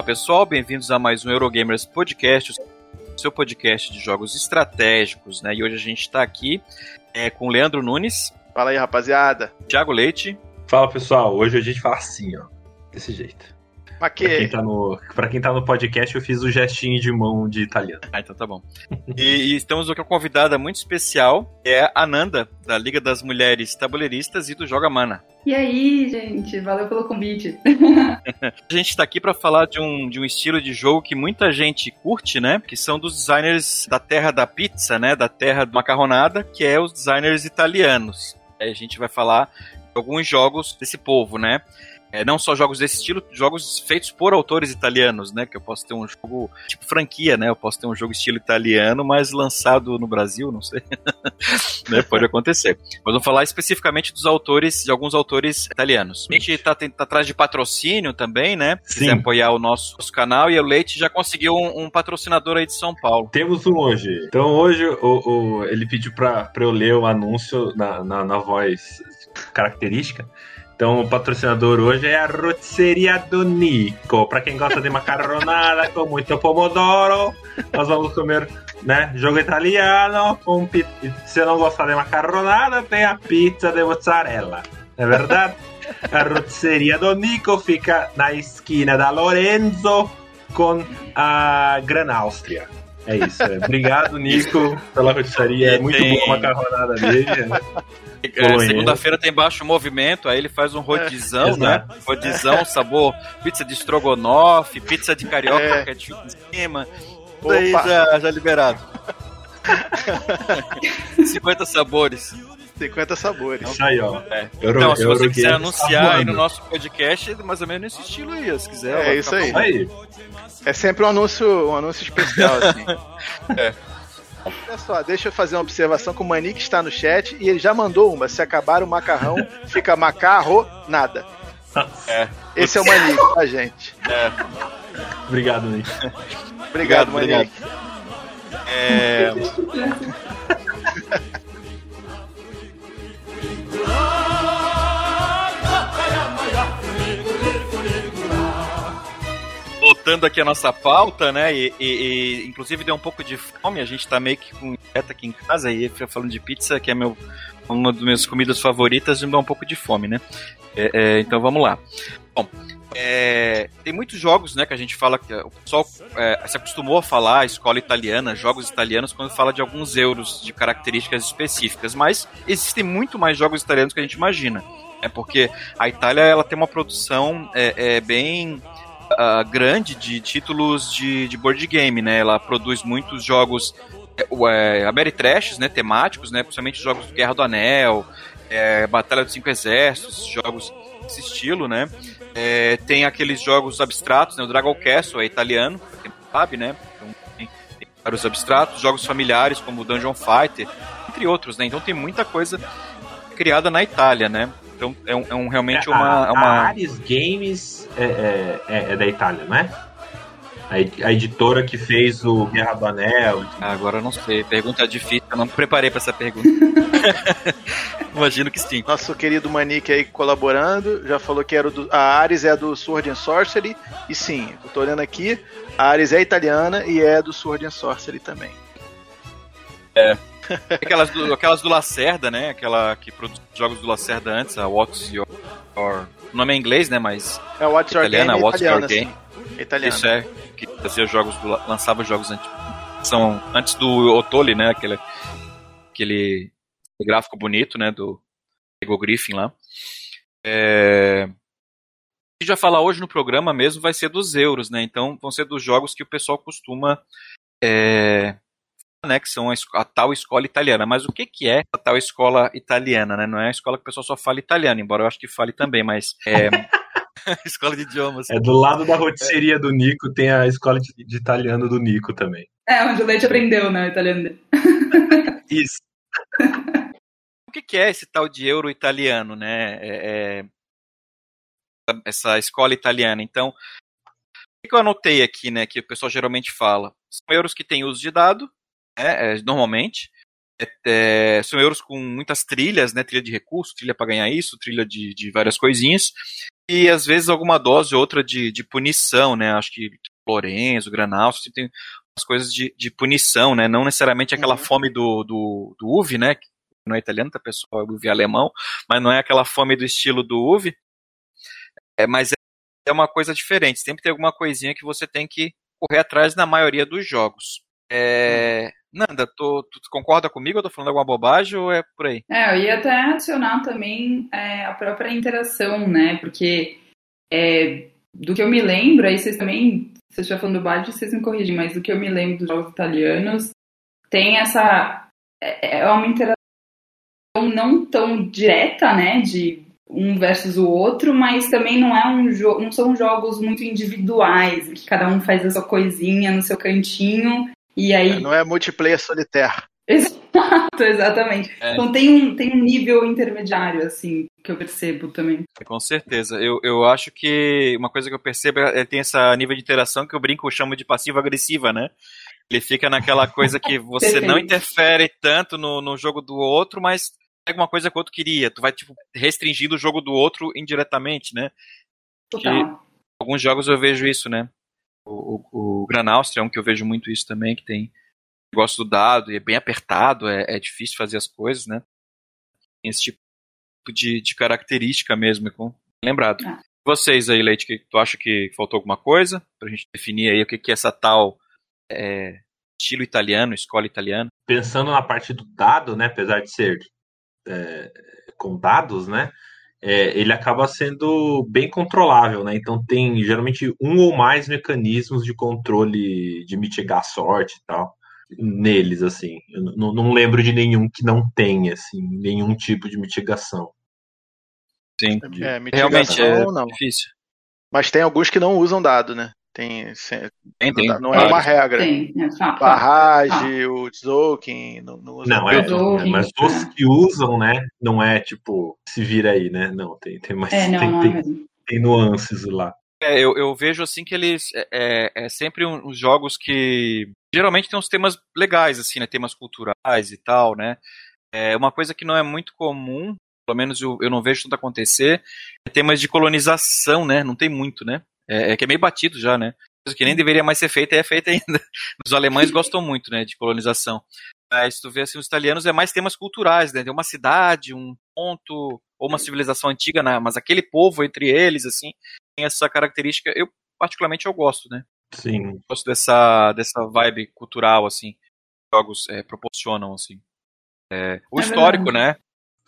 Olá pessoal, bem-vindos a mais um Eurogamers Podcast, seu podcast de jogos estratégicos, né? E hoje a gente está aqui é, com o Leandro Nunes. Fala aí, rapaziada. Thiago Leite. Fala pessoal, hoje a gente fala assim, ó, desse jeito. Mas que... Pra quem, tá no, pra quem tá no podcast, eu fiz o gestinho de mão de italiano. Ah, então tá bom. e, e estamos aqui com uma convidada muito especial, que é a Nanda, da Liga das Mulheres Tabuleiristas e do Joga Mana. E aí, gente, valeu pelo convite. a gente está aqui para falar de um, de um estilo de jogo que muita gente curte, né? Que são dos designers da terra da pizza, né? Da terra da macarronada, que é os designers italianos. Aí a gente vai falar de alguns jogos desse povo, né? É, não só jogos desse estilo, jogos feitos por autores italianos, né? Que eu posso ter um jogo tipo franquia, né? Eu posso ter um jogo estilo italiano, mas lançado no Brasil, não sei. né? Pode acontecer. Mas vamos falar especificamente dos autores, de alguns autores italianos. A gente tá, tá atrás de patrocínio também, né? Se quiser apoiar o nosso, nosso, canal, e o Leite já conseguiu um, um, patrocinador aí de São Paulo. Temos um hoje. Então hoje o, o ele pediu pra eu ler o anúncio na, na, na voz característica. Então, o patrocinador hoje é a Rotisseria do Nico. Para quem gosta de macarronada com muito pomodoro, nós vamos comer, né, jogo italiano com pizza. Se não gostar de macarronada, tem a pizza de mozzarella. É verdade? A Rotisseria do Nico fica na esquina da Lorenzo com a Gran Áustria. É isso. É. Obrigado, Nico, pela rotisseria. É muito tem... boa a macarronada dele. Né? É, Segunda-feira tem baixo movimento, aí ele faz um rodizão, é, né? Rodizão, sabor, pizza de estrogonofe, pizza de carioca é. ketchup em cima. Tudo aí já, já liberado. 50 sabores. 50 sabores. Isso aí, ó. É. Euro, então, se você quiser anunciar aí no nosso podcast, é mais ou menos nesse estilo aí, se quiser. É isso aí. aí. É sempre um anúncio, um anúncio especial, assim. é. Olha só, deixa eu fazer uma observação com o Manique está no chat e ele já mandou uma. Se acabar o macarrão, fica macarro, nada. É. Esse é o Manique, tá, gente? É. Obrigado, Nick. obrigado, Manique. É... voltando aqui a nossa pauta, né? E, e, e, inclusive deu um pouco de fome. A gente tá meio que com dieta aqui em casa e falando de pizza, que é meu, uma das minhas comidas favoritas, me dá um pouco de fome, né? É, é, então vamos lá. Bom, é, tem muitos jogos, né, que a gente fala que o pessoal é, se acostumou a falar escola italiana, jogos italianos, quando fala de alguns euros de características específicas, mas existem muito mais jogos italianos que a gente imagina. É porque a Itália ela tem uma produção é, é bem uh, grande de títulos de, de board game, né? Ela produz muitos jogos é, Ameritrashes, né? Temáticos, né? Principalmente jogos do Guerra do Anel, é, Batalha dos Cinco Exércitos, jogos desse estilo, né? É, tem aqueles jogos abstratos, né? O Dragon Castle é italiano, pra quem sabe, né? Então, tem, tem vários abstratos, jogos familiares como Dungeon Fighter, entre outros, né? Então tem muita coisa criada na Itália, né? Então é, um, é um realmente é, uma, a, uma. A Ares Games é, é, é, é da Itália, não é? A editora que fez o Guerra do Anel. Ah, agora eu não sei. Pergunta difícil, eu não me preparei para essa pergunta. Imagino que sim. Nosso querido Manique aí colaborando, já falou que era do, a Ares é do Sword and Sorcery. E sim, eu tô olhando aqui, a Ares é italiana e é do Sword and Sorcery também. É. Aquelas do, aquelas do Lacerda, né? Aquela que produz jogos do Lacerda antes, a What's Your. Or, o nome é inglês, né? Mas. É What's Your italiana, Game. What's italiana, Your Game. Sim. Italiana. Isso é, que fazia jogos, do, lançava jogos antes, são antes do Otoli, né? Aquele, aquele gráfico bonito, né? Do Ego Griffin lá. É, a gente vai falar hoje no programa mesmo vai ser dos euros, né? Então vão ser dos jogos que o pessoal costuma é, né, que são a, a, tal escola italiana. Mas o que, que é a tal escola italiana? Né? Não é a escola que o pessoal só fala italiano, embora eu acho que fale também, mas é. escola de idiomas. É do lado da rotisseria do Nico, tem a escola de, de italiano do Nico também. É, onde o Leite aprendeu, né, o italiano dele. Isso. o que, que é esse tal de euro italiano, né? É, é, essa escola italiana. Então, o que eu anotei aqui, né, que o pessoal geralmente fala? São euros que têm uso de dado, né, é, normalmente. É, são euros com muitas trilhas, né? Trilha de recurso, trilha para ganhar isso, trilha de, de várias coisinhas. E às vezes alguma dose ou outra de, de punição, né? Acho que Lorenzo, Granalso, tem umas coisas de, de punição, né? Não necessariamente aquela uhum. fome do, do, do Uve, né? Que não é italiano, tá pessoal, é Uve alemão, mas não é aquela fome do estilo do Uve. É, mas é uma coisa diferente. Sempre tem alguma coisinha que você tem que correr atrás na maioria dos jogos. É, Nanda, tu, tu, concorda comigo? Eu tô falando alguma bobagem ou é por aí? É, eu ia até adicionar também é, a própria interação, né? Porque é, do que eu me lembro, aí vocês também, se eu estiver falando bobagem, vocês me corrigem, mas do que eu me lembro dos jogos italianos, tem essa. É, é uma interação não tão direta, né? De um versus o outro, mas também não é um jogo, não são jogos muito individuais, que cada um faz a sua coisinha no seu cantinho e aí... É, não é multiplayer solitário. Exato, exatamente. É. Então tem um, tem um nível intermediário, assim, que eu percebo também. Com certeza. Eu, eu acho que uma coisa que eu percebo é, é tem esse nível de interação que eu brinco, eu chamo de passiva-agressiva, né? Ele fica naquela coisa que você não interfere tanto no, no jogo do outro, mas pega uma coisa que o outro queria. Tu vai, tipo, restringindo o jogo do outro indiretamente, né? Total. alguns jogos eu vejo isso, né? O, o, o Gran Austria é um que eu vejo muito isso também, que tem negócio do dado e é bem apertado, é, é difícil fazer as coisas, né? Tem esse tipo de, de característica mesmo, com, lembrado. Ah. Vocês aí, Leite, que tu acha que faltou alguma coisa pra gente definir aí o que, que é essa tal é, estilo italiano, escola italiana? Pensando na parte do dado, né, apesar de ser é, com dados, né, é, ele acaba sendo bem controlável, né? Então tem geralmente um ou mais mecanismos de controle de mitigar a sorte e tal neles, assim. Eu não, não lembro de nenhum que não tenha, assim, nenhum tipo de mitigação. Sim, é, realmente é não. difícil. Mas tem alguns que não usam dado, né? Tem, tem, tem. Não, é uma regra. Tem, é Barrage, ah. o Tzolk'in, não, não usa. Não, é, mas os que usam, né? Não é tipo, se vira aí, né? Não, tem, tem mais. É, não, tem, não tem, é tem, nuances lá. É, eu, eu vejo assim que eles. É, é, é sempre uns jogos que. Geralmente tem uns temas legais, assim, né? Temas culturais e tal, né? É uma coisa que não é muito comum, pelo menos eu, eu não vejo tanto acontecer, é temas de colonização, né? Não tem muito, né? É, é, que é meio batido já, né? Coisa que nem deveria mais ser feita é feita ainda. Os alemães gostam muito, né, de colonização. Mas tu vê assim, os italianos é mais temas culturais, né? Tem uma cidade, um ponto, ou uma civilização antiga, né? mas aquele povo entre eles, assim, tem essa característica. Eu, particularmente, eu gosto, né? Sim. Eu gosto dessa, dessa vibe cultural, assim, que jogos é, proporcionam, assim. É, o é histórico, verdade.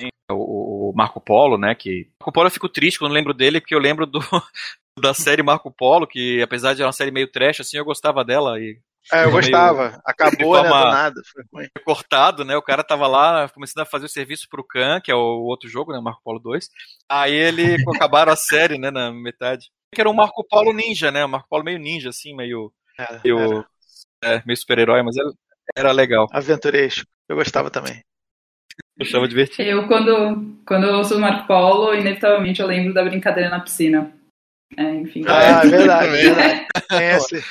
né? O, o, Marco Polo, né? Que Marco Polo eu fico triste quando lembro dele, porque eu lembro do, da série Marco Polo, que apesar de ser uma série meio trash, assim, eu gostava dela e é, eu gostava. Acabou, né, do nada. Foi cortado, né? O cara tava lá começando a fazer o serviço pro Khan, que é o outro jogo, né? Marco Polo 2. Aí ele acabaram a série, né? Na metade. Que era um Marco Polo ninja, né? Um Marco Polo meio ninja, assim, meio. Era, meio, é, meio super-herói, mas era, era legal. Aventuresco. Eu gostava também. Eu achava divertido. Eu, quando, quando eu ouço Marco Polo, inevitavelmente eu lembro da brincadeira na piscina. É, enfim. Ah, é verdade, verdade. É esse.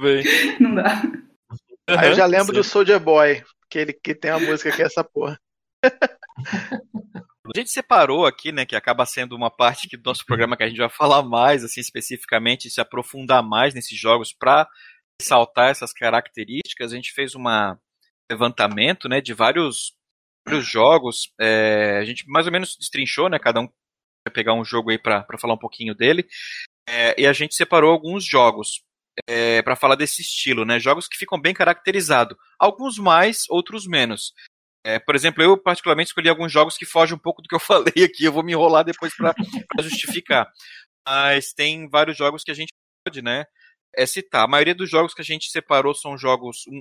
Bem. Não dá. Aí eu já lembro do Soldier Boy, que ele que tem uma música que é essa porra. A gente separou aqui, né, que acaba sendo uma parte do nosso programa que a gente vai falar mais, assim, especificamente, se aprofundar mais nesses jogos para ressaltar essas características. A gente fez um levantamento, né, de vários, vários jogos. É, a gente mais ou menos destrinchou, né, cada um vai pegar um jogo aí para falar um pouquinho dele. É, e a gente separou alguns jogos é, para falar desse estilo, né? Jogos que ficam bem caracterizados. Alguns mais, outros menos. É, por exemplo, eu particularmente escolhi alguns jogos que fogem um pouco do que eu falei aqui. Eu vou me enrolar depois para justificar. Mas tem vários jogos que a gente pode, né? É citar. A maioria dos jogos que a gente separou são jogos um,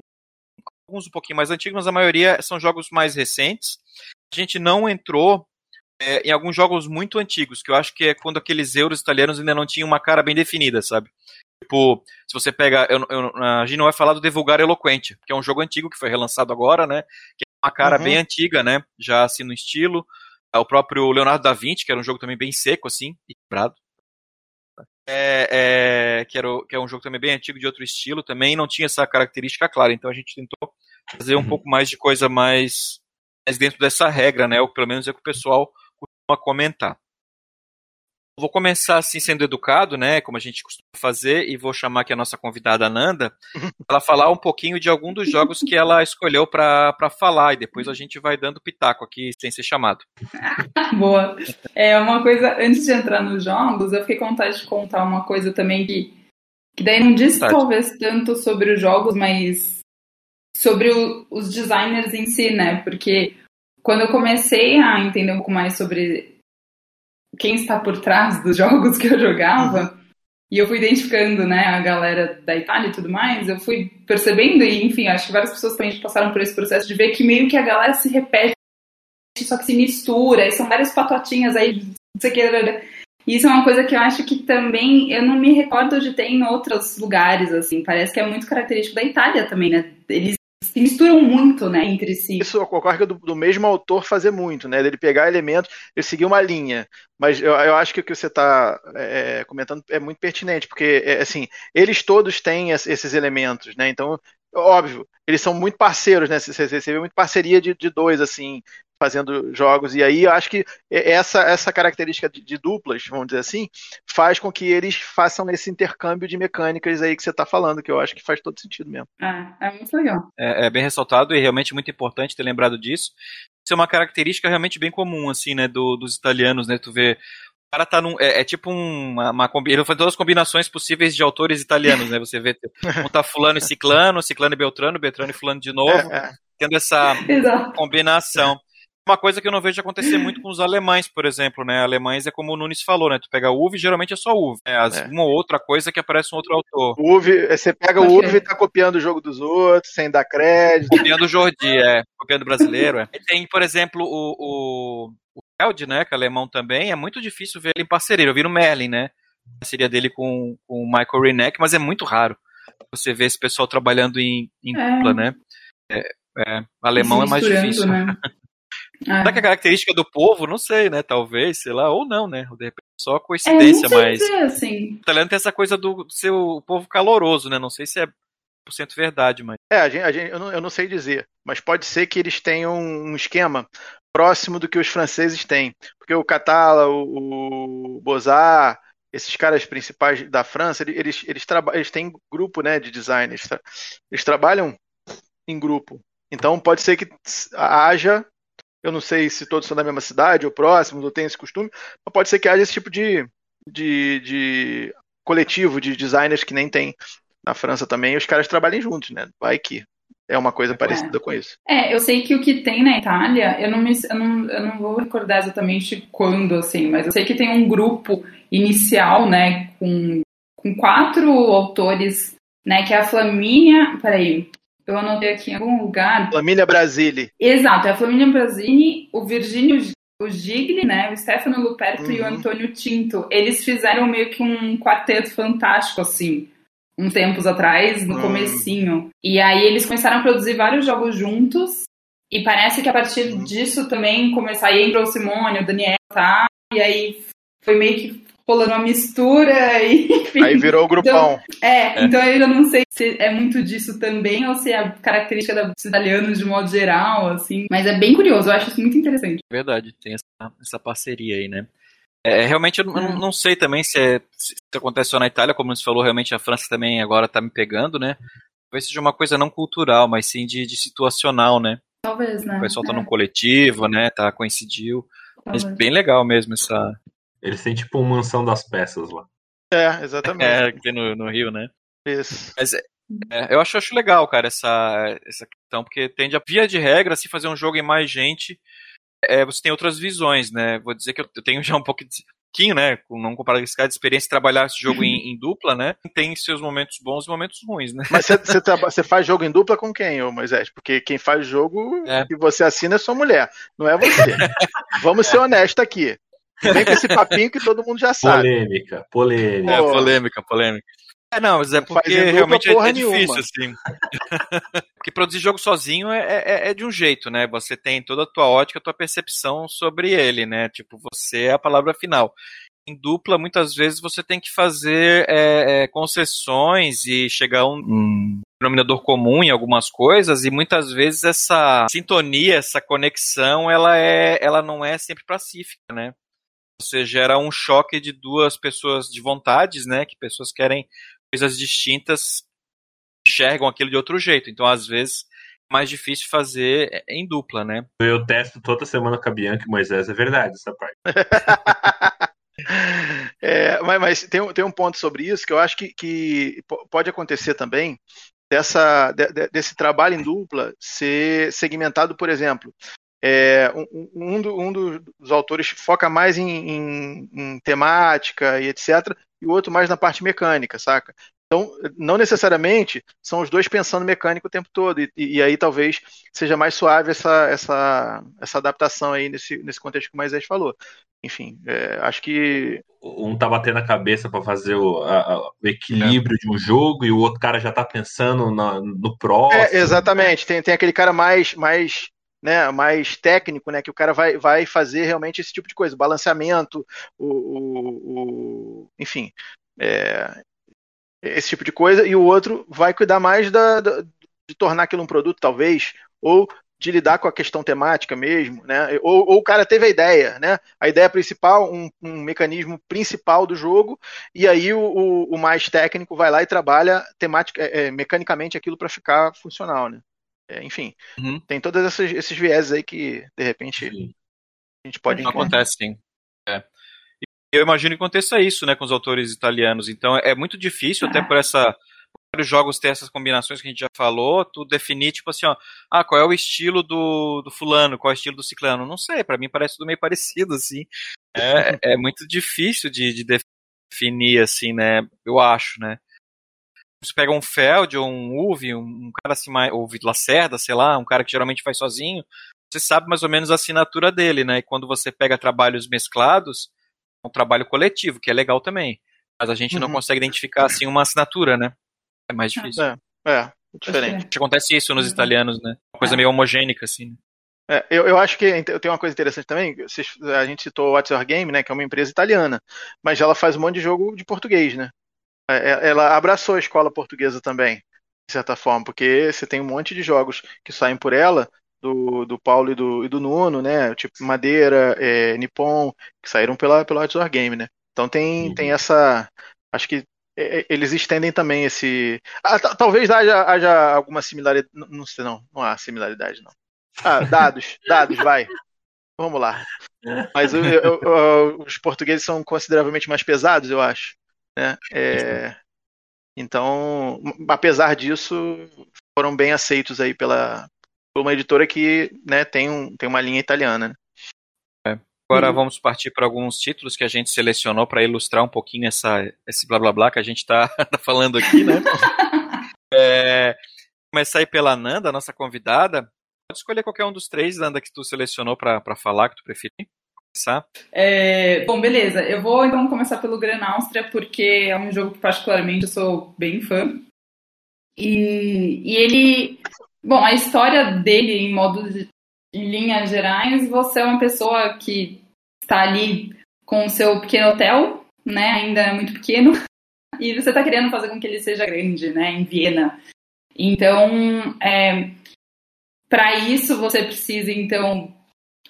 alguns um pouquinho mais antigos, mas a maioria são jogos mais recentes. A gente não entrou é, em alguns jogos muito antigos, que eu acho que é quando aqueles euros italianos ainda não tinham uma cara bem definida, sabe? Tipo, se você pega. Eu, eu, a gente não vai falar do Divulgar Eloquente, que é um jogo antigo que foi relançado agora, né? Que é uma cara uhum. bem antiga, né? Já assim no estilo. O próprio Leonardo da Vinci, que era um jogo também bem seco, assim, e quebrado. É, é, que, era, que é um jogo também bem antigo, de outro estilo também, não tinha essa característica clara. Então a gente tentou fazer um pouco mais de coisa mais, mais dentro dessa regra, né? Ou pelo menos é que o pessoal costuma comentar. Vou começar assim sendo educado, né, como a gente costuma fazer, e vou chamar aqui a nossa convidada Nanda, ela falar um pouquinho de algum dos jogos que ela escolheu para falar, e depois a gente vai dando pitaco aqui sem ser chamado. Boa. É uma coisa, antes de entrar nos jogos, eu fiquei com vontade de contar uma coisa também que, que daí não diz talvez tanto sobre os jogos, mas sobre o, os designers em si, né? Porque quando eu comecei a entender um pouco mais sobre quem está por trás dos jogos que eu jogava, uhum. e eu fui identificando, né, a galera da Itália e tudo mais, eu fui percebendo, e enfim, acho que várias pessoas também passaram por esse processo de ver que meio que a galera se repete, só que se mistura, e são várias patotinhas aí, não sei o que, isso é uma coisa que eu acho que também eu não me recordo de ter em outros lugares, assim. Parece que é muito característico da Itália também, né? Eles se misturam muito, né, entre si. Isso ocorre do, do mesmo autor fazer muito, né, dele pegar elementos e seguir uma linha. Mas eu, eu acho que o que você está é, comentando é muito pertinente, porque, é, assim, eles todos têm esses elementos, né, então, óbvio, eles são muito parceiros, né, você, você vê muito parceria de, de dois, assim, fazendo jogos. E aí eu acho que essa, essa característica de, de, duplas, vamos dizer assim, faz com que eles façam esse intercâmbio de mecânicas aí que você está falando, que eu acho que faz todo sentido mesmo. É, é muito legal. É, é, bem ressaltado e realmente muito importante ter lembrado disso. Isso é uma característica realmente bem comum, assim, né, do, dos italianos, né, tu vê o cara tá num. É, é tipo uma, uma Ele faz todas as combinações possíveis de autores italianos, né? Você vê um tá fulano e ciclano, ciclano e beltrano, beltrano e fulano de novo, é, é. tendo essa Exato. combinação. Uma coisa que eu não vejo acontecer muito com os alemães, por exemplo, né? Alemães é como o Nunes falou, né? Tu pega uve, geralmente é só uve. Né? As, é. Uma ou outra coisa que aparece um outro autor. Uve, você pega o uve e tá copiando o jogo dos outros, sem dar crédito. Copiando o Jordi, é. Copiando o brasileiro, é. E tem, por exemplo, o, o, o Held, né? Que é alemão também. É muito difícil ver ele em parceria. Eu vi no Merlin, né? A parceria dele com, com o Michael Reneck, mas é muito raro você ver esse pessoal trabalhando em, em é. dupla, né? É, é, alemão é mais difícil. Né? É. Será que a característica do povo, não sei, né? Talvez, sei lá, ou não, né? De repente só coincidência, é, mas. Dizer, assim. O italiano tem essa coisa do ser o povo caloroso, né? Não sei se é 100% verdade, mas. É, a gente, a gente, eu, não, eu não sei dizer, mas pode ser que eles tenham um esquema próximo do que os franceses têm. Porque o Catala, o, o Bozar, esses caras principais da França, eles, eles, traba, eles têm grupo né, de designers. Tá? Eles trabalham em grupo. Então pode ser que haja eu não sei se todos são da mesma cidade ou próximos ou têm esse costume, mas pode ser que haja esse tipo de, de, de coletivo de designers que nem tem na França também, e os caras trabalhem juntos, né? Vai que é uma coisa parecida é. com isso. É, eu sei que o que tem na Itália, eu não, me, eu, não, eu não vou recordar exatamente quando, assim, mas eu sei que tem um grupo inicial, né, com, com quatro autores, né, que é a Flamínia, peraí, eu anotei aqui em algum lugar. Família Brasili. Exato, é a família Brasini, o Virgínio o Gigli, né, o Stefano Luperto uhum. e o uhum. Antônio Tinto. Eles fizeram meio que um quarteto fantástico, assim, uns tempos atrás, no uhum. comecinho. E aí eles começaram a produzir vários jogos juntos, e parece que a partir uhum. disso também começou, aí entrou o Simone, o Daniel, tá? E aí foi meio que rolando uma mistura e enfim. Aí virou o grupão. Então, é, é, então eu não sei se é muito disso também ou se é a característica dos italianos de modo geral, assim. Mas é bem curioso, eu acho isso muito interessante. Verdade, tem essa, essa parceria aí, né? É, realmente eu não, é. não, sei também se, é, se acontece só na Itália, como você falou, realmente a França também agora tá me pegando, né? Talvez seja uma coisa não cultural, mas sim de, de situacional, né? Talvez, né? O pessoal tá é. num coletivo, né? Tá, coincidiu. Talvez. Mas bem legal mesmo essa, eles têm tipo uma mansão das peças lá. É, exatamente. É, aqui no, no Rio, né? Isso. Mas é, é, eu acho, acho legal, cara, essa, essa questão, porque tende a, via de regra, se fazer um jogo em mais gente, é, você tem outras visões, né? Vou dizer que eu, eu tenho já um pouco de pouquinho, né? Não comparado com esse cara de experiência de trabalhar esse jogo em, em, dupla, né? Tem seus momentos bons e momentos ruins, né? Mas você faz jogo em dupla com quem, ô Moisés? Porque quem faz jogo é. que você assina é sua mulher, não é você. Vamos ser honestos aqui. Vem com esse papinho que todo mundo já sabe. Polêmica, polêmica. É, polêmica, polêmica. É, não, mas é porque realmente é, é difícil, assim. porque produzir jogo sozinho é, é, é, de um jeito, né? Você tem toda a tua ótica, a tua percepção sobre ele, né? Tipo, você é a palavra final. em dupla, muitas vezes você tem que fazer é, é, concessões e chegar a um, um denominador comum em algumas coisas e muitas vezes essa sintonia, essa conexão, ela é, ela não é sempre pacífica, né? Você gera um choque de duas pessoas de vontades, né? Que pessoas querem coisas distintas, enxergam aquilo de outro jeito. Então, às vezes, é mais difícil fazer em dupla, né? Eu testo toda semana com a Bianca e Moisés, é verdade essa parte. é, mas, mas tem, tem, um ponto sobre isso que eu acho que, que pode acontecer também dessa, de, desse trabalho em dupla ser segmentado, por exemplo. É, um, um, do, um, dos autores foca mais em, em, em, temática e etc, e o outro mais na parte mecânica, saca? Então, não necessariamente são os dois pensando mecânico o tempo todo, e, e aí talvez seja mais suave essa, essa, essa adaptação aí nesse, nesse contexto que o Moisés falou. Enfim, é, acho que. Um tá batendo a cabeça para fazer o, a, o equilíbrio é. de um jogo e o outro cara já tá pensando na, no próximo. É, exatamente, tem, tem aquele cara mais, mais né, mais técnico, né, que o cara vai, vai fazer realmente esse tipo de coisa, balanceamento, o, o, o enfim, é, esse tipo de coisa, e o outro vai cuidar mais da, da, de tornar aquilo um produto, talvez, ou de lidar com a questão temática mesmo, né? Ou, ou, o cara teve a ideia, né? A ideia principal, um, um mecanismo principal do jogo, e aí o, o, o, mais técnico vai lá e trabalha temática, é, é mecanicamente aquilo para ficar funcional, né? É, enfim, uhum. tem todos esses, esses viés aí que de repente sim. a gente pode. Acontece sim. É eu imagino que aconteça isso, né, com os autores italianos. Então é muito difícil, até por essa vários jogos ter essas combinações que a gente já falou, tu definir, tipo assim, ó, ah, qual é o estilo do, do fulano, qual é o estilo do ciclano? Não sei, para mim parece tudo meio parecido, assim. É, é muito difícil de, de definir, assim, né, eu acho, né. Você pega um Feld ou um Uve, um cara assim, mais, ou Lacerda, sei lá, um cara que geralmente faz sozinho, você sabe mais ou menos a assinatura dele, né, e quando você pega trabalhos mesclados, um trabalho coletivo, que é legal também. Mas a gente uhum. não consegue identificar assim uma assinatura, né? É mais difícil. É, é diferente. Acontece isso nos uhum. italianos, né? Uma coisa é. meio homogênica, assim. Né? É, eu, eu acho que eu tenho uma coisa interessante também. A gente citou o What's Your Game, né? Que é uma empresa italiana, mas ela faz um monte de jogo de português, né? É, é, ela abraçou a escola portuguesa também, de certa forma, porque você tem um monte de jogos que saem por ela do, do Paulo e do, e do Nuno, né? Tipo Madeira, é, Nippon, que saíram pela, pela Outdoor Game, né? Então tem, uhum. tem essa. Acho que é, é, eles estendem também esse. Ah, talvez haja, haja alguma similaridade. Não sei, não. Não há similaridade, não. Ah, dados, dados, vai. Vamos lá. Mas eu, eu, eu, os portugueses são consideravelmente mais pesados, eu acho. Né? É, então, apesar disso, foram bem aceitos aí pela, uma editora que né, tem, um, tem uma linha italiana. Né? É. Agora uhum. vamos partir para alguns títulos que a gente selecionou para ilustrar um pouquinho essa, esse blá blá blá que a gente está tá falando aqui, né? é, começar aí pela Nanda, nossa convidada. Pode escolher qualquer um dos três, Nanda, que tu selecionou para falar, que tu preferir. É, bom, beleza. Eu vou então começar pelo Gran Áustria, porque é um jogo que particularmente eu sou bem fã. E, e ele Bom, a história dele, em modo de, em linhas gerais, você é uma pessoa que está ali com o seu pequeno hotel, né? Ainda é muito pequeno, e você está querendo fazer com que ele seja grande, né? Em Viena. Então, é, para isso você precisa então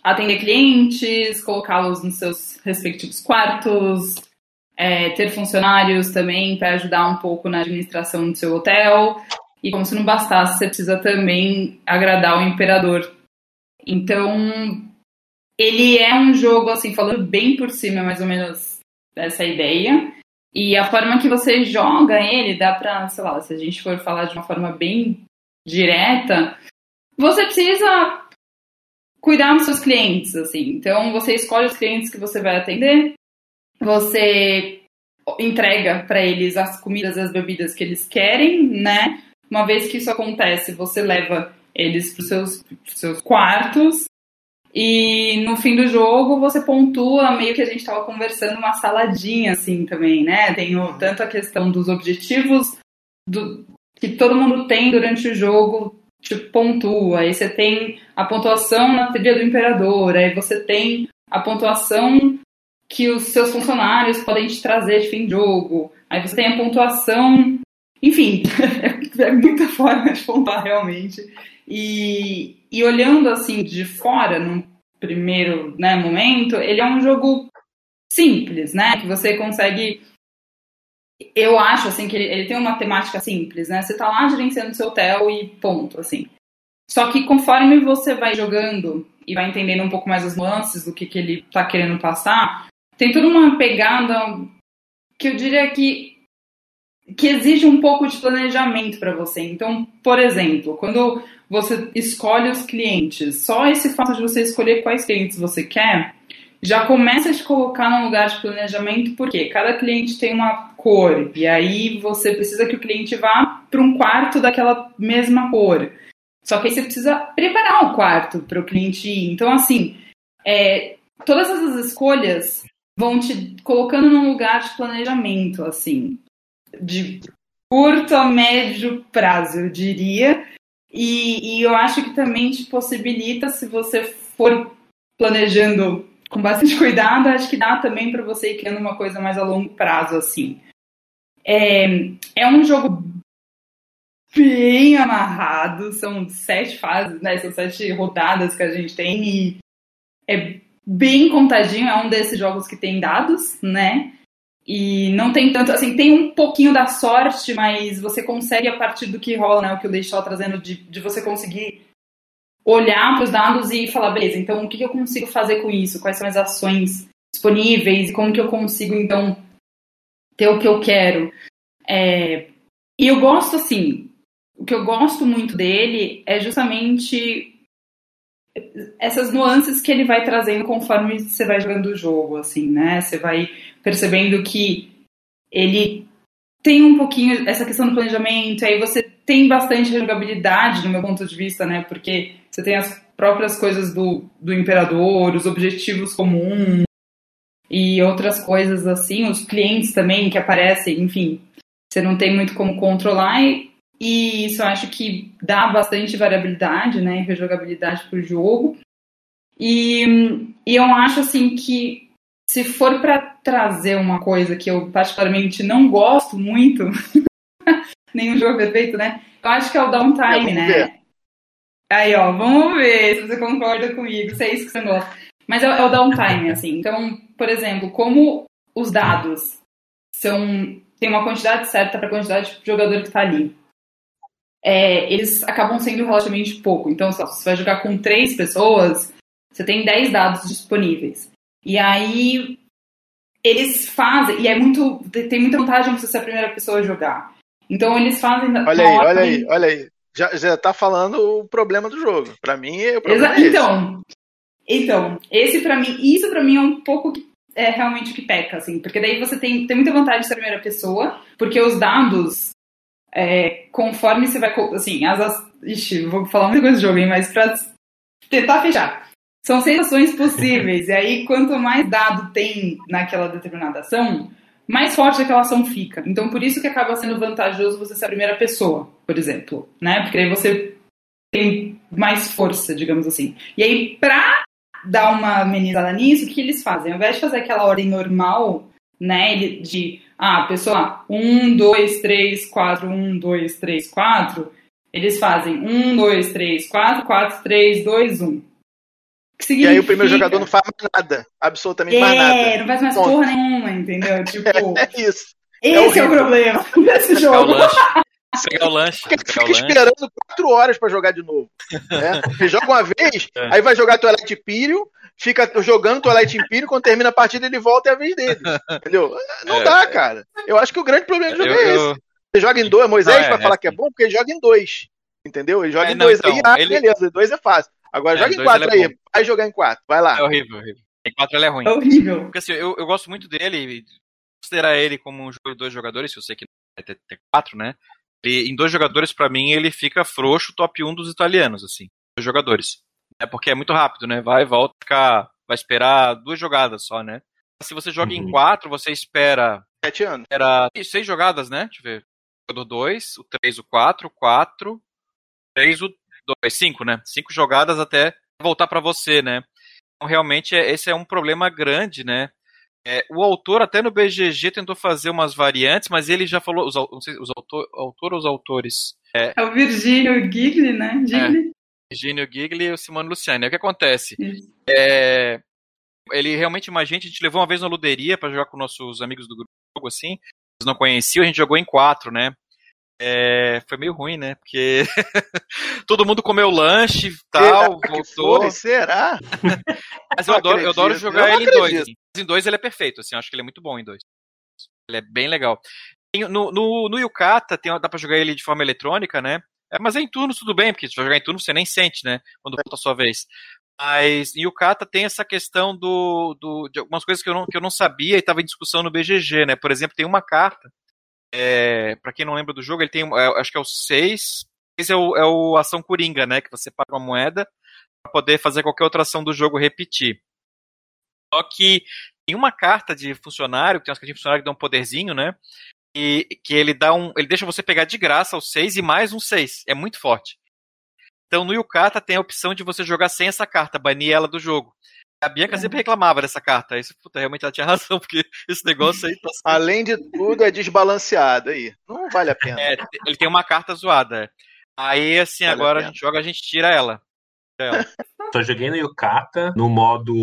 atender clientes, colocá-los nos seus respectivos quartos, é, ter funcionários também para ajudar um pouco na administração do seu hotel. E como se não bastasse, você precisa também agradar o imperador. Então, ele é um jogo, assim, falando bem por cima, mais ou menos, dessa ideia. E a forma que você joga ele, dá pra, sei lá, se a gente for falar de uma forma bem direta, você precisa cuidar dos seus clientes, assim. Então, você escolhe os clientes que você vai atender, você entrega para eles as comidas e as bebidas que eles querem, né? Uma vez que isso acontece, você leva eles para os seus, seus quartos e no fim do jogo você pontua meio que a gente estava conversando uma saladinha assim também, né? Tem o, tanto a questão dos objetivos do, que todo mundo tem durante o jogo, tipo, pontua. Aí você tem a pontuação na trilha do imperador, aí você tem a pontuação que os seus funcionários podem te trazer de fim de jogo. Aí você tem a pontuação. Enfim, é muita forma de pontuar realmente. E, e olhando assim de fora, num primeiro né, momento, ele é um jogo simples, né? Que você consegue. Eu acho assim que ele, ele tem uma temática simples, né? Você tá lá gerenciando seu hotel e ponto, assim. Só que conforme você vai jogando e vai entendendo um pouco mais as nuances do que, que ele tá querendo passar, tem toda uma pegada que eu diria que que exige um pouco de planejamento para você. Então, por exemplo, quando você escolhe os clientes, só esse fato de você escolher quais clientes você quer, já começa a te colocar num lugar de planejamento, porque cada cliente tem uma cor, e aí você precisa que o cliente vá para um quarto daquela mesma cor. Só que aí você precisa preparar o quarto para o cliente ir. Então, assim, é, todas essas escolhas vão te colocando num lugar de planejamento, assim de curto a médio prazo, eu diria. E, e eu acho que também te possibilita, se você for planejando com bastante cuidado, acho que dá também para você ir criando uma coisa mais a longo prazo, assim. É, é um jogo bem amarrado, são sete fases, né? São sete rodadas que a gente tem e é bem contadinho, é um desses jogos que tem dados, né? E não tem tanto, assim, tem um pouquinho da sorte, mas você consegue, a partir do que rola, né, o que o Leite estava trazendo, de, de você conseguir olhar para os dados e falar, beleza, então o que, eu consigo fazer com isso? Quais são as ações disponíveis? E como que eu consigo, então, ter o que eu quero? É... E eu gosto, assim, o que eu gosto muito dele é justamente essas nuances que ele vai trazendo conforme você vai jogando o jogo, assim, né? Você vai percebendo que ele tem um pouquinho essa questão do planejamento, aí você tem bastante jogabilidade, do meu ponto de vista, né? Porque você tem as próprias coisas do, do imperador, os objetivos comuns e outras coisas assim, os clientes também que aparecem, enfim, você não tem muito como controlar e, e isso eu acho que dá bastante variabilidade, né, rejogabilidade pro jogo. E, e eu acho assim que se for para trazer uma coisa que eu particularmente não gosto muito, nenhum jogo perfeito, né? Eu acho que é o downtime, né? Ver. Aí, ó, vamos ver se você concorda comigo, se é isso que você gosta. Mas é, é o downtime, assim. Então, por exemplo, como os dados são tem uma quantidade certa para a quantidade de jogador que está ali. É, eles acabam sendo relativamente pouco. Então, se você vai jogar com três pessoas, você tem 10 dados disponíveis. E aí eles fazem, e é muito. Tem muita vantagem você ser a primeira pessoa a jogar. Então eles fazem. Olha aí, olha aí, olha aí. Já, já tá falando o problema do jogo. Para mim, é o problema Exa é então, então, esse para mim, isso para mim é um pouco que é realmente o que peca, assim, porque daí você tem, tem muita vantagem de ser a primeira pessoa, porque os dados, é, conforme você vai, assim, as, as ixi, vou falar muita coisa do jogo, hein, mas pra tentar fechar. São seis ações possíveis. e aí, quanto mais dado tem naquela determinada ação, mais forte aquela ação fica. Então, por isso que acaba sendo vantajoso você ser a primeira pessoa, por exemplo, né? Porque aí você tem mais força, digamos assim. E aí, pra dar uma amenizada nisso, o que eles fazem? Ao invés de fazer aquela ordem normal, né, de, ah, pessoa, um, dois, três, quatro, um, dois, três, quatro, eles fazem um, dois, três, quatro, quatro, três, dois, um. E aí o primeiro jogador não faz mais nada. Absolutamente é, mais nada. É, não faz mais Ponto. porra nenhuma, entendeu? Tipo. É, isso. Esse é, é o problema desse jogo. Pegar o lanche. Porque fica esperando quatro horas pra jogar de novo. Né? Você joga uma vez, é. aí vai jogar Twilight Imperium, fica jogando Twilight Imperium, quando termina a partida ele volta e é a vez dele. Entendeu? Não é, dá, cara. Eu acho que o grande problema do jogo eu, é esse. Você joga em dois, Moisés não, vai falar que é bom porque ele joga em dois. Entendeu? Ele joga em não, dois então, aí, ah, ele... beleza, dois é fácil. Agora é, joga em quatro é aí. Vai jogar em quatro. Vai lá. É horrível, horrível. Em quatro ele é ruim. É horrível. Porque assim, eu, eu gosto muito dele. Considerar ele como um jogo de dois jogadores, se eu sei que vai ter, ter quatro, né? E em dois jogadores, para mim, ele fica frouxo, top 1 dos italianos, assim. Dois jogadores. É porque é muito rápido, né? Vai, volta, fica, vai esperar duas jogadas só, né? Se você joga uhum. em quatro, você espera. Sete anos. Era seis jogadas, né? Deixa eu ver. O jogador 2, o 3, o 4, o 4, 3, o dois, cinco, né? Cinco jogadas até voltar para você, né? Então, realmente, é, esse é um problema grande, né? É, o autor até no BGG tentou fazer umas variantes, mas ele já falou, os, não sei, os autor, autor ou os autores? É, é o Virgínio Gigli, né? Gigli. É, Virgínio Gigli e o Simone Luciani. O que acontece? É, ele realmente uma gente, a gente levou uma vez na luderia para jogar com nossos amigos do grupo, assim, eles não conheciam, a gente jogou em quatro, né? É, foi meio ruim, né? Porque todo mundo comeu lanche e tal, será voltou. Foi, será? Mas eu adoro, eu adoro jogar eu ele em dois. Em dois ele é perfeito, assim, acho que ele é muito bom em dois. Ele é bem legal. No, no, no Yukata tem, dá pra jogar ele de forma eletrônica, né? É, mas é em turnos tudo bem, porque se você jogar em turno você nem sente, né? Quando volta a sua vez. Mas em Yukata tem essa questão do, do, de algumas coisas que eu não, que eu não sabia e estava em discussão no BGG, né? Por exemplo, tem uma carta é, para quem não lembra do jogo, ele tem, é, acho que é o 6. Esse é o, é o ação coringa, né? Que você paga uma moeda para poder fazer qualquer outra ação do jogo repetir. Só que tem uma carta de funcionário, tem umas cartas de funcionário que dá um poderzinho, né? E que ele dá um. Ele deixa você pegar de graça o 6 e mais um 6. É muito forte. Então no Yukata tem a opção de você jogar sem essa carta, banir ela do jogo. A Bianca é. sempre reclamava dessa carta. Isso, puta, realmente ela tinha razão, porque esse negócio aí tá Além de tudo, é desbalanceado aí. Não vale a pena. É, ele tem uma carta zoada. Aí, assim, vale agora a, a, gente joga, a gente tira ela. Tira ela. Só joguei no Yukata no modo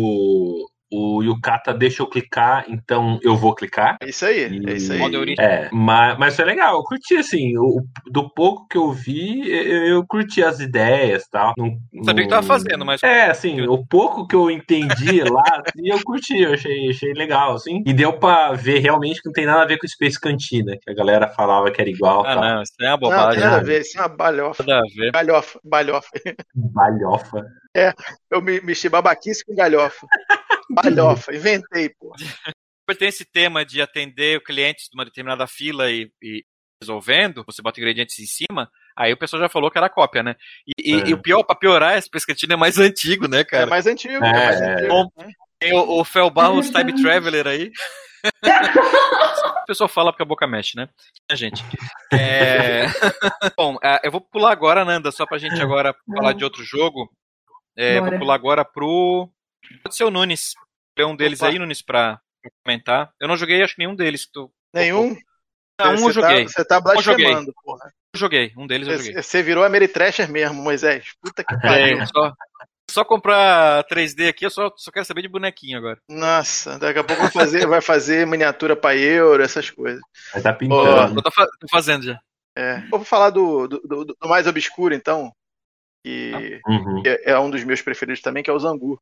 o Yukata deixa eu clicar, então eu vou clicar. É isso aí, e, é isso aí. É, mas, mas foi legal, eu curti assim, o, do pouco que eu vi, eu, eu curti as ideias e tal. Não, Sabia o que tava fazendo, mas. É, assim, o pouco que eu entendi lá, assim, eu curti, eu achei, achei legal, assim. E deu pra ver realmente que não tem nada a ver com Space Cantina, que a galera falava que era igual. Ah, tal. não, isso é uma bobagem. Não, tem nada a ver, isso é uma balhofa. Nada a ver. Balhofa, balhofa. Balhofa. É, eu me mexi babaquice com galhofa. Balhofa, inventei, pô. Tem esse tema de atender clientes de uma determinada fila e, e resolvendo, você bota ingredientes em cima, aí o pessoal já falou que era cópia, né? E, é. e, e o pior, pra piorar, esse pescantinho é mais antigo, né, cara? É mais antigo, é, é mais antigo. Bom? Tem o, o Fel Barros Time Traveler aí. o pessoal fala porque a boca mexe, né? gente. É... Bom, é, eu vou pular agora, Nanda, só pra gente agora falar de outro jogo. É, vou pular agora pro Pode ser o Nunes. É um deles Opa. aí, Nunes, pra, comentar. Eu não joguei, acho que nenhum deles. Tu... Nenhum? Não, um eu tá- joguei. Você tá blasfemando, porra. Eu joguei, um deles eu joguei. Você virou Ameritrasher mesmo, Moisés. Puta que pariu. É, só, só comprar 3D aqui, eu só, só quero saber de bonequinho agora. Nossa, daqui a pouco vai fazer, vai fazer miniatura pra euro, essas coisas. Vai tá pintando. Oh, tô, tô, fazendo já. É. Vou falar do, do, do, do mais obscuro, então. Que, uhum. é, é um dos meus preferidos também, que é o Zangu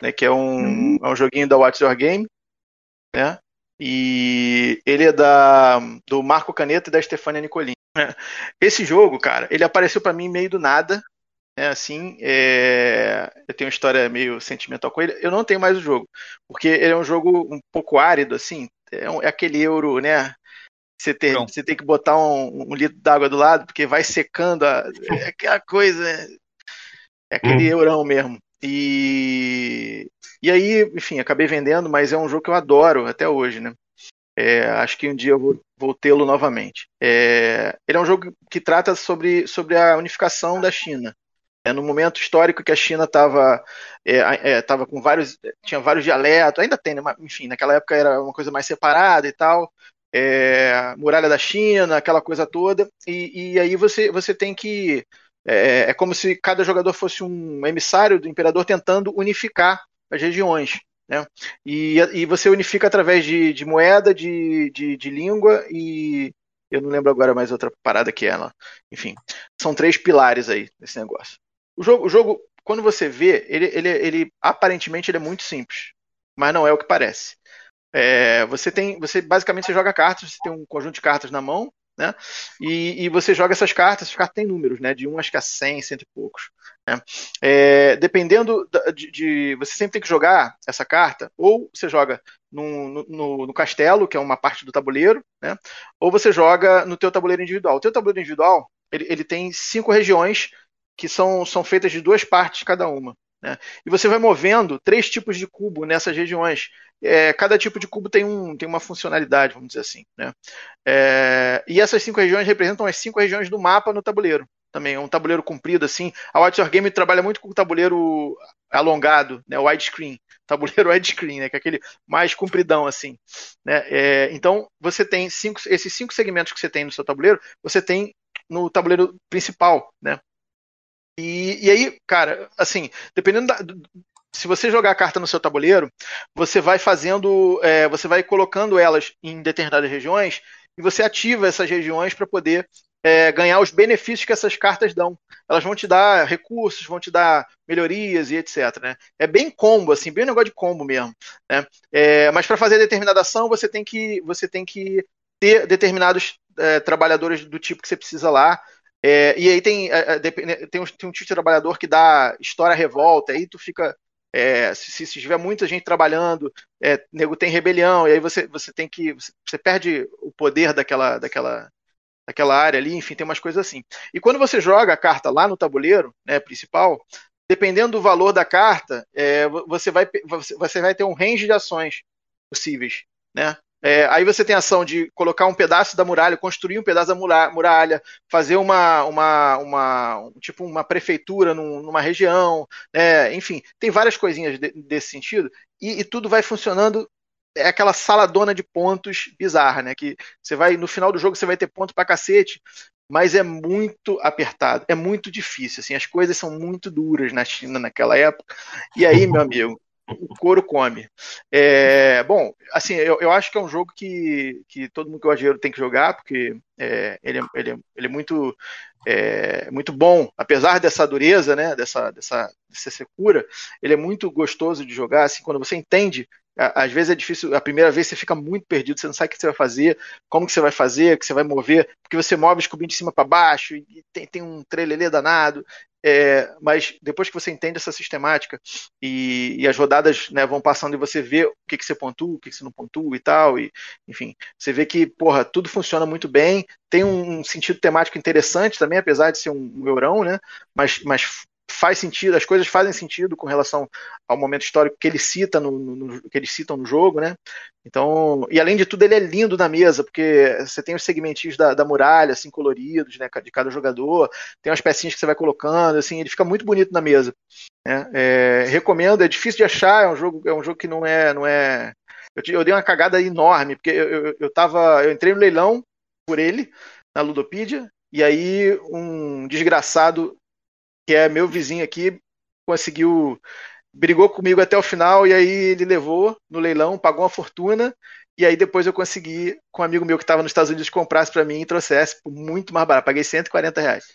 né, que é um, uhum. é um joguinho da Watch Your Game, né? E ele é da do Marco Caneta e da Stefania Nicolini. Esse jogo, cara, ele apareceu para mim meio do nada, né? Assim, é... eu tenho uma história meio sentimental com ele. Eu não tenho mais o jogo, porque ele é um jogo um pouco árido, assim. É, um, é aquele euro, né? Você tem, você tem que botar um, um litro d'água do lado, porque vai secando a, é aquela coisa. É aquele hum. eurão mesmo. E, e aí, enfim, acabei vendendo, mas é um jogo que eu adoro até hoje, né? É, acho que um dia eu vou, vou tê-lo novamente. É, ele é um jogo que trata sobre, sobre a unificação da China. É, no momento histórico que a China estava é, é, tava com vários tinha vários dialetos, ainda tem, né? Enfim, naquela época era uma coisa mais separada e tal. É, muralha da China, aquela coisa toda. E, e aí você, você tem que é, é, como se cada jogador fosse um emissário do imperador tentando unificar as regiões. Né? E, e você unifica através de, de moeda, de, de, de, língua e. Eu não lembro agora mais outra parada que ela. Enfim, são três pilares aí desse negócio. O jogo, o jogo quando você vê, ele, ele, ele aparentemente ele é muito simples, mas não é o que parece. É, você tem, você basicamente você joga cartas, você tem um conjunto de cartas na mão, né? E, e, você joga essas cartas, essas cartas têm números, né? De 1 acho que a 100, cento e poucos. Né? É, dependendo de, de, Você sempre tem que jogar essa carta, ou você joga no, no, no, castelo, que é uma parte do tabuleiro, né? Ou você joga no teu tabuleiro individual. O teu tabuleiro individual, ele, ele tem cinco regiões que são, são feitas de duas partes cada uma. Né? E você vai movendo três tipos de cubo nessas regiões. É, cada tipo de cubo tem, um, tem uma funcionalidade, vamos dizer assim. Né? É, e essas cinco regiões representam as cinco regiões do mapa no tabuleiro. também, é um tabuleiro comprido assim. A White Your Game trabalha muito com o tabuleiro alongado, né, widescreen, tabuleiro widescreen, né, que é aquele mais compridão assim, né? É, então você tem cinco, esses cinco segmentos que você tem no seu tabuleiro, você tem no tabuleiro principal, né? E, e aí, cara, assim, dependendo da, se você jogar a carta no seu tabuleiro, você vai fazendo, é, você vai colocando elas em determinadas regiões e você ativa essas regiões para poder é, ganhar os benefícios que essas cartas dão. Elas vão te dar recursos, vão te dar melhorias e etc. Né? É bem combo, assim, bem um negócio de combo mesmo. Né? É, mas para fazer determinada ação, você tem que, você tem que ter determinados é, trabalhadores do tipo que você precisa lá. É, e aí tem, é, é, tem, um, tem um tipo de trabalhador que dá história revolta, aí tu fica é, se, se, tiver muita gente trabalhando, é, nego tem rebelião, e aí você, você tem que. Você perde o poder daquela, daquela, daquela área ali, enfim, tem umas coisas assim. E quando você joga a carta lá no tabuleiro né, principal, dependendo do valor da carta, é, você, vai, você vai ter um range de ações possíveis. Né? É, aí você tem a ação de colocar um pedaço da muralha, construir um pedaço da muralha, fazer uma, uma, uma tipo uma prefeitura num, numa região, né? enfim, tem várias coisinhas de, desse sentido e, e, tudo vai funcionando. É aquela saladona de pontos bizarra, né? Que você vai no final do jogo você vai ter ponto pra cacete, mas é muito apertado, é muito difícil. Assim, as coisas são muito duras na China naquela época. E aí, meu amigo, o couro come. É, bom, assim, eu, eu acho que é um jogo que, que todo mundo que gosta de dinheiro tem que jogar, porque é, ele, é, ele, é, é muito, é, muito bom, apesar dessa dureza, né, dessa, dessa, dessa secura, ele é muito gostoso de jogar, assim, quando você entende às vezes é difícil, a primeira vez você fica muito perdido, você não sabe o que você vai fazer, como que você vai fazer, o que você vai mover, porque você move os cubinhos de cima para baixo, e tem, tem um trelelê danado, é, mas depois que você entende essa sistemática e, e as rodadas né, vão passando e você vê o que, que você pontua, o que, que você não pontua e tal, e enfim, você vê que, porra, tudo funciona muito bem, tem um, sentido temático interessante também, apesar de ser um, um eurão, né? Mas, mas faz sentido, as coisas fazem sentido com relação ao momento histórico que ele cita no, no, que eles citam no jogo, né? Então, e além de tudo, ele é lindo na mesa, porque você tem os segmentinhos da, da muralha, assim, coloridos, né, de cada jogador, tem umas pecinhas que você vai colocando, assim, ele fica muito bonito na mesa. Né? É, recomendo, é difícil de achar, é um jogo, é um jogo que não é, não é. Eu, eu dei uma cagada enorme, porque eu, eu, eu tava, eu entrei no leilão por ele na Ludopedia, e aí um desgraçado que é meu vizinho aqui, conseguiu. brigou comigo até o final, e aí ele levou no leilão, pagou uma fortuna, e aí depois eu consegui, com um amigo meu que estava nos Estados Unidos, comprasse para mim e trouxesse por muito mais barato. Paguei 140 reais.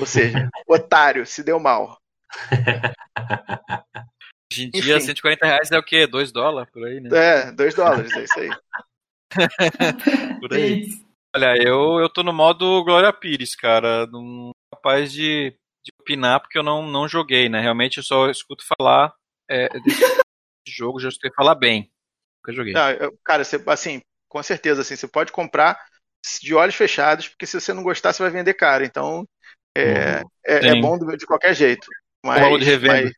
Ou seja, otário, se deu mal. Hoje em dia, Enfim. 140 reais é o quê? 2 dólares por aí, né? É, 2 dólares, é isso aí. por aí. Olha, eu, eu tô no modo Glória Pires, cara. Não capaz de de opinar porque eu não, não joguei, né? Realmente eu só escuto falar é, desse jogo, já escutei falar bem. Nunca joguei. Não, eu, cara, você, assim, com certeza, assim, você pode comprar de olhos fechados, porque se você não gostar, você vai vender caro. Então, é, uhum. é, é, bom de qualquer jeito. Mas, o valor de revenda.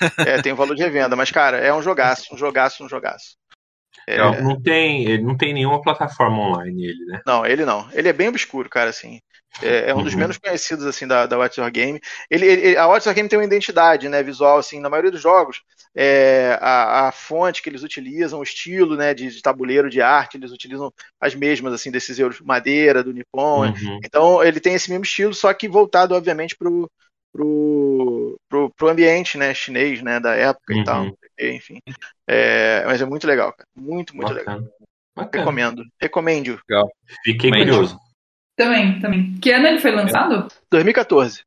Mas, é, tem o valor de revenda, mas, cara, é um jogaço, um jogaço, um jogaço. É... Não, não, tem, ele não tem nenhuma plataforma online ele, né? Não, ele não. Ele é bem obscuro, cara, assim. É, é um dos uhum. menos conhecidos assim da, da Watch Your Game. Ele, ele, a Watch Your Game tem uma identidade, né, visual assim. Na maioria dos jogos, é, a, a, fonte que eles utilizam, o estilo, né, de, de, tabuleiro de arte, eles utilizam as mesmas assim desses euros madeira do Nippon. Uhum. Então ele tem esse mesmo estilo, só que voltado obviamente pro pro, pro, pro ambiente, né, chinês, né, da época uhum. e tal. Enfim, é, mas é muito legal, cara. Muito, muito Bacana. legal. Bacana. Recomendo. Recomendo. Legal. Fiquei curioso. Também, também. Que ano ele foi lançado? 2014.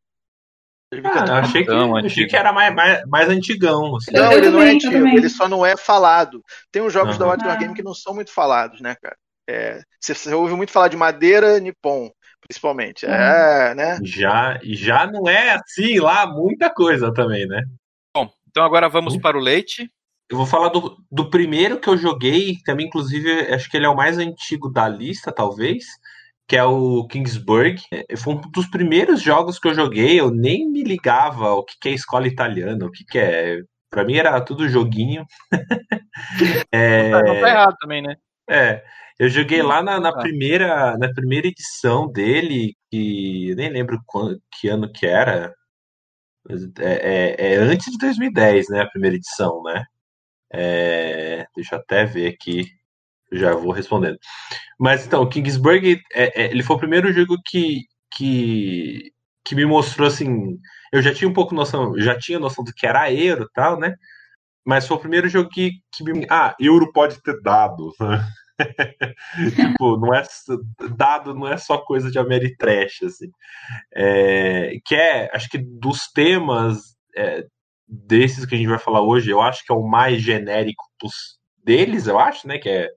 2014. Ah, achei, que, achei que era mais, mais, mais antigão. Assim. Não, ele não é antigo, ele só não é falado. Tem uns jogos uhum. da Watch ah. Game que não são muito falados, né, cara? É, você, você, ouve muito falar de madeira Nippon, principalmente. Uhum. É, né? Já, já não é assim lá muita coisa também, né? Bom, então agora vamos uhum. para o leite. Eu vou falar do, do primeiro que eu joguei, também, inclusive, acho que ele é o mais antigo da lista, talvez que é o Kingsburg. É, foi um dos primeiros jogos que eu joguei, eu nem me ligava o que é escola italiana, o que é. Pra mim era tudo joguinho. é... Não tá errado também, né? É. Eu joguei lá na, na, primeira, na primeira edição dele, que nem lembro quando, que ano que era. É, é, é, antes de 2010, né? A primeira edição, né? É, deixa eu até ver aqui. Já vou respondendo. Mas então, Kingsburg, é, é, ele foi o primeiro jogo que, que, que me mostrou assim. Eu já tinha um pouco noção, já tinha noção do que era euro e tal, né? Mas foi o primeiro jogo que, que me. Ah, euro pode ter dados, né? tipo, não é dado, não é só coisa de Ameritrash, assim. É, que é, acho que dos temas é, desses que a gente vai falar hoje, eu acho que é o mais genérico dos, deles, eu acho, né? Que é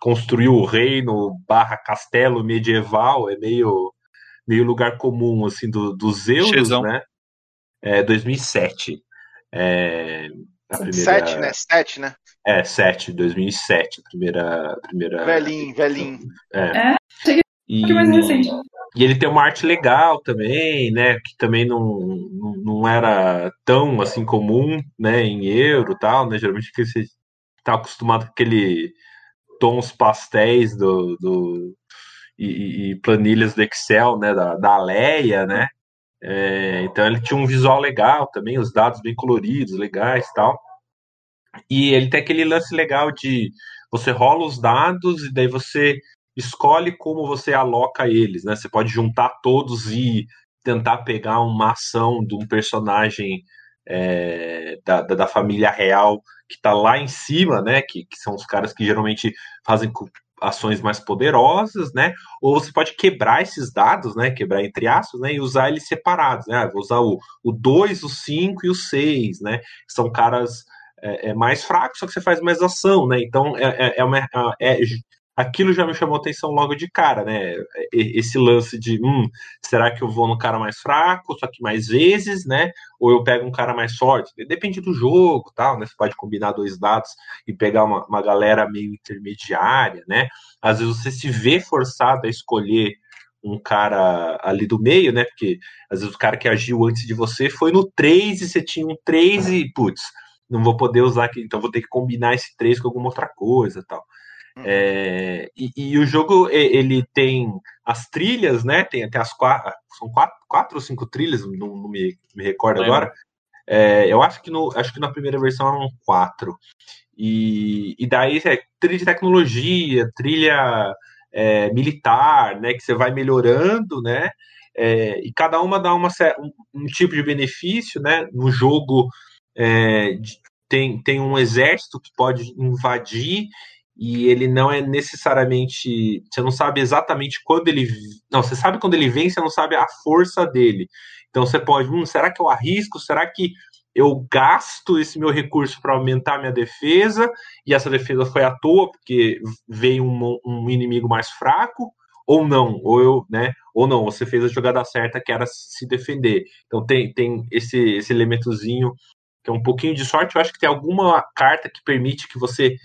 construir o reino barra castelo medieval, é meio, meio lugar comum, assim, do, dos euros, Chezão. né? É 2007. É, a primeira... Sete, né? Sete, né? É, sete, 2007, primeira, primeira. Velhinho, velhinho. É. é cheguei e... mais recente. E ele tem uma arte legal também, né? Que também não, não, não era tão assim comum, né? Em euro e tal, né? Geralmente que você tá acostumado com aquele tons pastéis do, do e, e, planilhas do Excel, né? Da, da Leia, né? É, então ele tinha um visual legal também, os dados bem coloridos, legais tal. E ele tem aquele lance legal de você rola os dados e daí você escolhe como você aloca eles, né? Você pode juntar todos e tentar pegar uma ação de um personagem é, da, da, da, família real que está lá em cima, né? Que, que são os caras que geralmente fazem ações mais poderosas, né? Ou você pode quebrar esses dados, né? Quebrar entre aspas, né? E usar eles separados, né? Ah, vou usar o, o 2, o 5 e o 6, né? São caras é, é, mais fracos, só que você faz mais ação, né? Então é, é, é uma, é, aquilo já me chamou atenção logo de cara, né? Esse lance de, hum, será que eu vou no cara mais fraco, só que mais vezes, né? Ou eu pego um cara mais forte? Depende do jogo, tal, né? Você pode combinar dois dados e pegar uma, uma galera meio intermediária, né? Às vezes você se vê forçado a escolher um cara ali do meio, né? Porque às vezes o cara que agiu antes de você foi no 3 e você tinha um 3 e, putz, não vou poder usar aqui, então vou ter que combinar esse 3 com alguma outra coisa tal. Uhum. É, e, e, o jogo ele tem as trilhas, né? Tem até as quatro, são quatro, quatro ou cinco trilhas, não, não me, me recordo é. agora. É, eu acho que, no, acho que na primeira versão eram quatro. E, e daí é trilha de tecnologia, trilha é, militar, né? Que você vai melhorando, né? É, e cada uma dá uma, um, um, tipo de benefício, né? No jogo é, de, tem, tem um exército que pode invadir e ele não é necessariamente. Você não sabe exatamente quando ele. Não, você sabe quando ele vem, você não sabe a força dele. Então você pode. Hum, será que eu arrisco? Será que eu gasto esse meu recurso para aumentar minha defesa? E essa defesa foi à toa, porque veio um, um inimigo mais fraco? Ou não, ou eu, né? Ou não, você fez a jogada certa que era se defender. Então tem, tem esse, esse elementozinho que é um pouquinho de sorte. Eu acho que tem alguma carta que permite que você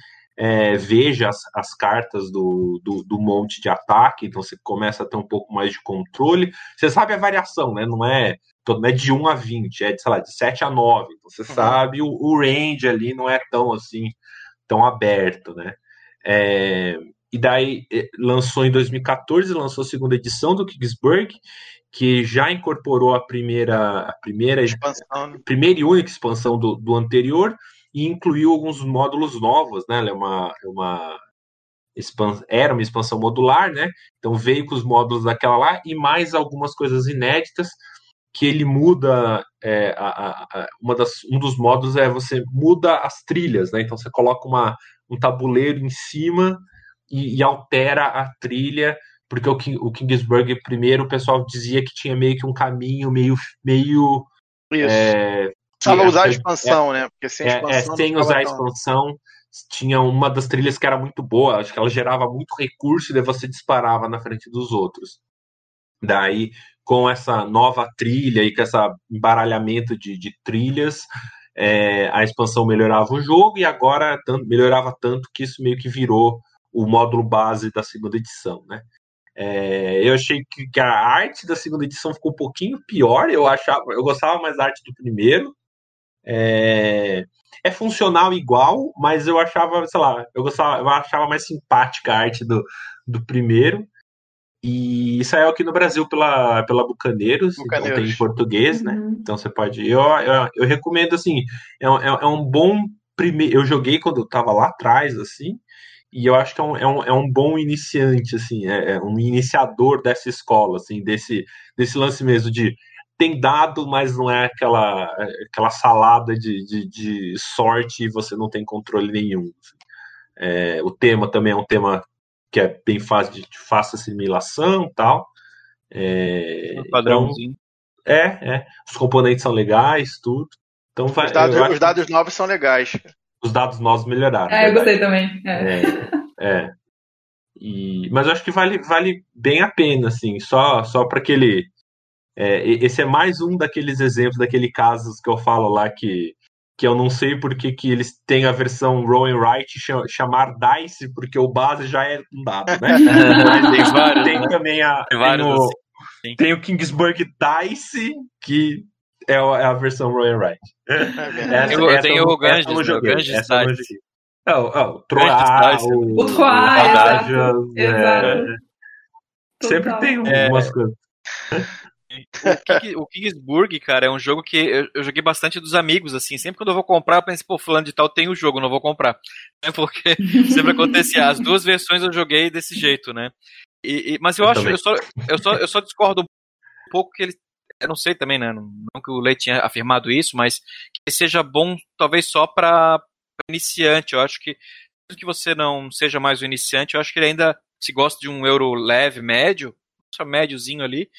é, veja as, as cartas do, do, do, monte de ataque, então você começa a ter um pouco mais de controle. Você sabe a variação, né? Não é, não é de 1 a 20, é de, sei lá, de 7 a 9. Então você uhum. sabe o, o, range ali não é tão assim, tão aberto, né? É, e daí é, lançou em 2014, lançou a segunda edição do Kingsburg, que já incorporou a primeira, a primeira expansão, né? primeira e única expansão do, do anterior e incluiu alguns módulos novos, né? Ela é uma, uma era uma expansão modular, né? Então veio com os módulos daquela lá e mais algumas coisas inéditas que ele muda é, a, a, uma das, um dos módulos é você muda as trilhas, né? Então você coloca uma, um tabuleiro em cima e, e altera a trilha porque o, King, o Kingsburg primeiro o pessoal dizia que tinha meio que um caminho meio meio é, Precisava usar a expansão, é, né? Porque sem é, expansão. É, sem usar a expansão, tinha uma das trilhas que era muito boa, acho que ela gerava muito recurso e daí você disparava na frente dos outros. Daí, com essa nova trilha e com esse embaralhamento de, de trilhas, é, a expansão melhorava o jogo e agora tanto, melhorava tanto que isso meio que virou o módulo base da segunda edição, né? É, eu achei que, que, a arte da segunda edição ficou um pouquinho pior. Eu achava, eu gostava mais da arte do primeiro. É, é funcional igual, mas eu achava, sei lá, eu gostava, eu achava mais simpática a arte do, do primeiro. E saiu aqui no Brasil pela, pela Bucaneiros, Bucaneiros. então tem em português, né? Uhum. Então você pode. Eu, eu, eu recomendo, assim, é, é, é um bom primeiro. Eu joguei quando eu tava lá atrás, assim, e eu acho que é um, é um, é um bom iniciante, assim, é, é, um iniciador dessa escola, assim, desse, desse lance mesmo de tem dado, mas não é aquela, aquela salada de, de, de sorte e você não tem controle nenhum. Assim. É, o tema também é um tema que é bem fácil de, de fácil assimilação tal. É, um padrãozinho. Então, é, é. Os componentes são legais, tudo. Então vai, os, dados, os dados novos são legais. Os dados novos melhoraram. É, eu gostei também. É. é, é. E, mas eu acho que vale, vale bem a pena, assim, só, só para aquele é, esse é mais um daqueles exemplos, daquele casos que eu falo lá que, que eu não sei porque que eles têm a versão roll and write chamar dice, porque o base já é um dado, né? Mas tem, vários, tem né? também a, tem, vários, tem, o, assim. tem o Kingsburg Dice, que é a versão roll and write. Essa, eu, eu tenho o Ganges, o Ganges Dice. É, o, é, o Troá, o, o Troá, exato. É, sempre tem algumas é, coisas. O, Kingsburg, cara, é um jogo que eu, eu, joguei bastante dos amigos, assim. Sempre quando eu vou comprar, eu penso, pô, fulano de tal tem o jogo, não vou comprar. É porque sempre acontecia. As duas versões eu joguei desse jeito, né? E, e, mas eu, eu acho, eu só, eu, só, eu só discordo um pouco que ele. Eu não sei também, né? Não, não que o Leite tinha afirmado isso, mas que seja bom, talvez só para iniciante. Eu acho que, que você não seja mais um iniciante, eu acho que ele ainda, se gosta de um euro leve, médio, só médiozinho ali,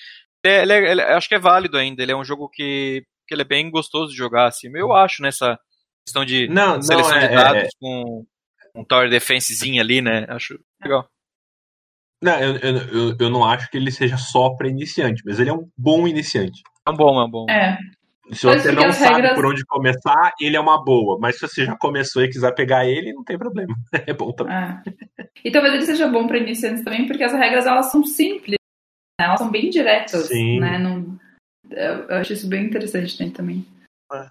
é, ele é, ele é, acho que é válido ainda. Ele é um jogo que, que ele é bem gostoso de jogar, assim. Eu acho nessa questão de não, seleção não, é, de dados é, com um tower defensezinho ali, né? Acho legal. Não, eu, eu, eu não acho que ele seja só para iniciante, mas ele é um bom iniciante. É um bom, é um bom. É. Se você não sabe regras... por onde começar, ele é uma boa. Mas se você já começou e quiser pegar ele, não tem problema. É bom também. É. E talvez ele seja bom para iniciantes também, porque as regras elas são simples. Né? Elas são bem diretas, Sim. né? Não, eu, acho isso bem interessante né, também. É.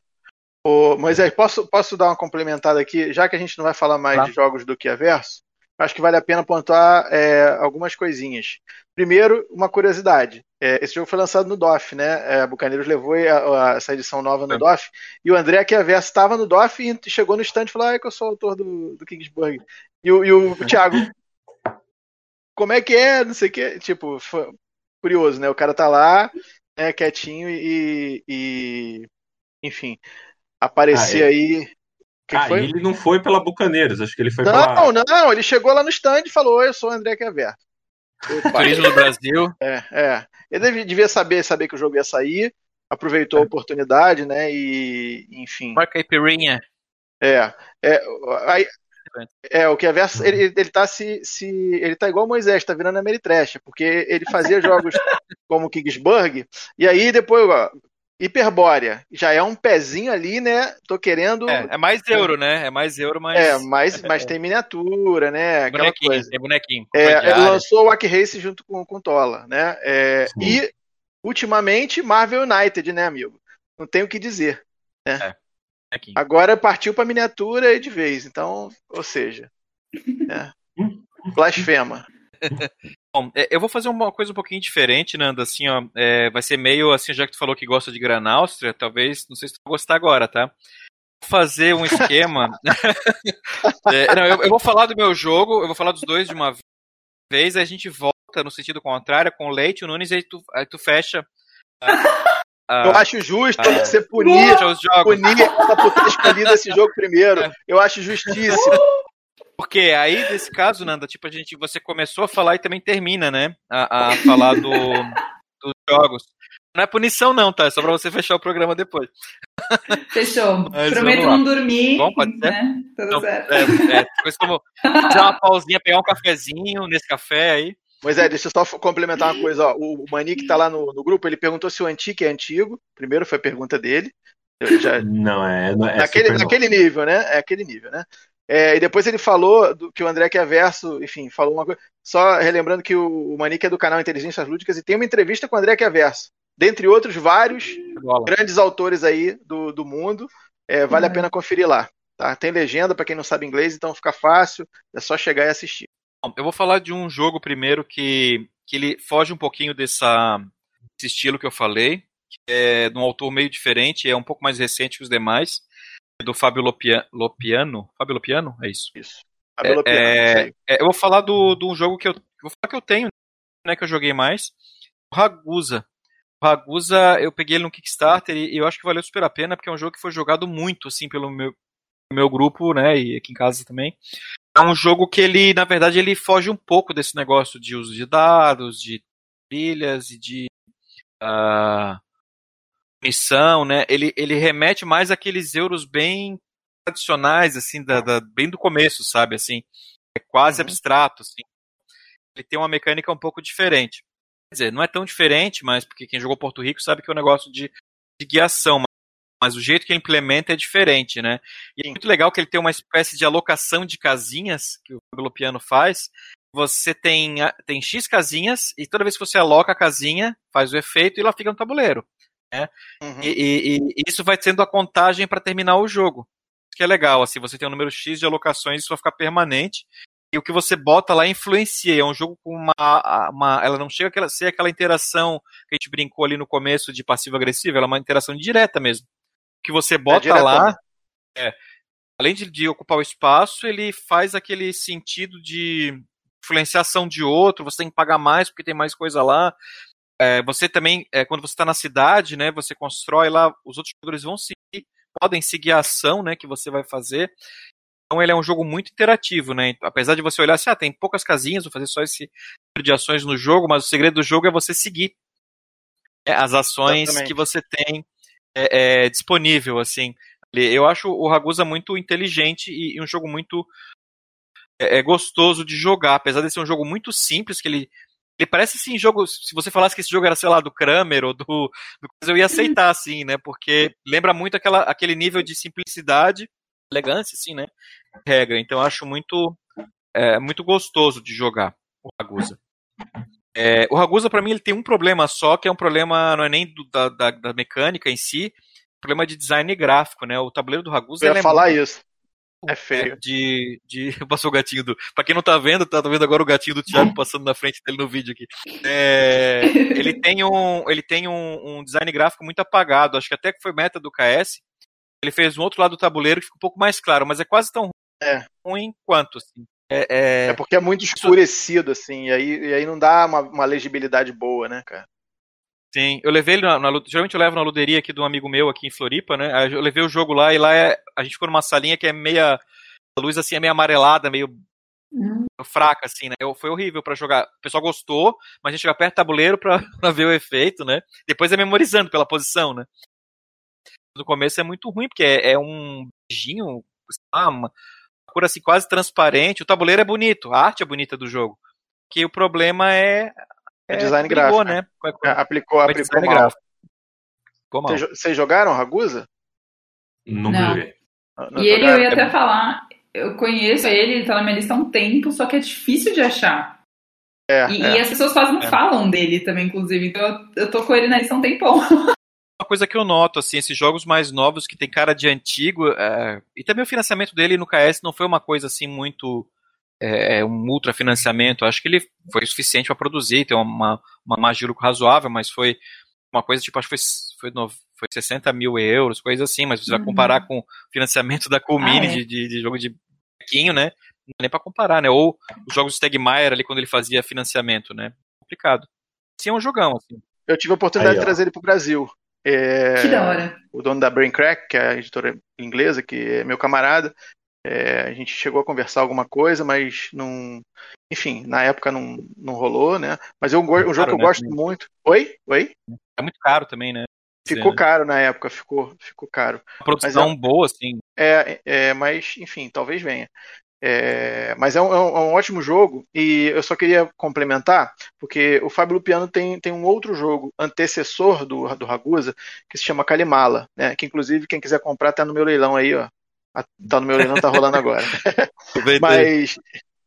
Ô, Moisés, posso, posso dar uma complementada aqui? Já que a gente não vai falar mais claro. de jogos do que a verso, acho que vale a pena pontuar é, algumas coisinhas. Primeiro, uma curiosidade. É, esse jogo foi lançado no DOF, né? É, Bucaneiros levou a, a, essa edição nova no é. DOF. E o André que a verso estava no DOF e chegou no stand e falou: Ah, que eu sou autor do, do Kingsburg. E, o, e o, o Thiago, como é que é? Não sei o que. Tipo, foi, curioso, né? O cara tá lá, né, quietinho e, e enfim, aparecer ah, é. aí. Que ah, foi? ele não foi pela Bucaneiros, acho que ele foi não, pela. Não, não, ele chegou lá no stand e falou: eu sou o André Quever. Turismo do Brasil. É, é. Ele devia saber, saber que o jogo ia sair, aproveitou é. a oportunidade, né? E, enfim. Marca Caipirinha. É. é aí, é, o que é verso, ele, ele tá se, se. Ele tá igual Moisés, tá virando Ameritrash, porque ele fazia jogos como Kingsburg, e aí depois, ó, Hiperbórea, já é um pezinho ali, né? Tô querendo. É, é mais euro, né? É mais euro, mas. É, mas, mas tem miniatura, né? Aquela bonequinho, coisa. tem bonequinho. É, ele lançou o Wack Race junto com, com Tola, né? É, e, ultimamente, Marvel United, né, amigo? Não tenho o que dizer. Né? É. Aqui. Agora partiu para miniatura e de vez. Então, ou seja, é, blasfema. Bom, eu vou fazer uma coisa um pouquinho diferente, Nanda, assim, ó, é, vai ser meio assim, já que tu falou que gosta de Gran Áustria, talvez, não sei se tu vai gostar agora, tá? Vou fazer um esquema. é, não, eu, eu, vou falar do meu jogo, eu vou falar dos dois de uma vez, aí a gente volta no sentido contrário, com o Leite e o Nunes, aí tu, aí tu fecha. Ah, eu acho justo ah, você punir, punir por ter escolhido esse jogo primeiro. Eu acho justíssimo. Porque aí, nesse caso, Nanda, tipo, a gente, você começou a falar e também termina, né? A, a falar do, dos jogos. Não é punição, não, tá? É só pra você fechar o programa depois. Fechou. Mas Prometo não dormir. Bom, pode ser? Né? Tudo então, certo. É, é, coisa como fazer uma pausinha, pegar um cafezinho nesse café aí. Mas é, deixa eu só complementar uma coisa. Ó. O Mani que tá lá no, no, grupo, ele perguntou se o Antique é antigo. Primeiro foi a pergunta dele. Já... Não, é. Não é naquele, naquele nível, né? É aquele nível, né? É, e depois ele falou do, que o André que é verso, enfim, falou uma coisa. Só relembrando que o, o Manique é do canal Inteligências Lúdicas e tem uma entrevista com o André que é verso. Dentre outros vários Bola. grandes autores aí do, do mundo. É, vale uhum. a pena conferir lá. Tá? Tem legenda para quem não sabe inglês, então fica fácil. É só chegar e assistir. Eu vou falar de um jogo primeiro que, que ele foge um pouquinho dessa, desse estilo que eu falei, que é de um autor meio diferente, é um pouco mais recente que os demais, é do Fábio Lopiano. Lopiano? Fábio Lopiano? É isso. Isso. É, Lopiano, é, é, eu vou falar do, do jogo que eu, vou falar que eu tenho, né, que eu joguei mais, o Ragusa. O Ragusa, eu peguei ele no Kickstarter e eu acho que valeu super a pena, porque é um jogo que foi jogado muito, assim, pelo meu, meu grupo, né, e aqui em casa também. É um jogo que ele, na verdade, ele foge um pouco desse negócio de uso de dados, de trilhas e de uh, missão, né? Ele, ele remete mais àqueles euros bem tradicionais, assim, da, da bem do começo, sabe? Assim, é quase uhum. abstrato, assim. Ele tem uma mecânica um pouco diferente. Quer dizer, não é tão diferente, mas porque quem jogou Porto Rico sabe que é um negócio de, de guiação, mas o jeito que ele implementa é diferente, né? E é muito legal que ele tem uma espécie de alocação de casinhas que o Piano faz. Você tem, tem X casinhas e toda vez que você aloca a casinha, faz o efeito e ela fica no tabuleiro. Né? Uhum. E, e, e, isso vai sendo a contagem para terminar o jogo. Que é legal, assim, você tem um número X de alocações, isso vai ficar permanente. E o que você bota lá influencia. É um jogo com uma. uma ela não chega a ser aquela interação que a gente brincou ali no começo de passivo-agressivo, ela é uma interação direta mesmo que você bota é lá, é, além de, de, ocupar o espaço, ele faz aquele sentido de influenciação de outro, você tem que pagar mais porque tem mais coisa lá. É, você também, é, quando você está na cidade, né, você constrói lá, os outros jogadores vão seguir, podem seguir a ação né, que você vai fazer. Então ele é um jogo muito interativo, né? Apesar de você olhar assim, ah, tem poucas casinhas, vou fazer só esse tipo de ações no jogo, mas o segredo do jogo é você seguir é, as ações Exatamente. que você tem é, é, disponível, assim. Eu acho o Ragusa muito inteligente e, e um jogo muito é, é, gostoso de jogar, apesar de ser um jogo muito simples, que ele ele parece assim jogo. Se você falasse que esse jogo era, sei lá, do Kramer ou do, do eu ia aceitar, assim, né? Porque lembra muito aquela, aquele nível de simplicidade, elegância, assim, né? Regra. Então acho muito, é, muito gostoso de jogar o Ragusa. É, o Ragusa, para mim, ele tem um problema só, que é um problema, não é nem do, da, da, da, mecânica em si, problema de design gráfico, né? O tabuleiro do Ragusa. Eu ia é falar é isso. É feio. De, de. Passou o gatinho do. Pra quem não tá vendo, tá vendo agora o gatinho do Thiago passando na frente dele no vídeo aqui. É, ele tem, um, ele tem um, um, design gráfico muito apagado. Acho que até que foi meta do KS. Ele fez um outro lado do tabuleiro que fica um pouco mais claro, mas é quase tão é. ruim quanto, assim. É, é... é, porque é muito escurecido, assim, e aí, e aí não dá uma, uma legibilidade boa, né, cara? Sim, eu levei ele na, na, Geralmente eu levo na luderia aqui de um amigo meu aqui em Floripa, né? Eu levei o jogo lá e lá é, a gente ficou numa salinha que é meia. A luz assim é meio amarelada, meio hum. fraca, assim, né? Foi horrível para jogar. O pessoal gostou, mas a gente chega perto do tabuleiro pra, pra ver o efeito, né? Depois é memorizando pela posição, né? No começo é muito ruim, porque é, é um beijinho, uma, cor assim quase transparente. O tabuleiro é bonito, a arte é bonita do jogo. Que o problema é. É, design aplicou, gráfico. Né? É, aplicou, aplicou mal. Gráfico. Vocês jogaram Ragusa? Não, não. vi. e ele, eu ia até falar, eu conheço ele, ele tá na minha lista há um tempo, só que é difícil de achar. É, e, é. e, as pessoas quase não é. falam dele também, inclusive. Então eu, eu tô com ele na lista há um tempão. uma coisa que eu noto, assim, esses jogos mais novos que tem cara de antigo, é, e também o financiamento dele no KS não foi uma coisa assim muito. É, é um ultra financiamento, acho que ele foi suficiente para produzir, tem uma, uma margem de lucro razoável, mas foi uma coisa tipo, acho que foi, foi, no, foi 60 mil euros, coisa assim, mas você uhum. vai comparar com o financiamento da Comini ah, é? de, de, de, jogo de bequinho, né? Não dá nem pra comparar, né? Ou os jogos do Stegmaier ali quando ele fazia financiamento, né? Complicado. Sim, é um jogão, assim. Eu tive a oportunidade Aí, de trazer ele pro Brasil. É, que da hora. O dono da Brain Crack, que é a editora inglesa, que é meu camarada, é, a gente chegou a conversar alguma coisa, mas não. Enfim, na época não, não rolou, né? Mas é um, um jogo que eu né, gosto muito. Oi? Oi? É muito caro também, né? Ficou caro na época, ficou, ficou caro. Uma produção é, boa, assim. É, é, mas, enfim, talvez venha. É, mas é um, é um, ótimo jogo e eu só queria complementar, porque o Fábio Lupiano tem, tem um outro jogo antecessor do, do Ragusa que se chama Kalimala, né? Que inclusive quem quiser comprar tá no meu leilão aí, ó. Tá no meu leilão, tá rolando agora. mas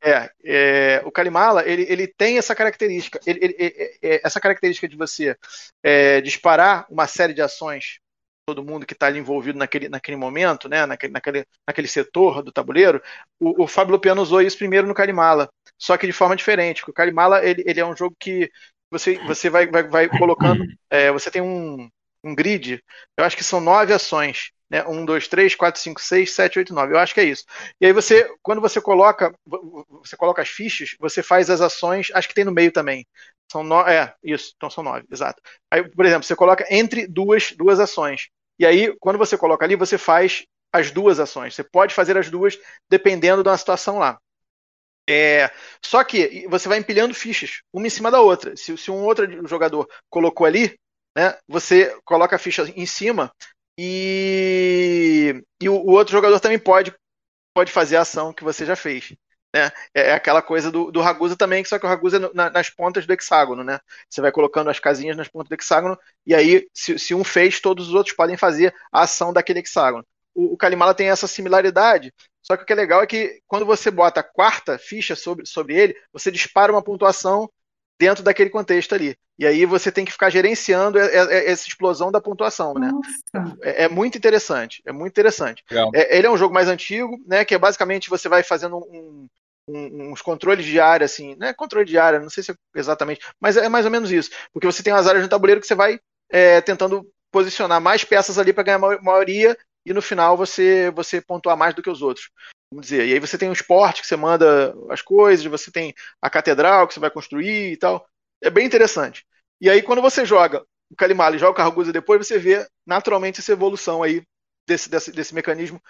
é, é, o Kalimala ele, ele tem essa característica, ele, ele, ele, essa característica de você é, disparar uma série de ações todo mundo que está ali envolvido naquele, naquele momento, né, naquele, naquele, naquele setor do tabuleiro, o, o Fábio Lupiano usou isso primeiro no Kalimala, só que de forma diferente, porque o Kalimala ele, ele é um jogo que você, você vai, vai, vai colocando, é, você tem um, um grid, eu acho que são nove ações, né? 1, 2, 3, 4, 5, 6, 7, 8, 9. Eu acho que é isso. E aí você, quando você coloca, você coloca as fichas, você faz as ações, acho que tem no meio também. São é, isso, então são nove, exato. Aí, por exemplo, você coloca entre duas, duas ações. E aí, quando você coloca ali, você faz as duas ações. Você pode fazer as duas dependendo da situação lá. É, só que você vai empilhando fichas, uma em cima da outra. Se, se um outro jogador colocou ali, né, você coloca a ficha em cima e, e o, o, outro jogador também pode, pode fazer a ação que você já fez. Né? É, é aquela coisa do, do Ragusa também, só que o Ragusa é na, nas pontas do hexágono. Né? Você vai colocando as casinhas nas pontas do hexágono, e aí, se, se um fez, todos os outros podem fazer a ação daquele hexágono. O, o Kalimala tem essa similaridade, só que o que é legal é que quando você bota a quarta ficha sobre, sobre ele, você dispara uma pontuação dentro daquele contexto ali. E aí você tem que ficar gerenciando essa explosão da pontuação, né? É, é, muito interessante, é muito interessante. É, ele é um jogo mais antigo, né? Que é basicamente você vai fazendo um, um, uns controles de área, assim, não é controle de área, não sei se é exatamente, mas é mais ou menos isso, porque você tem umas áreas no tabuleiro que você vai é, tentando posicionar mais peças ali para ganhar maioria e no final você você pontuar mais do que os outros vamos dizer. E aí você tem o esporte que você manda as coisas, você tem a catedral que você vai construir e tal. É bem interessante. E aí quando você joga o Kalimali e joga o Carguza depois, você vê naturalmente essa evolução aí desse, desse, desse mecanismo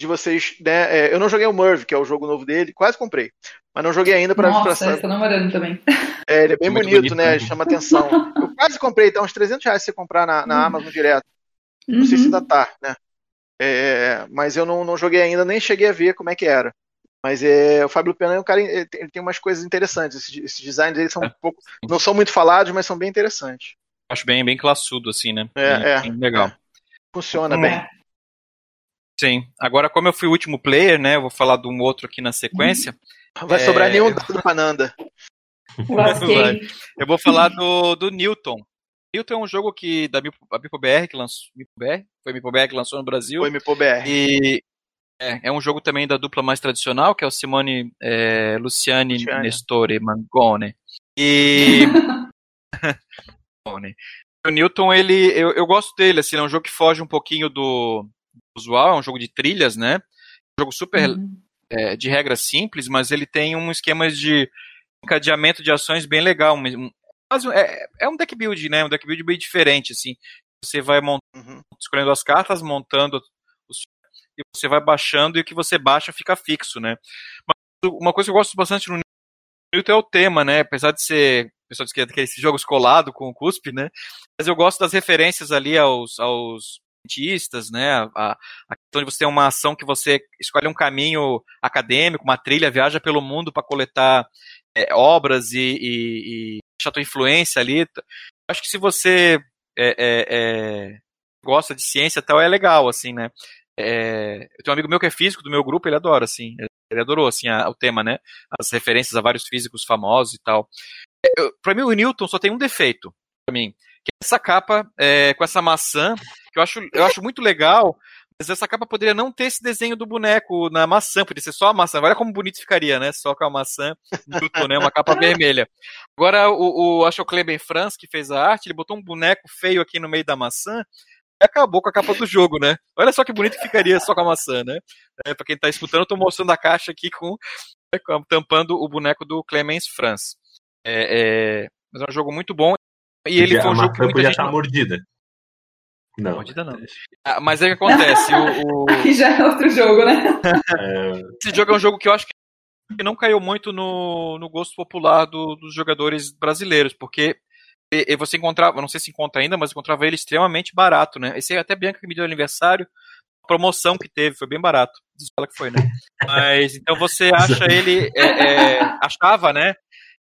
de vocês. Né, é, eu não joguei o Merv, que é o jogo novo dele, quase comprei. Mas não joguei ainda para Nossa, pra, tá namorando também. É, ele é bem bonito, bonito, né? Chama atenção. Eu quase comprei, tá uns 300 reais se você comprar na, na uhum. Amazon direto. Não uhum. sei se uhum. ainda tá, né? É, mas eu não, não, joguei ainda, nem cheguei a ver como é que era. Mas é, o Fábio Pena é um cara, ele tem umas coisas interessantes. Esses, esses designs dele são é. um pouco, não são muito falados, mas são bem interessantes. Acho bem, bem classudo, assim, né? É, bem, é. Bem legal. É. Funciona bem. Sim. Agora, como eu fui o último player, né? Eu vou falar de um outro aqui na sequência. Vai sobrar é, nenhum dado pra Nanda. eu vou falar do, do Newton. Newton é um jogo que da MipoBR que lançou, MipoBR, foi MipoBR que lançou no Brasil. Foi MipoBR. E é, é, um jogo também da dupla mais tradicional, que é o Simone é, Luciane. Nestore Mangone. E o Newton, ele, eu, eu gosto dele, assim, é um jogo que foge um pouquinho do, usual, é um jogo de trilhas, né? Um jogo super uhum. é, de regras simples, mas ele tem um esquema de encadeamento de ações bem legal, um, é, é um deck build, né? Um deck build bem diferente, assim. Você vai montando, uhum. escolhendo as cartas, montando os, e você vai baixando e o que você baixa fica fixo, né? Mas uma coisa que eu gosto bastante no Newton é o tema, né? Apesar de ser o pessoal diz que é esse jogo escolado com o cuspe, né? Mas eu gosto das referências ali aos, aos cientistas, né? A, a questão de você ter uma ação que você escolhe um caminho acadêmico, uma trilha, viaja pelo mundo para coletar é, obras e, e, e a tua influência ali. Acho que se você é, é, é, gosta de ciência e tal, é legal, assim, né? É, eu tenho um amigo meu que é físico do meu grupo, ele adora, assim, ele adorou, assim, a, o tema, né? As referências a vários físicos famosos e tal. É, para mim, o Newton só tem um defeito, para mim, que é essa capa é, com essa maçã, que eu acho, eu acho muito legal, mas essa capa poderia não ter esse desenho do boneco na maçã, poderia ser só a maçã. Olha como bonito ficaria, né? Só com a maçã, Newton, né? Uma capa vermelha. Agora, o, o, acho que o Kleber Franz, que fez a arte, ele botou um boneco feio aqui no meio da maçã e acabou com a capa do jogo, né? Olha só que bonito que ficaria só com a maçã, né? É, pra quem tá escutando, eu tô mostrando a caixa aqui com, né, tampando o boneco do Clemens Franz. É, é, mas é um jogo muito bom. E ele foi um jogo que muita podia gente estar mordida. Não. Mordida não. Ah, mas é o que acontece. o, o... Aí já é outro jogo, né? É... Esse jogo é um jogo que eu acho que não caiu muito no, no gosto popular do, dos jogadores brasileiros, porque e, você encontrava, não sei se encontra ainda, mas encontrava ele extremamente barato, né? Esse até Bianca que me deu aniversário, promoção que teve, foi bem barato. Fala que foi, né? Mas então você acha ele, é, é, achava, né?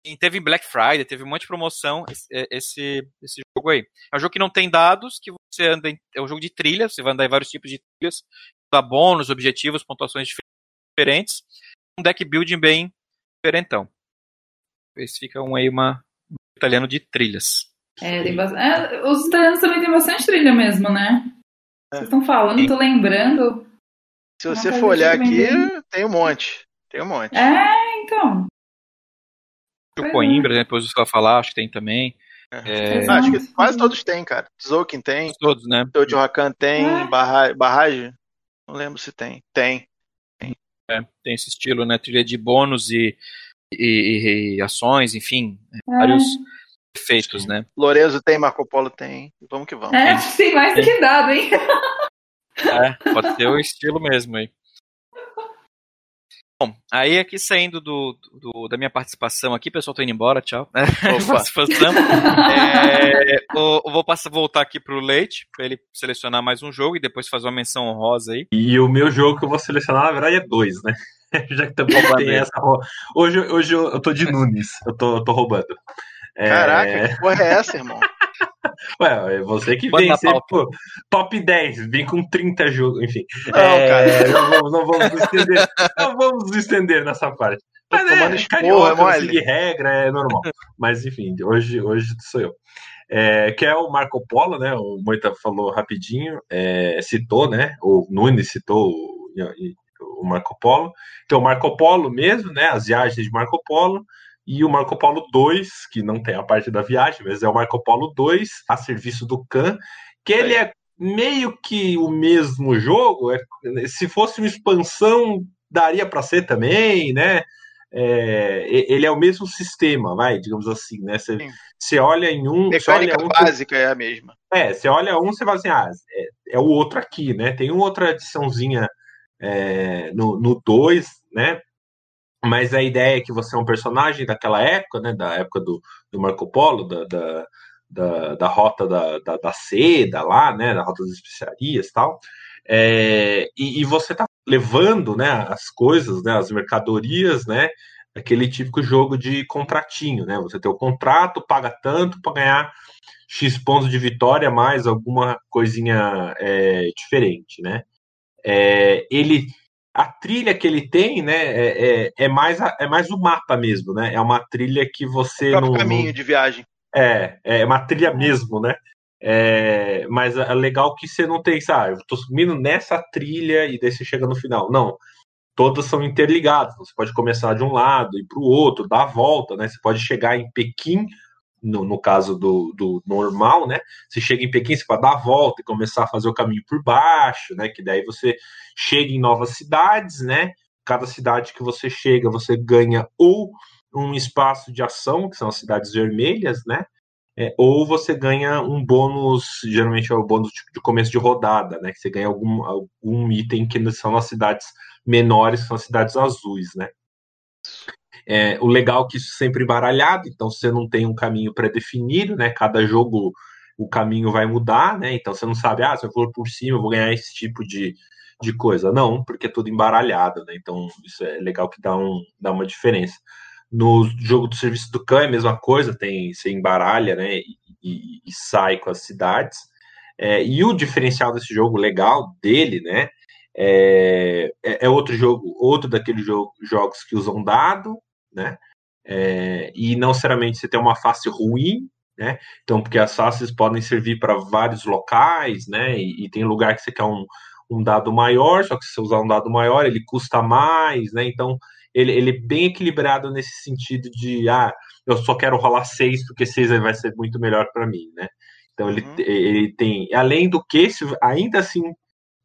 E teve em Black Friday, teve um monte de promoção esse, é, esse, esse jogo aí. É um jogo que não tem dados, que você anda em, é um jogo de trilha, você vai andar em vários tipos de trilhas, dá bônus, objetivos, pontuações diferentes. Um deck building bem diferentão. Esse fica um aí uma um italiano de trilhas. É, tem bastante, é, os italianos também têm bastante trilha mesmo, né? Vocês estão falando, tô lembrando. Se você for olhar aqui, tem um monte. Tem um monte. É, então. O Coimbra, né, depois você vai falar, acho que tem também. É... Ah, acho que quase todos têm, cara. Tzolk'in tem. Todos, né? Teotihuacan tem. É. Barra... Barragem? Não lembro se tem. Tem. Tem. É, tem esse estilo, né? Trilha de bônus e, e, e ações, enfim. É. Vários efeitos, né? Lorenzo tem, Marco Polo tem. Vamos que vamos. É, tem mais do que dado, hein? É, pode ser o estilo mesmo aí. Bom, aí aqui saindo do, do, da minha participação aqui, pessoal, tô indo embora, tchau. é, eu, eu, vou passar, voltar aqui pro Leite, para ele selecionar mais um jogo e depois fazer uma menção honrosa aí. E o meu jogo que eu vou selecionar, na verdade, é dois, né? Já que também tem essa. Hoje, hoje eu, tô de Nunes, eu tô, eu tô roubando. Caraca, é... que porra é essa, irmão? Ué, é você que vem sempre, pô, top 10, vem com 30 jogos, enfim. Não, é, cara. Não vamos, não vamos nos estender, não vamos estender nessa parte. Mas é, é carioca, seguir regra, é normal. Mas enfim, hoje, hoje sou eu. É, que é o Marco Polo, né? O Moita falou rapidinho, é, citou, né? O Nunes citou o, o Marco Polo. Então, o Marco Polo mesmo, né? As viagens de Marco Polo e o Marco Polo 2, que não tem a parte da viagem, mas é o Marco Polo 2, a serviço do Khan, que ele é meio que o mesmo jogo, é, se fosse uma expansão, daria para ser também, né? É, ele é o mesmo sistema, vai, digamos assim, né? Você, você olha em um. Mecânica um, básica é a mesma. É, você olha um, você fala assim, ah, é, é o outro aqui, né? Tem uma outra adiçãozinha é, no 2, né? Mas a ideia é que você é um personagem daquela época, né, da época do, do Marco Polo, da, da, da, da rota da, da, da, seda lá, né, da rota das especiarias tal, é, e, e, você está levando, né, as coisas, né, as mercadorias, né, aquele típico jogo de contratinho, né, você tem o contrato, paga tanto para ganhar X pontos de vitória, mais alguma coisinha é, diferente, né, é, ele a trilha que ele tem, né, é, é, é, mais, é mais o mapa mesmo, né? É uma trilha que você o não. caminho de viagem. É, é uma trilha mesmo, né? É, mas é legal que você não tem, sabe, eu tô subindo nessa trilha e daí você chega no final. Não. Todas são interligadas. Você pode começar de um lado e para o outro, dar a volta, né? Você pode chegar em Pequim no, no caso do, do, normal, né? Você chega em Pequim, você pode dar a volta e começar a fazer o caminho por baixo, né? Que daí você chega em novas cidades, né? Cada cidade que você chega, você ganha ou um espaço de ação, que são as cidades vermelhas, né? É, ou você ganha um bônus, geralmente é o bônus de, de, começo de rodada, né? Que você ganha algum, algum item que são as cidades menores, que são as cidades azuis, né? É, o legal é que isso sempre embaralhado, então você não tem um caminho pré-definido, né? Cada jogo o caminho vai mudar, né? Então você não sabe, ah, se eu for por cima, eu vou ganhar esse tipo de, de coisa. Não, porque é tudo embaralhado, né? Então isso é legal que dá, um, dá uma diferença. No jogo do serviço do Khan é a mesma coisa, tem você embaralha, né? E, e, e sai com as cidades. É, e o diferencial desse jogo legal dele, né? É, é, é outro jogo, outro daqueles jogo, jogos que usam dado, né? É, e não necessariamente você tem uma face ruim, né? Então, porque as faces podem servir para vários locais, né? E, e, tem lugar que você quer um, um dado maior, só que se você usar um dado maior, ele custa mais, né? Então, ele, ele é bem equilibrado nesse sentido de, ah, eu só quero rolar seis, porque seis vai ser muito melhor para mim, né? Então, ele, uhum. ele tem, além do que, se ainda assim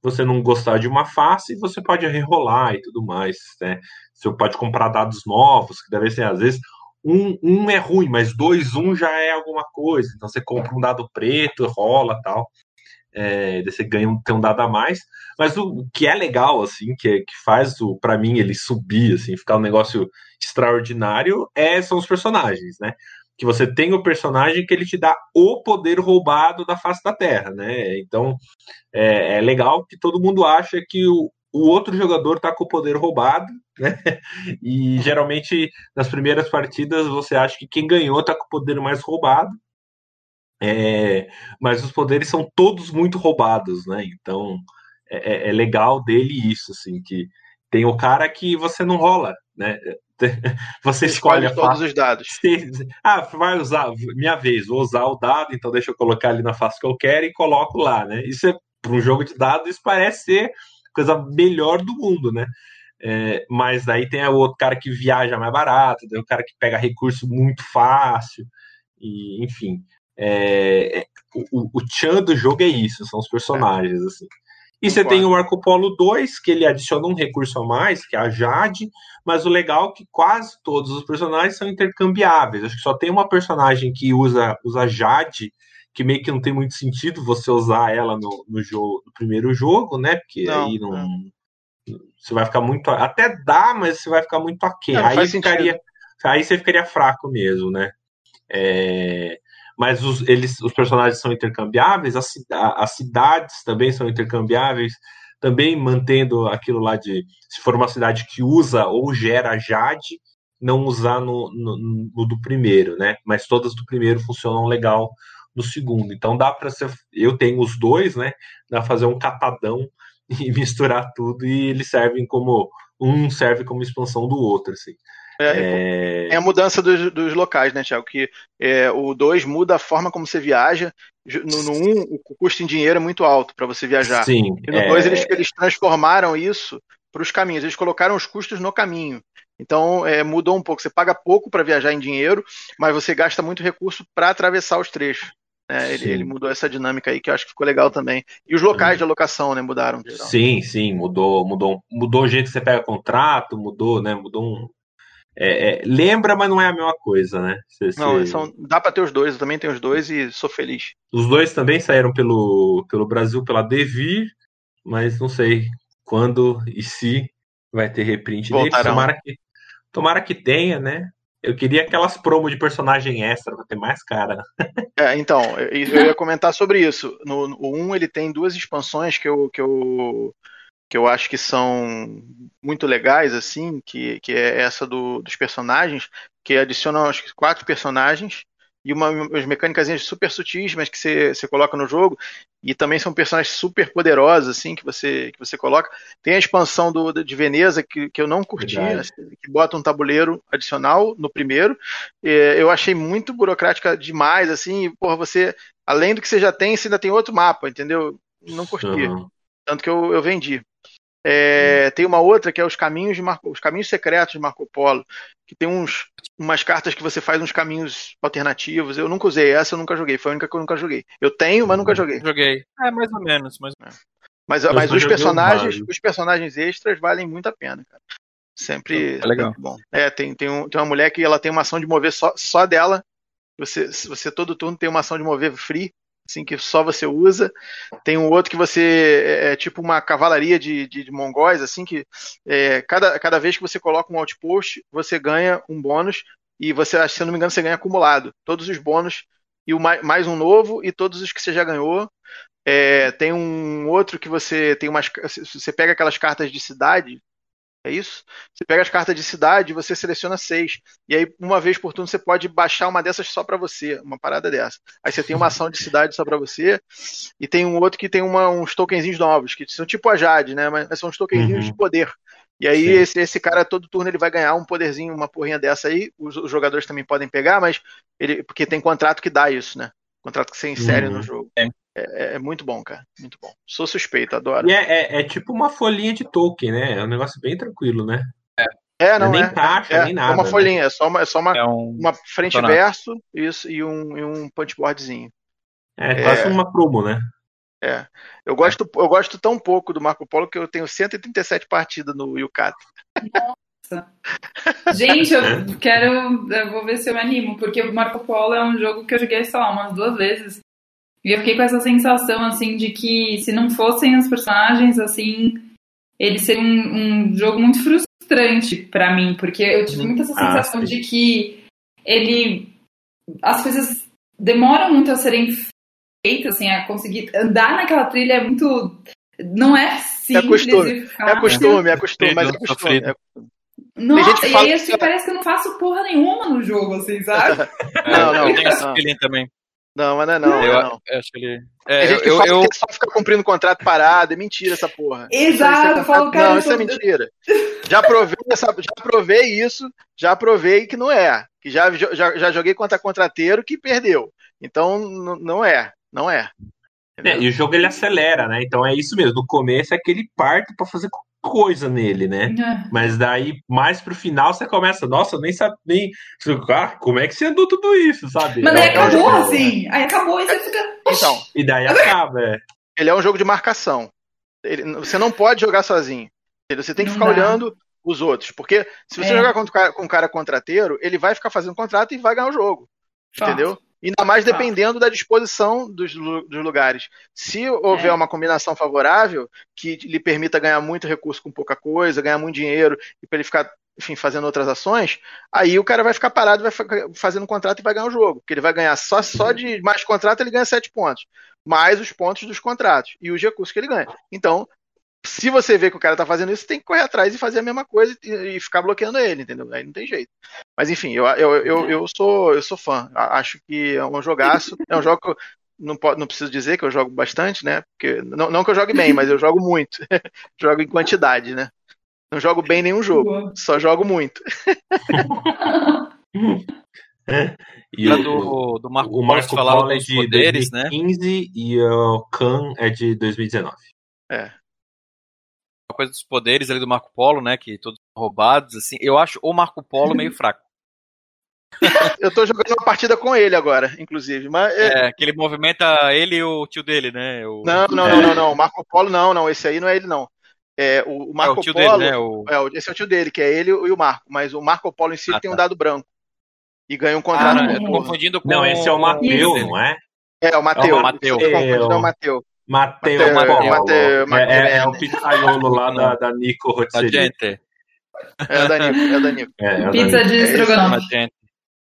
você não gostar de uma face, você pode rerolar e tudo mais, né? Você pode comprar dados novos, que deve ser, às vezes, um, um é ruim, mas dois, um já é alguma coisa. Então você compra um dado preto, rola tal. É, você ganha um, tem um dado a mais. Mas o, o que é legal, assim, que, que faz o para mim ele subir, assim, ficar um negócio extraordinário, é, são os personagens, né? Que você tem o personagem que ele te dá o poder roubado da face da Terra, né? Então é, é legal que todo mundo acha que o, o outro jogador tá com o poder roubado, né? E geralmente nas primeiras partidas você acha que quem ganhou tá com o poder mais roubado. É, mas os poderes são todos muito roubados, né? Então é, é, é legal dele isso, assim, que tem o cara que você não rola, né? Você escolhe, escolhe todos os dados. Ah, vai usar, minha vez, vou usar o dado, então deixa eu colocar ali na face que eu quero e coloco lá, né? Isso é para um jogo de dados, isso parece ser a coisa melhor do mundo, né? É, mas aí tem o outro cara que viaja mais barato, tem o cara que pega recurso muito fácil, e enfim. É, é o, o tchan do jogo é isso, são os personagens, assim. E você tem o Marco Polo 2, que ele adiciona um recurso a mais, que é a Jade, mas o legal é que quase todos os personagens são intercambiáveis. Acho que só tem uma personagem que usa, usa Jade, que meio que não tem muito sentido você usar ela no, no, jogo, no primeiro jogo, né? Porque não, aí não, Você vai ficar muito. Até dá, mas você vai ficar muito aquém. Aí, ficaria, aí você ficaria fraco mesmo, né? É, mas os, eles, os personagens são intercambiáveis, as, as cidades também são intercambiáveis, também mantendo aquilo lá de se for uma cidade que usa ou gera Jade, não usar no, no, no do primeiro, né? Mas todas do primeiro funcionam legal no segundo. Então dá para ser. Eu tenho os dois, né? Dá pra fazer um catadão e misturar tudo e eles servem como. Um serve como expansão do outro, assim. É, é... a mudança dos, dos locais, né, Tiago? Que é, o 2 muda a forma como você viaja. No 1, um, o custo em dinheiro é muito alto para você viajar. Sim. E no 2 é... eles, eles transformaram isso para os caminhos. Eles colocaram os custos no caminho. Então é, mudou um pouco. Você paga pouco para viajar em dinheiro, mas você gasta muito recurso para atravessar os trechos. Né? Ele, ele, mudou essa dinâmica aí que eu acho que ficou legal também. E os locais de alocação, né, mudaram. Sim, sim, mudou, mudou, mudou o jeito que você pega contrato, mudou, né, mudou um, é, é, lembra, mas não é a mesma coisa, né? Cê, não, São, dá para ter os dois, eu também tenho os dois e sou feliz. Os dois também saíram pelo, pelo Brasil pela Devir, mas não sei quando e se vai ter reprint deles. Tomara que, tomara que tenha, né? Eu queria aquelas promos de personagem extra pra ter mais cara. É, então, eu ia comentar sobre isso. No, no 1 ele tem duas expansões que eu, que eu que eu acho que são muito legais, assim, que, que é essa do, dos personagens, que adicionam acho que quatro personagens e uma, umas mecânicas super sutis, mas que você, você coloca no jogo, e também são personagens super poderosos, assim, que você, que você coloca. Tem a expansão do, de Veneza, que, que eu não curti, assim, que bota um tabuleiro adicional no primeiro. É, eu achei muito burocrática demais, assim, e, porra, você, além do que você já tem, você ainda tem outro mapa, entendeu? Não curti. Uhum. Tanto que eu, eu vendi. É, hum. tem uma outra que é os caminhos de Marco, os caminhos secretos de Marco Polo, que tem uns, umas cartas que você faz uns caminhos alternativos. Eu nunca usei essa, eu nunca joguei. Foi a única que eu nunca joguei. Eu tenho, mas nunca joguei. Joguei. É mais ou menos, mais ou menos. Mas, mas os personagens, os personagens extras valem muito a pena, cara. Sempre é legal. bom. É, tem, tem, um, tem uma mulher que ela tem uma ação de mover só, só dela. Você, você todo turno tem uma ação de mover free assim, que só você usa. Tem um outro que você é, é tipo uma cavalaria de, de, de mongóis, assim, que é, cada, cada vez que você coloca um outpost, você ganha um bônus e você, se eu não me engano, você ganha acumulado. Todos os bônus e o mais, mais um novo e todos os que você já ganhou. É, tem um outro que você tem umas. Você pega aquelas cartas de cidade, é isso? Você pega as cartas de cidade e você seleciona seis. E aí, uma vez por turno, você pode baixar uma dessas só para você, uma parada dessa. Aí você tem uma ação de cidade só para você, e tem um outro que tem uma, uns tokenzinhos novos, que são tipo a Jade, né? Mas são uns tokenzinhos uhum. de poder. E aí, esse, esse, cara, todo turno, ele vai ganhar um poderzinho, uma porrinha dessa aí. Os, os, jogadores também podem pegar, mas ele. Porque tem contrato que dá isso, né? Contrato que você insere uhum. no jogo. É. É, é, muito bom, cara. Muito bom. Sou suspeito, adoro. E é, é, é, tipo uma folhinha de token, né? É um negócio bem tranquilo, né? É, é não nem é. caixa, é, nem nada. É uma né? folhinha, é só uma, é só uma, um... uma frente e verso isso, e um, e um punchboardzinho. É, quase uma promo, né? É. Eu gosto, eu gosto tão pouco do Marco Polo que eu tenho 137 partidas no Yucata. Nossa. Gente, eu quero. Eu vou ver se eu me animo, porque o Marco Polo é um jogo que eu joguei, sei lá, umas duas vezes. E eu fiquei com essa sensação, assim, de que se não fossem os personagens, assim, ele seria um, um jogo muito frustrante para mim, porque eu tive muita essa ah, sensação ah, de que ele. As coisas demoram muito a serem feitas, assim, a conseguir andar naquela trilha é muito. Não é simples. É costume, é costume, é costume, mas é costume. É costume. Nossa, e aí assim, que... parece que eu não faço porra nenhuma no jogo, assim, sabe? não, não. Eu tenho esse feeling também. Não, mas não é não. Eu, não. eu acho que ele. É, gente eu, eu, que só fica cumprindo contrato parado, é mentira essa porra. Exato, falo, cara, Não, isso é mentira. Já provei, essa, já provei isso, já provei que não é. Que já, já, já joguei contra contrateiro que perdeu. Então, não é, não é. É, e o jogo ele acelera, né? Então é isso mesmo. No começo é aquele parto para fazer coisa nele, né? É. Mas daí, mais pro final, você começa, nossa, nem sabe, nem. Ah, como é que você andou tudo isso, sabe? Mas daí é acabou assim. Aí acabou e você fica. Então. E daí acaba, é. Ele é um jogo de marcação. Ele, você não pode jogar sozinho. Você tem que não ficar dá. olhando os outros. Porque se você é. jogar com, com um cara contrateiro, ele vai ficar fazendo contrato e vai ganhar o jogo. Fato. Entendeu? Ainda mais dependendo da disposição dos, dos lugares. Se houver é. uma combinação favorável que lhe permita ganhar muito recurso com pouca coisa, ganhar muito dinheiro e para ele ficar, enfim, fazendo outras ações, aí o cara vai ficar parado, vai fazendo contrato e vai ganhar o jogo. Porque ele vai ganhar só, só de mais contrato, ele ganha sete pontos. Mais os pontos dos contratos e os recursos que ele ganha. Então, se você vê que o cara tá fazendo isso, tem que correr atrás e fazer a mesma coisa e, e ficar bloqueando ele, entendeu? Aí não tem jeito. Mas enfim, eu, eu, eu, eu, sou, eu sou fã. Acho que é um jogaço. É um jogo que eu não, não preciso dizer que eu jogo bastante, né? Porque, não, não que eu jogue bem, mas eu jogo muito. jogo em quantidade, né? Não jogo bem nenhum jogo, só jogo muito. e o, do, do Marco, o Marco Polo é de poderes, 2015 né? e o Khan é de 2019. É a coisa dos poderes ali do Marco Polo, né? Que todos roubados, assim. Eu acho o Marco Polo meio fraco. eu tô jogando uma partida com ele agora, inclusive. Mas é... é, que ele movimenta ele e o tio dele, né? O... Não, não, é. não, não, não. Marco Polo não, não. Esse aí não é ele, não. É, o, Marco é o tio Polo. Dele, né? o... É, esse é o tio dele, que é ele e o Marco. Mas o Marco Polo em si ah, tem tá. um dado branco. E ganha um contrato. Ah, não, eu tô confundindo com. Não, esse é o Mateus, não é? É, o. É o Mateus. É o Mateus. Mateu, Mateu, Mateu, Mateu é, é, o pizzaiolo lá da, da Nico Rotisserie. É da Nico, é da Nico. É, é pizza de estrogonofe.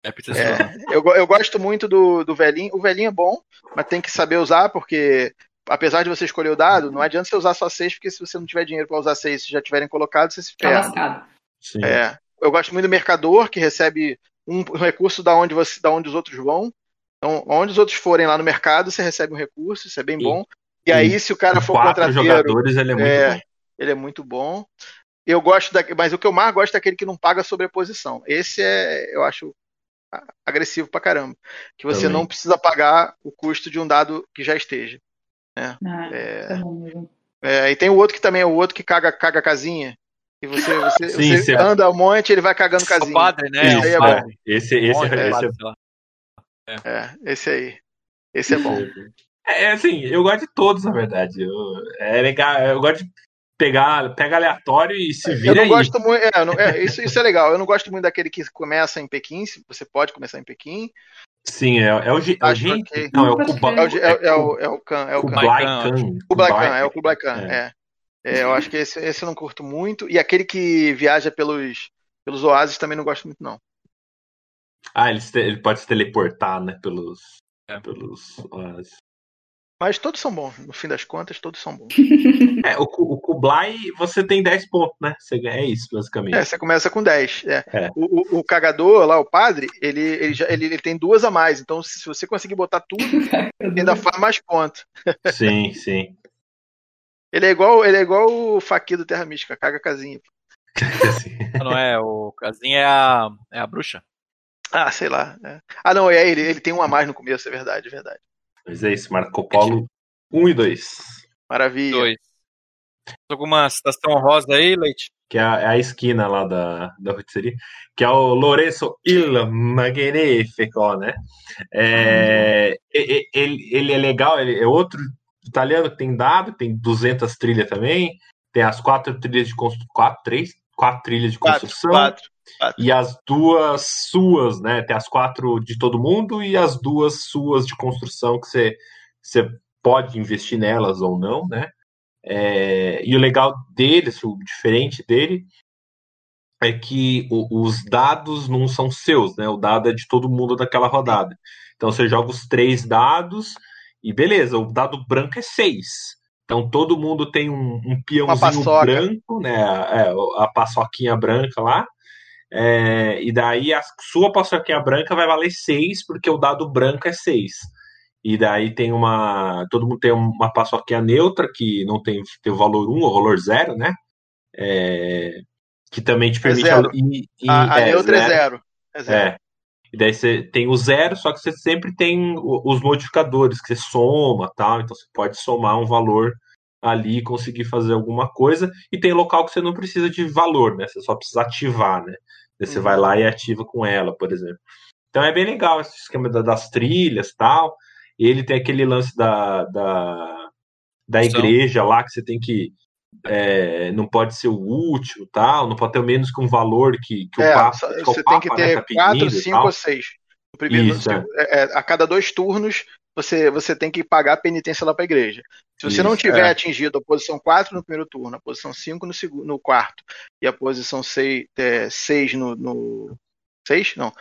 É pizza de é, eu, eu gosto muito do, do velhinho. O velhinho é bom, mas tem que saber usar, porque apesar de você escolher o dado, não adianta você usar só seis, porque se você não tiver dinheiro para usar seis, se já tiverem colocado, você se ferra. Tá é, eu gosto muito do mercador, que recebe um recurso da onde, você, da onde os outros vão. Então, onde os outros forem lá no mercado, você recebe um recurso, isso é bem bom. E aí, se o cara for quatro jogadores, ele é muito é, bom. Ele é muito bom. Eu gosto da, mas o que eu mais gosto é aquele que não paga sobreposição. Esse é, eu acho agressivo pra caramba. Que você Também. não precisa pagar o custo de um dado que já esteja. Né? Ah, é, é, e tem o outro que também é o outro que caga, caga casinha. E você, você, Sim, você anda um monte ele vai cagando casinha. O padre, né? Esse, é bom. esse, esse, esse, esse é, é, esse aí. Esse é bom. É, assim, eu gosto de todos, na verdade. Eu, é legal, eu gosto de pegar, pega aleatório e se vira. Eu não aí. gosto muito. É, não, é, isso, isso é legal. Eu não gosto muito daquele que começa em Pequim. Você pode começar em Pequim. Sim, é, é o G. É o. Não, é o Kuba. É o, é, é o, é o Khan. É o Kublai Khan. Kublai Khan, é o Kublai Khan, é. é. eu acho que esse, esse eu não curto muito. E aquele que viaja pelos, pelos oásis também não gosto muito, não. Ah, ele, ele pode se teleportar, né? Pelos, é. pelos oásis. Mas todos são bons, no fim das contas, todos são bons. é, o, o Kublai, você tem 10 pontos, né? Você, é isso, basicamente. É, você começa com 10. É. É. O, o, o, cagador lá, o padre, ele, ele, já, ele, ele, tem duas a mais. Então, se você conseguir botar tudo, ele ainda faz mais pontos. sim, sim. Ele é igual, ele é igual o Faqui do Terra Mística, caga casinha. Não é, o casinha é a, é a bruxa. Ah, sei lá. É. Ah, não, é ele, ele tem um a mais no começo, é verdade, é verdade. Mas é isso, Marco Polo 1 e 2. Maravilha. 2. Alguma citação rosa aí, Leite? Que é a, é a esquina lá da, da rotisseria, que é o Lourenço Il Magnifico, né? É, ah. ele, ele é legal, ele é outro italiano que tem dado, tem 200 trilhas também, tem as quatro trilhas de construção, quatro, três, quatro trilhas de construção. Quatro, quatro. E as duas suas, né? Tem as quatro de todo mundo e as duas suas de construção que você, você pode investir nelas ou não, né? É, e o legal dele, o diferente dele, é que o, os dados não são seus, né? O dado é de todo mundo daquela rodada. Então você joga os três dados e beleza, o dado branco é seis. Então todo mundo tem um, um peãozinho branco, né? É, a paçoquinha branca lá. É, e daí a sua paçoquinha branca vai valer 6, porque o dado branco é 6. E daí tem uma. Todo mundo tem uma paçoquinha neutra, que não tem, tem o valor 1 ou valor 0, né? É, que também te permite. É e, e, a, a é, neutra é 0. É, zero. é. E daí você tem o zero, só que você sempre tem os modificadores que você soma, tal. Então você pode somar um valor ali e conseguir fazer alguma coisa. E tem local que você não precisa de valor, né? Você só precisa ativar, né? Daí você uhum. vai lá e ativa com ela, por exemplo. Então é bem legal esse esquema das trilhas tal. Ele tem aquele lance da, da, da igreja lá que você tem que é, não pode ser o último, tal, não pode ter menos que um valor que, que é, o Papa. Que você o Papa, tem que ter né, tá quatro, cinco ou seis. O primeiro, Isso, é. é. a cada dois turnos você, você tem que pagar a penitência lá para a igreja. Se você Isso, não tiver é. atingido a posição 4 no primeiro turno, a posição 5 no, segundo, no quarto e a posição 6, é, seis no, no. 6? Não.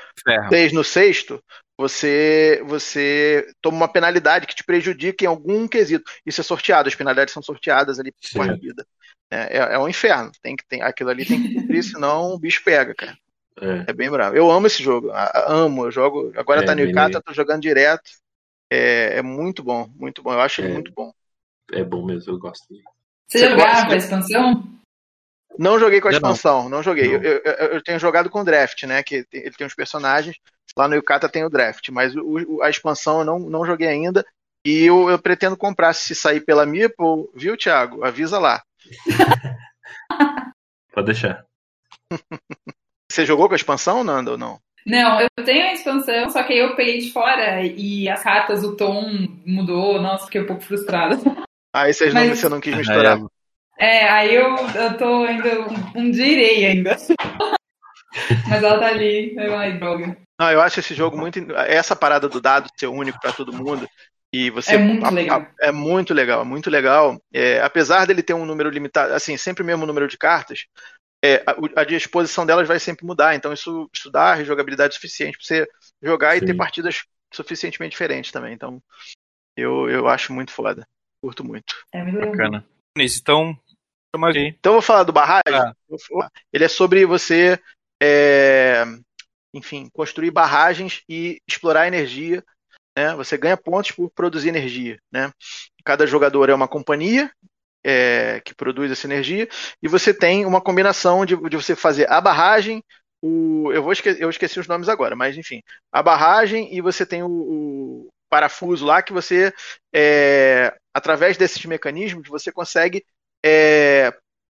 6 no sexto, você você toma uma penalidade que te prejudica em algum quesito. Isso é sorteado, as penalidades são sorteadas ali por partida. É, é, é um inferno. Tem que, tem, aquilo ali tem que cumprir, senão o bicho pega, cara. É. é bem bravo. Eu amo esse jogo. amo. Eu jogo. Agora é, tá no Icata, tô jogando direto. É, é, muito bom, muito bom. Eu acho ele é. muito bom. É bom mesmo, eu gosto dele. Você, Você jogava a expansão? Não joguei com a expansão, não, não joguei. Não. Eu, eu, eu, tenho jogado com o draft, né? Que ele tem uns personagens. Lá no Yukata tem o draft, mas o, a expansão eu não, não joguei ainda. E eu, eu pretendo comprar se sair pela Meeple, viu, Thiago? Avisa lá. Pode deixar. Você jogou com a expansão, Nando, ou não? Não, eu tenho a expansão, só que aí eu peguei de fora e as cartas, o tom mudou. Nossa, fiquei um pouco frustrada. Aí vocês Mas... não, você não quis misturar. É, aí eu, eu tô ainda. Um dia irei ainda. Mas ela tá ali. Ai, droga. Não, eu acho esse jogo muito. Essa parada do dado ser único para todo mundo. E você, é muito legal. é muito legal, é muito legal. É, apesar dele ter um número limitado, assim, sempre o mesmo número de cartas, é, a, a, disposição delas vai sempre mudar. Então isso, isso dá rejogabilidade suficiente para você jogar Sim. e ter partidas suficientemente diferentes também. Então eu, eu acho muito foda. Curto muito. É muito bacana. Então, então eu vou falar do barragem. Ah. Ele é sobre você é, enfim, construir barragens e explorar energia. Né? Você ganha pontos por produzir energia. Né? Cada jogador é uma companhia é, que produz essa energia e você tem uma combinação de, de você fazer a barragem, o, eu, vou esque, eu esqueci os nomes agora, mas enfim, a barragem e você tem o, o parafuso lá que você, é, através desses mecanismos, você consegue, é,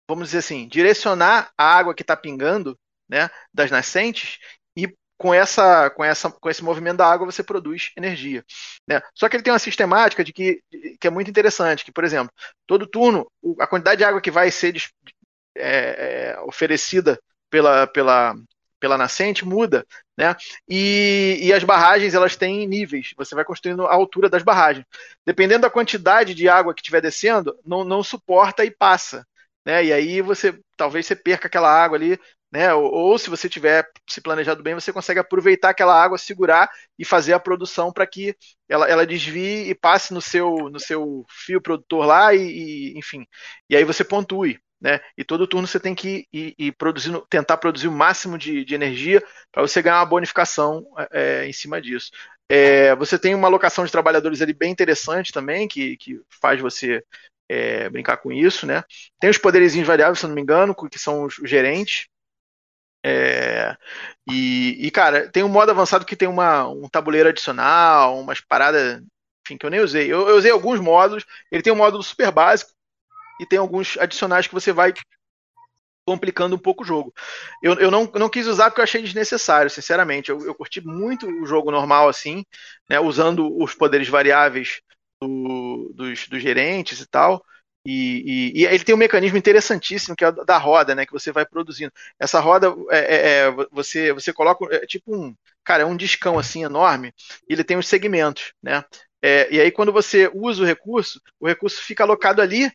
vamos dizer assim, direcionar a água que está pingando né, das nascentes e com essa, com essa, com esse movimento da água você produz energia. Né? Só que ele tem uma sistemática de que, que é muito interessante, que por exemplo, todo turno a quantidade de água que vai ser é, é, oferecida pela, pela, pela nascente muda, né? E, e, as barragens elas têm níveis. Você vai construindo a altura das barragens. Dependendo da quantidade de água que estiver descendo, não, não suporta e passa. Né? E aí você talvez você perca aquela água ali né? Ou, ou, se você tiver se planejado bem, você consegue aproveitar aquela água, segurar e fazer a produção para que ela, ela desvie e passe no seu, no seu fio produtor lá e, e enfim. E aí você pontue. Né? E todo turno você tem que ir, ir produzindo, tentar produzir o máximo de, de energia para você ganhar uma bonificação é, em cima disso. É, você tem uma alocação de trabalhadores ali bem interessante também, que, que faz você é, brincar com isso, né? Tem os poderes variáveis, se não me engano, que são os gerentes, é, e, e, cara, tem um modo avançado que tem uma, um tabuleiro adicional, umas paradas, enfim, que eu nem usei. Eu, eu usei alguns módulos, ele tem um módulo super básico e tem alguns adicionais que você vai complicando um pouco o jogo. Eu, eu não, não quis usar porque eu achei desnecessário, sinceramente. Eu, eu curti muito o jogo normal assim, né, usando os poderes variáveis do, dos, dos gerentes e tal. E, e, e, ele tem um mecanismo interessantíssimo que é da roda, né? Que você vai produzindo. Essa roda, é, é, é você, você coloca, é tipo um, cara, é um discão assim enorme. E ele tem os segmentos, né? É, e aí quando você usa o recurso, o recurso fica alocado ali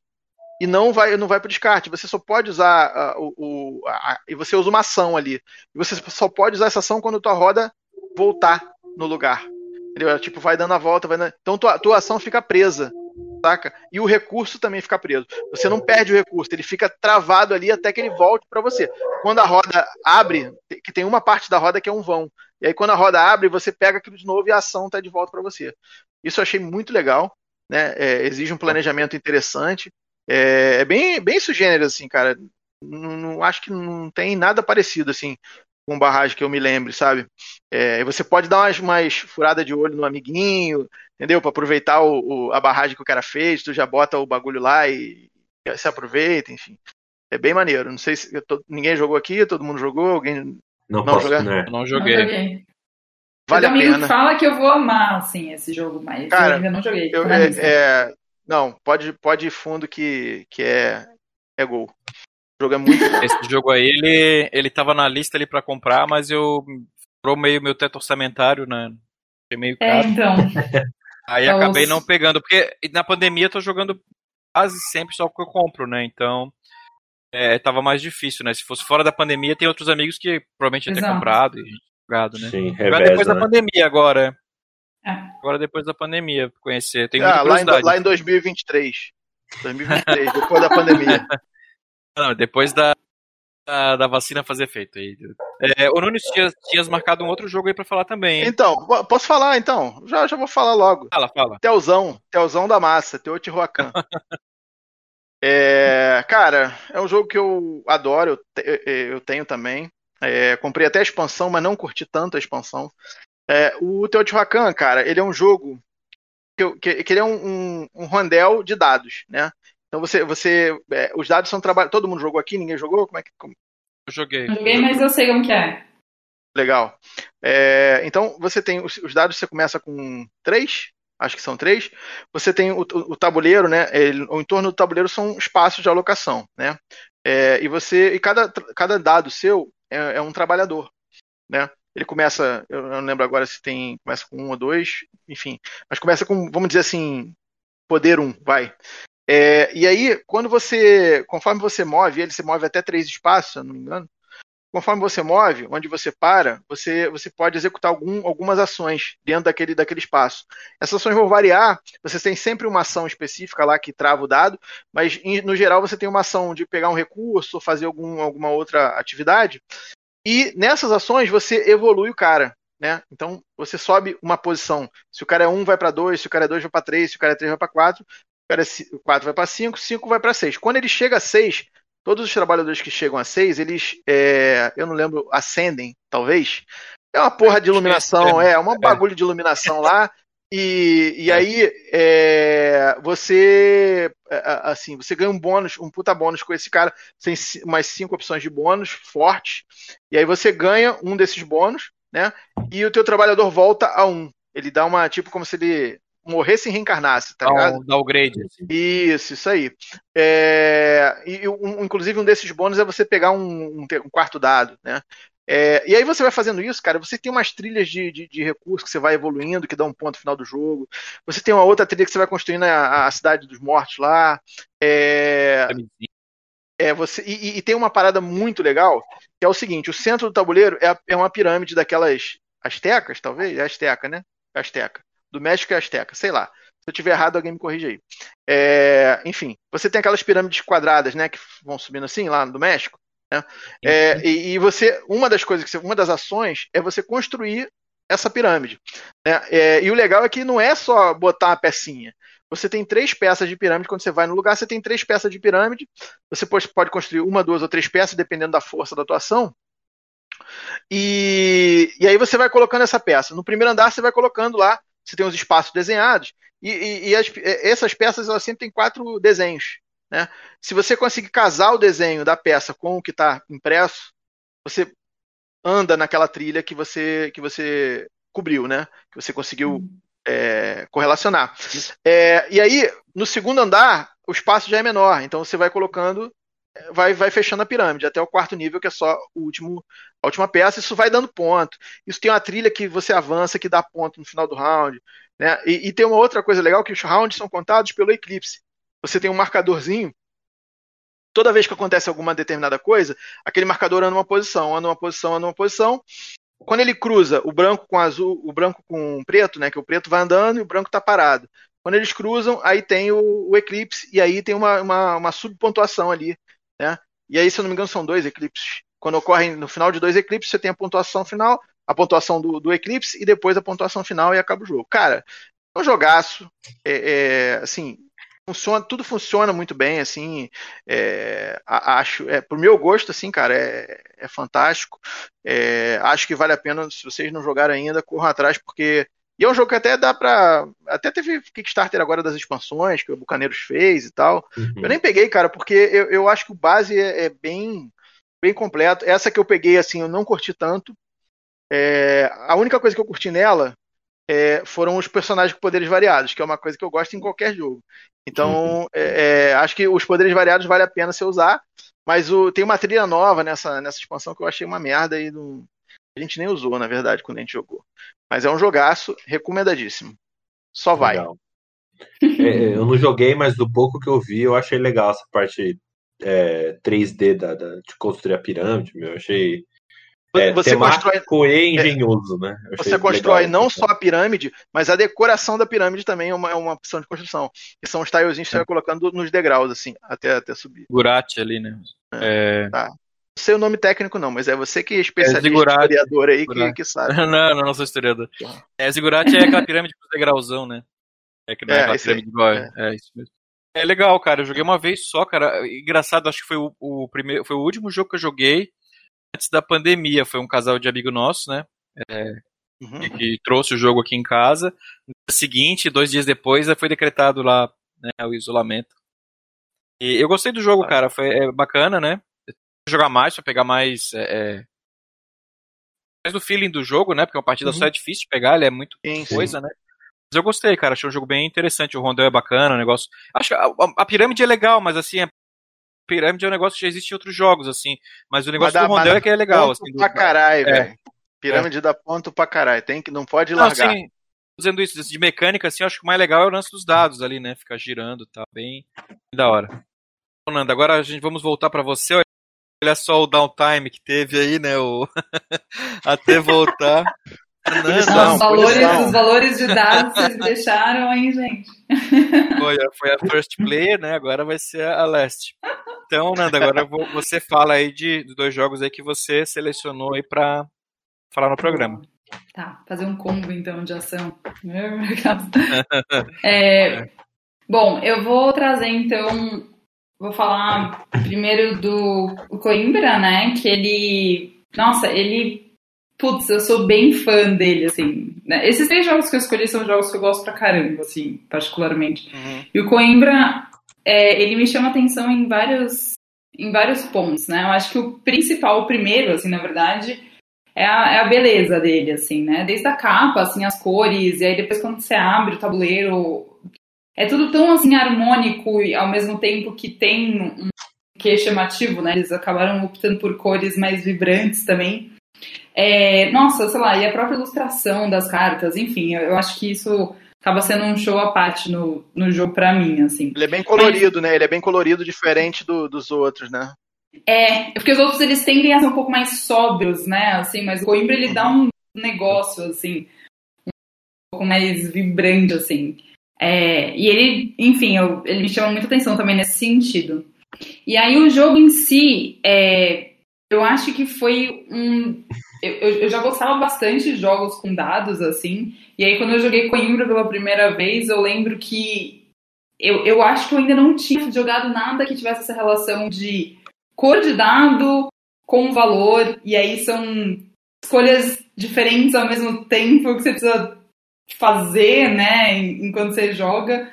e não vai, não vai para descarte. Você só pode usar uh, o, a, e você usa uma ação ali. E você só pode usar essa ação quando a tua roda voltar no lugar. Entendeu? Tipo, vai dando a volta, vai dando... então tua, tua ação fica presa saca? E o recurso também fica preso. Você não perde o recurso, ele fica travado ali até que ele volte para você. Quando a roda abre, que tem uma parte da roda que é um vão. E aí quando a roda abre, você pega aquilo de novo e a ação está de volta para você. Isso eu achei muito legal, né? É, exige um planejamento interessante. É, é bem, bem sugênero, assim, cara. Não, não, acho que não tem nada parecido, assim, com barragem que eu me lembre, sabe? É, você pode dar umas, umas furadas de olho no amiguinho, entendeu? Para aproveitar o, o, a barragem que o cara fez, tu já bota o bagulho lá e, se aproveita, enfim. É bem maneiro. Não sei se tô, ninguém jogou aqui, todo mundo jogou, alguém não, não posso, jogar? Né? Não joguei. Não joguei. Vale a pena. fala que eu vou amar, assim, esse jogo, mas Cara, eu ainda não joguei. Eu, é, é, não, pode, pode ir fundo que, que é, é gol. O jogo é muito Esse jogo aí, ele, ele tava na lista ali pra comprar, mas eu comprou meio meu teto orçamentário, né? meio é, caro. É, então. Aí é acabei não pegando, porque na pandemia eu tô jogando quase sempre só o que eu compro, né? Então, é, tava mais difícil, né? Se fosse fora da pandemia, tem outros amigos que provavelmente já ter comprado e jogado, né? Sim, reveza, depois né? da pandemia agora. É. Agora depois da pandemia, conhecer. Tem ah, lá, em, lá em 2023. 2023, depois da pandemia. Não, depois da, da, da, vacina fazer efeito aí. É, o Nunes tinha, tinha marcado um outro jogo aí pra falar também. Hein? Então, posso falar então? Já, já vou falar logo. Fala, fala. Teuzão, Teuzão da massa, Teotihuacan. é, cara, é um jogo que eu adoro, eu, te, eu tenho também. É, comprei até a expansão, mas não curti tanto a expansão. É, o Teotihuacan, cara, ele é um jogo que, que, que ele é um, um, um rondel de dados, né? Então você, você, é, os dados são trabalhados. Todo mundo jogou aqui? Ninguém jogou? Como é que? Como... Eu joguei. Eu joguei, mas eu sei como que é. Legal. É, então você tem os, os, dados. Você começa com três, acho que são três. Você tem o, o, o tabuleiro, né? Ele, o entorno do tabuleiro são espaços de alocação, né? É, e você, e cada, cada dado seu é, é um trabalhador, né? Ele começa, eu não lembro agora se tem, começa com um ou dois, enfim, mas começa com, vamos dizer assim, poder um, vai. É, e aí, quando você, conforme você move, ele se move até três espaços, se eu não me engano. Conforme você move, onde você para, você, você pode executar algum, algumas ações dentro daquele, daquele espaço. Essas ações vão variar, você tem sempre uma ação específica lá que trava o dado, mas no geral você tem uma ação de pegar um recurso ou fazer algum, alguma outra atividade, e nessas ações você evolui o cara. Né? Então você sobe uma posição. Se o cara é 1, vai para 2, se o cara é 2, vai para 3, se o cara é 3, vai para 4, o cara é 4 vai para 5, 5 vai para 6. Quando ele chega a 6, todos os trabalhadores que chegam a 6, eles, é, eu não lembro, ascendem, talvez. É uma porra de iluminação, é, é um bagulho de iluminação lá. E, e aí é, você assim você ganha um bônus, um puta bônus com esse cara, tem mais cinco opções de bônus fortes, e aí você ganha um desses bônus, né? E o teu trabalhador volta a um. Ele dá uma tipo como se ele morresse e reencarnasse, tá ligado? Dá o grade. Isso, isso aí. É, e um, inclusive um desses bônus é você pegar um, um, um quarto dado, né? É, e aí você vai fazendo isso, cara, você tem umas trilhas de, de, de recursos que você vai evoluindo, que dá um ponto final do jogo. Você tem uma outra trilha que você vai construindo a, a cidade dos mortos lá. É, é você e, e, tem uma parada muito legal, que é o seguinte, o centro do tabuleiro é, é uma pirâmide daquelas astecas, talvez? É asteca, né? É asteca. Do México é asteca, sei lá. Se eu tiver errado, alguém me corrige aí. É, enfim, você tem aquelas pirâmides quadradas, né, que vão subindo assim lá do México. Né? É, e, e, você, uma das coisas, que você, uma das ações é você construir essa pirâmide. Né? É, e o legal é que não é só botar uma pecinha. Você tem três peças de pirâmide. Quando você vai no lugar, você tem três peças de pirâmide. Você pode construir uma, duas ou três peças, dependendo da força da atuação. E, e aí você vai colocando essa peça. No primeiro andar, você vai colocando lá. Você tem os espaços desenhados. E, e, e as, essas peças elas sempre têm quatro desenhos. Né? Se você conseguir casar o desenho da peça com o que está impresso, você anda naquela trilha que você que você cobriu, né? Que você conseguiu uhum. é, correlacionar. É, e aí, no segundo andar, o espaço já é menor, então você vai colocando, vai, vai fechando a pirâmide até o quarto nível, que é só o último, a última peça. Isso vai dando ponto. Isso tem uma trilha que você avança, que dá ponto no final do round. Né? E, e tem uma outra coisa legal que os rounds são contados pelo eclipse você tem um marcadorzinho. Toda vez que acontece alguma determinada coisa, aquele marcador anda uma posição, anda uma posição, anda uma posição. Quando ele cruza o branco com azul, o branco com preto, né? Que o preto vai andando e o branco está parado. Quando eles cruzam, aí tem o, o eclipse e aí tem uma, uma, uma, subpontuação ali, né? E aí, se eu não me engano, são dois eclipses. Quando ocorrem no final de dois eclipses, você tem a pontuação final, a pontuação do, do eclipse e depois a pontuação final e acaba o jogo. Cara, é um jogaço. É, é, assim, funciona, tudo funciona muito bem, assim, é, acho, é, pro meu gosto, assim, cara, é, é fantástico, é, acho que vale a pena, se vocês não jogaram ainda, corram atrás, porque e é um jogo que até dá pra. Até teve Kickstarter agora das expansões, que o Bucaneiros fez e tal. Uhum. Eu nem peguei, cara, porque eu, eu acho que o base é, é, bem, bem completo. Essa que eu peguei, assim, eu não curti tanto. É, a única coisa que eu curti nela é, foram os personagens com poderes variados, que é uma coisa que eu gosto em qualquer jogo. Então, uhum. é, é, acho que os poderes variados vale a pena você usar, mas o, tem uma trilha nova nessa, nessa expansão que eu achei uma merda e não, a gente nem usou, na verdade, quando a gente jogou. Mas é um jogaço, recomendadíssimo. Só vai. É, eu não joguei, mas do pouco que eu vi, eu achei legal essa parte é, 3D da, da, de construir a pirâmide. Meu, eu achei é, você constrói e engenhoso, né? Você constrói legal, não só a pirâmide, mas a decoração da pirâmide também é uma, é uma opção de construção. Que são os tilezinhos que você vai colocando nos degraus, assim, até, até subir. Gurati ali, né? É. é... Tá. Não sei o nome técnico, não, mas é você que é especialista é historiador aí que, que, sabe. não, não, não sou historiador. É, Zigurati é aquela pirâmide com degrauzão, né? É que não é, é aquela pirâmide igual. É. é isso mesmo. É legal, cara. Eu joguei uma vez só, cara. Engraçado, acho que foi o, o, primeiro, foi o último jogo que eu joguei antes da pandemia. Foi um casal de amigo nosso, né? É, uhum. que, que, trouxe o jogo aqui em casa. No dia seguinte, dois dias depois, foi decretado lá né, o isolamento. E eu gostei do jogo, cara. Foi é, bacana, né? jogar mais, pra pegar mais. É, é, mais do feeling do jogo, né? Porque uma partida uhum. só é difícil de pegar, ele é muito sim, coisa, sim. né? Mas eu gostei, cara. Achei um jogo bem interessante. O rondel é bacana, o negócio. Acho que a, a, a pirâmide é legal, mas assim, a pirâmide é um negócio que já existe em outros jogos, assim. Mas o negócio mas do rondel é que é legal. Assim, pra do... caralho, é. velho. Pirâmide é. dá ponto pra caralho. Tem que, não pode largar. Não, assim, fazendo isso de mecânica, assim, eu acho que o mais legal é o lance dos dados ali, né? Ficar girando, tá bem, bem da hora. Nando, agora a gente vamos voltar para você. Olha só o downtime que teve aí, né? O... Até voltar. Não, os, valores, os valores de dados vocês deixaram aí, gente. Foi, foi a first player, né? Agora vai ser a last. Então, Nanda, agora você fala aí de, de dois jogos aí que você selecionou aí pra falar no programa. Tá, fazer um combo então de ação. é, bom, eu vou trazer então Vou falar primeiro do Coimbra, né? Que ele. Nossa, ele. Putz, eu sou bem fã dele, assim. Né? Esses três jogos que eu escolhi são jogos que eu gosto pra caramba, assim, particularmente. Uhum. E o Coimbra, é, ele me chama atenção em vários, em vários pontos, né? Eu acho que o principal, o primeiro, assim, na verdade, é a, é a, beleza dele, assim, né? Desde a capa, assim, as cores, e aí depois quando você abre o tabuleiro, é tudo tão assim harmônico e ao mesmo tempo que tem um que é chamativo, né? Eles acabaram optando por cores mais vibrantes também. É, nossa, sei lá, e a própria ilustração das cartas, enfim, eu, eu, acho que isso acaba sendo um show à parte no, no jogo para mim, assim. Ele é bem colorido, Mas, né? Ele é bem colorido, diferente do, dos outros, né? É, porque os outros eles tendem a ser um pouco mais sóbrios, né? Assim, mas o Coimbra ele dá um negócio assim, um pouco mais vibrante, assim. É, e ele, enfim, eu, ele me chama muita atenção também nesse sentido. E aí o jogo em si, é, eu acho que foi um. Eu, eu, já gostava bastante de jogos com dados, assim. E aí quando eu joguei Coimbra pela primeira vez, eu lembro que eu, eu acho que eu ainda não tinha jogado nada que tivesse essa relação de cor de dado com valor. E aí são escolhas diferentes ao mesmo tempo que você precisa fazer, né, enquanto você joga.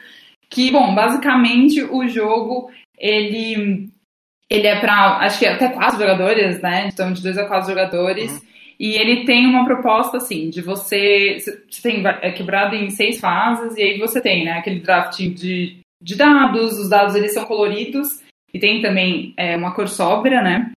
Que, bom, basicamente o jogo ele ele é para acho que até quatro jogadores, né? Então de dois a quatro jogadores. Uhum. E ele tem uma proposta assim de você, você tem é quebrado em seis fases e aí você tem, né, aquele drafting de, de dados. Os dados eles são coloridos e tem também é, uma cor sóbria, né?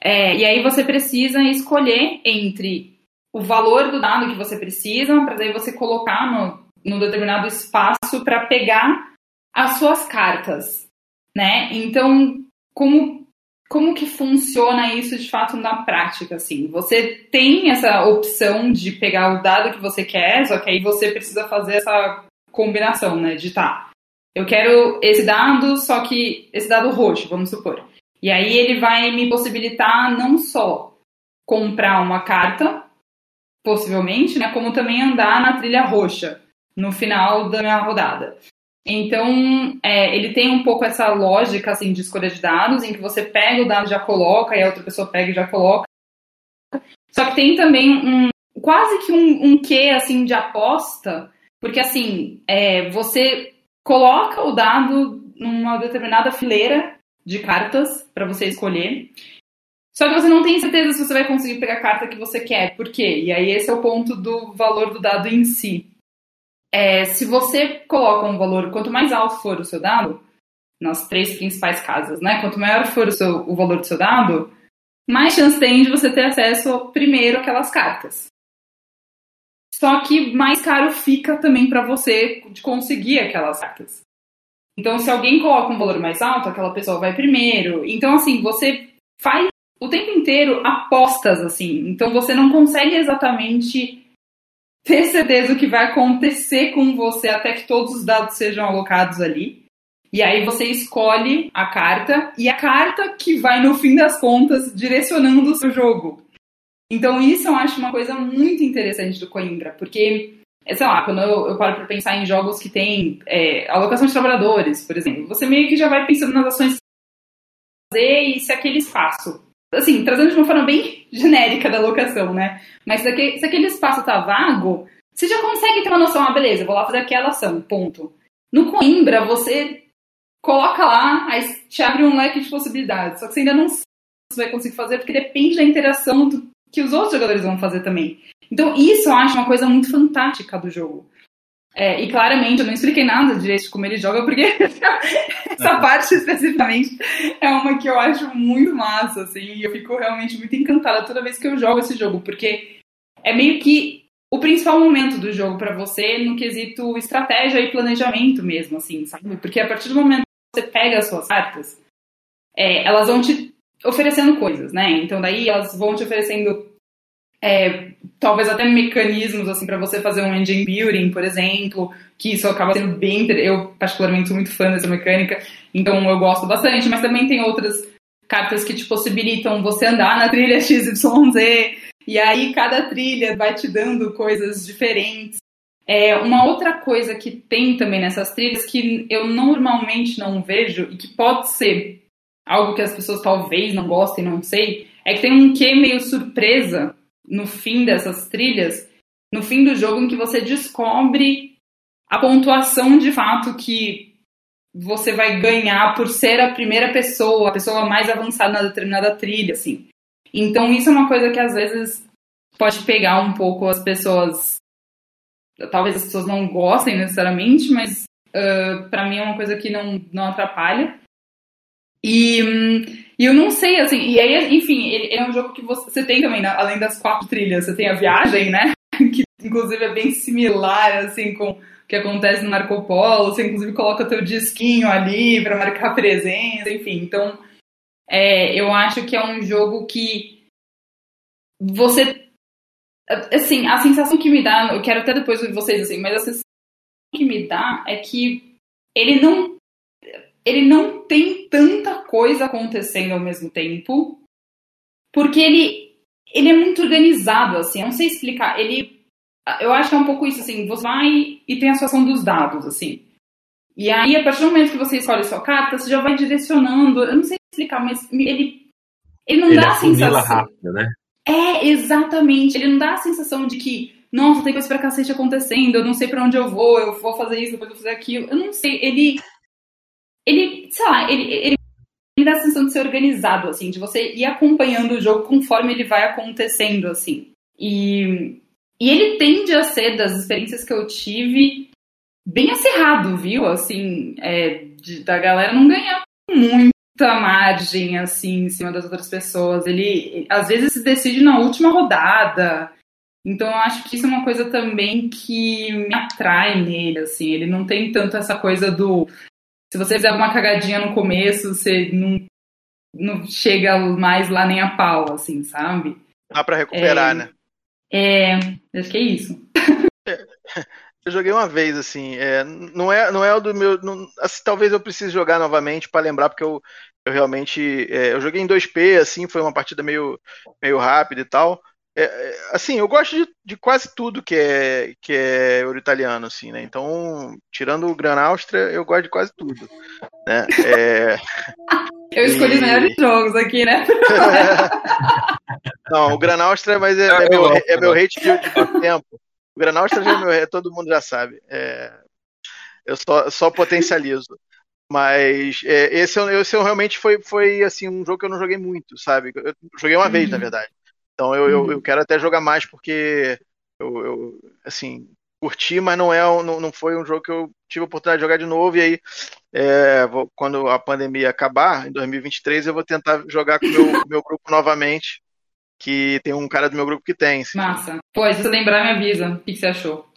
É, e aí você precisa escolher entre o valor do dado que você precisa, para daí você colocar no, no determinado espaço para pegar as suas cartas, né? Então, como como que funciona isso de fato na prática, assim? Você tem essa opção de pegar o dado que você quer, só que aí você precisa fazer essa combinação, né? De tá, eu quero esse dado, só que esse dado roxo, vamos supor. E aí ele vai me possibilitar não só comprar uma carta, possivelmente, né? Como também andar na trilha roxa no final da minha rodada. Então, é, ele tem um pouco essa lógica assim de escolha de dados, em que você pega o dado e já coloca, e a outra pessoa pega e já coloca. Só que tem também um quase que um, um quê assim de aposta, porque assim é, você coloca o dado numa determinada fileira de cartas para você escolher. Só que você não tem certeza se você vai conseguir pegar a carta que você quer. Por quê? E aí esse é o ponto do valor do dado em si. É, se você coloca um valor, quanto mais alto for o seu dado, nas três principais casas, né? Quanto maior for o, seu, o valor do seu dado, mais chance tem de você ter acesso primeiro àquelas cartas. Só que mais caro fica também para você de conseguir aquelas cartas. Então, se alguém coloca um valor mais alto, aquela pessoa vai primeiro. Então, assim, você faz o tempo inteiro apostas, assim. Então, você não consegue exatamente ter certeza do que vai acontecer com você até que todos os dados sejam alocados ali. E aí você escolhe a carta e a carta que vai, no fim das contas, direcionando o seu jogo. Então isso eu acho uma coisa muito interessante do Coimbra, porque, é, sei lá, quando eu, eu paro para pensar em jogos que tem é, alocação de trabalhadores, por exemplo, você meio que já vai pensando nas ações fazer e se aquele espaço assim, trazendo de uma forma bem genérica da alocação, né? Mas se aquele, espaço tá vago, você já consegue ter uma noção, ah, beleza, vou lá fazer aquela ação, ponto. No Coimbra, você coloca lá, aí te abre um leque de possibilidades. Só que você ainda não sabe se vai conseguir fazer, porque depende da interação do, que os outros jogadores vão fazer também. Então, isso eu acho uma coisa muito fantástica do jogo. É, e claramente eu não expliquei nada direito de como ele joga, porque essa parte especificamente é uma que eu acho muito massa, assim, e eu fico realmente muito encantada toda vez que eu jogo esse jogo, porque é meio que o principal momento do jogo para você no quesito estratégia e planejamento mesmo, assim, sabe? Porque a partir do momento que você pega as suas cartas, é, elas vão te oferecendo coisas, né? Então daí elas vão te oferecendo é, talvez até mecanismos assim para você fazer um engine building, por exemplo, que isso acaba sendo bem eu particularmente sou muito fã dessa mecânica, então eu gosto bastante, mas também tem outras cartas que te possibilitam você andar na trilha XYZ e aí cada trilha vai te dando coisas diferentes. É, uma outra coisa que tem também nessas trilhas que eu normalmente não vejo e que pode ser algo que as pessoas talvez não gostem, não sei, é que tem um quê meio surpresa no fim dessas trilhas, no fim do jogo, em que você descobre a pontuação de fato que você vai ganhar por ser a primeira pessoa, a pessoa mais avançada na determinada trilha, assim. Então isso é uma coisa que às vezes pode pegar um pouco as pessoas. Talvez as pessoas não gostem necessariamente, mas uh, para mim é uma coisa que não, não atrapalha. E, e eu não sei, assim, e aí, enfim, ele, é um jogo que você, você tem também, né, além das quatro trilhas, você tem a viagem, né? Que inclusive é bem similar, assim, com o que acontece no Marco Polo. Você inclusive coloca teu disquinho ali para marcar presença, enfim. Então, é, eu acho que é um jogo que você. Assim, a sensação que me dá, eu quero até depois ouvir vocês, assim, mas a sensação que me dá é que ele não ele não tem tanta coisa acontecendo ao mesmo tempo, porque ele, ele é muito organizado, assim, eu não sei explicar. Ele, eu acho que é um pouco isso, assim, você vai e tem a situação dos dados, assim. E aí, a partir do momento que você escolhe sua carta, você já vai direcionando, eu não sei explicar, mas ele, ele não ele dá a sensação... rápido, né? É, exatamente. Ele não dá a sensação de que, nossa, tem coisa pra cacete acontecendo, eu não sei para onde eu vou, eu vou fazer isso, depois eu vou fazer aquilo. Eu não sei, ele ele, sei lá, ele, ele dá a sensação de ser organizado, assim, de você ir acompanhando o jogo conforme ele vai acontecendo, assim. E, e ele tende a ser, das experiências que eu tive, bem acirrado, viu? Assim, é, de, da galera não ganhar muita margem, assim, em cima das outras pessoas. Ele, às vezes, se decide na última rodada. Então, eu acho que isso é uma coisa também que me atrai nele, assim. Ele não tem tanto essa coisa do se você fizer uma cagadinha no começo, você não, não chega mais lá nem a pau, assim, sabe? Dá pra recuperar, é, né? É, acho que é isso. Eu joguei uma vez, assim, é, não, é, não é o do meu. Não, assim, talvez eu precise jogar novamente para lembrar, porque eu, eu realmente. É, eu joguei em 2P, assim, foi uma partida meio, meio rápida e tal. É, é, assim, eu gosto de, de, quase tudo que é, que é euro-italiano, assim, né? Então, tirando o Gran Áustria, eu gosto de quase tudo. Né? É... Eu escolhi e... os melhores jogos aqui, né? Não, o Gran Áustria, mas é, é, meu, é meu hate de, de tempo. O Gran Áustria já é meu, todo mundo já sabe. É, eu só, só potencializo. Mas é, esse, esse realmente foi, foi assim, um jogo que eu não joguei muito, sabe? Eu joguei uma uhum. vez, na uhum. verdade. Então eu, eu, eu, uhum. quero até jogar mais porque eu, eu, assim, curti, mas não, é, não, não foi um jogo que eu tive a oportunidade de jogar de novo. E aí, é, vou, quando a pandemia acabar, em 2023, eu vou tentar jogar com o meu, meu grupo novamente. Que tem um cara do meu grupo que tem. Assim. Massa. Pô, se você lembrar, me avisa. O que, que você achou?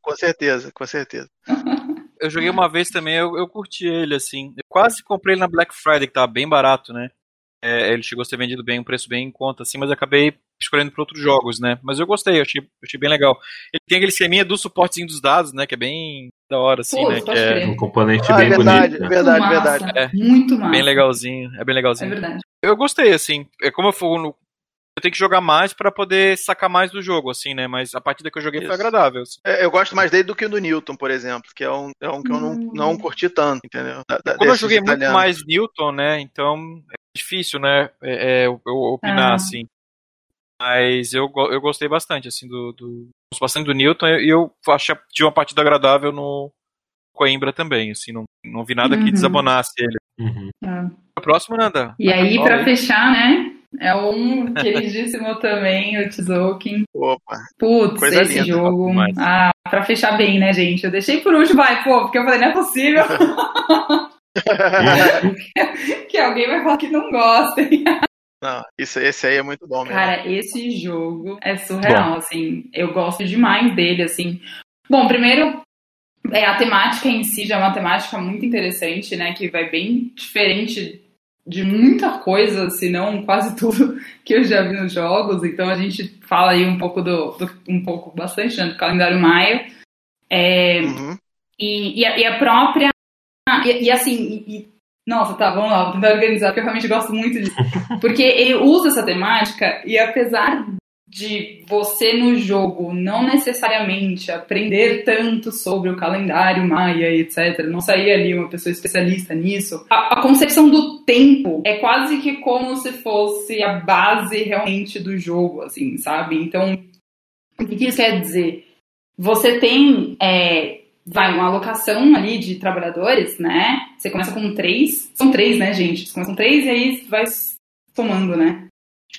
com certeza, com certeza. Eu joguei uma vez também, eu, eu curti ele, assim. Eu quase comprei ele na Black Friday, que tava bem barato, né? É, ele chegou a ser vendido bem, um preço bem em conta, assim, mas acabei escolhendo para outros jogos, né? Mas eu gostei, eu achei, eu achei bem legal. Ele tem aquele esqueminha do suportezinho dos dados, né? Que é bem da hora, assim, Pô, né? Que é um componente ah, bem verdade, bonito. Né? Verdade, verdade, verdade. É, muito massa. Bem legalzinho, é bem legalzinho. É verdade. Eu gostei, assim. É como eu fui no, eu tenho que jogar mais para poder sacar mais do jogo, assim, né? Mas a partida que eu joguei Isso. foi agradável. Assim. É, eu gosto mais dele do que do Newton, por exemplo, que é um, é um que eu não, não hum. curti tanto, entendeu? Da, da, Como eu joguei italianos. muito mais Newton, né? Então é difícil, né? É, é eu, opinar, ah. assim. Mas eu, eu gostei bastante, assim, do. do gosto bastante do Newton e eu, eu achei tive uma partida agradável no Coimbra também, assim, não, não vi nada que uhum. desabonasse ele. Uhum. É. O próximo, Nanda. E aí, para fechar, né? É um queridíssimo também, o Tzolk'in. Opa. Putz, Coisa esse linda, jogo. Ah, pra fechar bem, né, gente? Eu deixei por último, vai, pô, porque eu falei, não é possível. que alguém vai falar que não gosta. Não, isso, esse aí é muito bom mesmo. Cara, esse jogo é surreal, bom. assim. Eu gosto demais dele, assim. Bom, primeiro, é, a temática em si já é uma temática muito interessante, né? Que vai bem diferente de muita coisa, se não quase tudo que eu já vi nos jogos. Então a gente fala aí um pouco do, do um pouco bastante né, do calendário maia. É, uhum. e, e, a, e, a, própria e, e assim e, nossa, tá, vamos lá, vou tentar organizar, porque eu realmente gosto muito disso. Porque ele usa essa temática e apesar de você no jogo não necessariamente aprender tanto sobre o calendário maia, etc., não sair ali uma pessoa especialista nisso, a, a, concepção do tempo é quase que como se fosse a base realmente do jogo, assim, sabe? Então, o que, isso quer dizer? Você tem. É, vai uma alocação ali de trabalhadores, né? Você começa com três. São três, né, gente? Você começa com três e aí vai somando, né?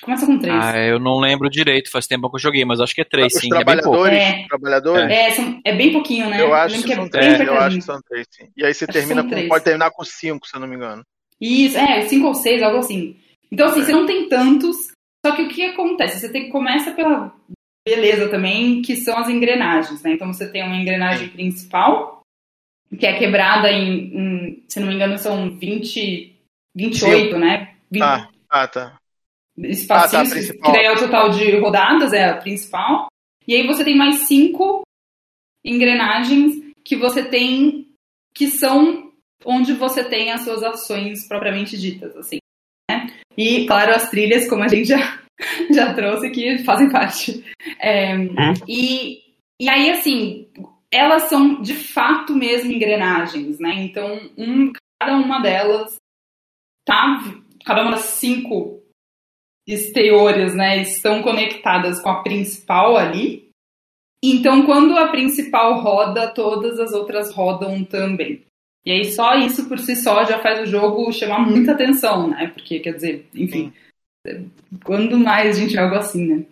Começa com três. Ah, eu não lembro direito, faz tempo que eu joguei, mas acho que é três, Os sim. Trabalhadores, é bem pouco. Trabalhadores? É, são, é bem pouquinho, né? Eu acho, eu que, que, são é três, eu acho que são três, sim. E aí você acho termina com, pode terminar com cinco, se eu não me engano. Isso, é, cinco ou seis, algo assim. Então, assim, é. você não tem tantos, só que o que acontece? Você tem, começa pela beleza também, que são as engrenagens, né? Então você tem uma engrenagem principal, que é quebrada em, em se não me engano, são 20, 28, Sim. né? 20, ah, ah, tá espacinhos, ah, tá, que daí é o total de rodadas, é a principal. E aí você tem mais cinco engrenagens que você tem, que são onde você tem as suas ações propriamente ditas, assim. Né? E, claro, as trilhas, como a gente já, já trouxe, que fazem parte. É, hum. e, e aí, assim, elas são de fato mesmo engrenagens, né? Então, um, cada uma delas tá. Cada uma das cinco exteriores, né, estão conectadas com a principal ali. Então, quando a principal roda, todas as outras rodam também. E aí, só isso por si só já faz o jogo chamar muita atenção, né? Porque, quer dizer, enfim, quando mais a gente algo assim, né?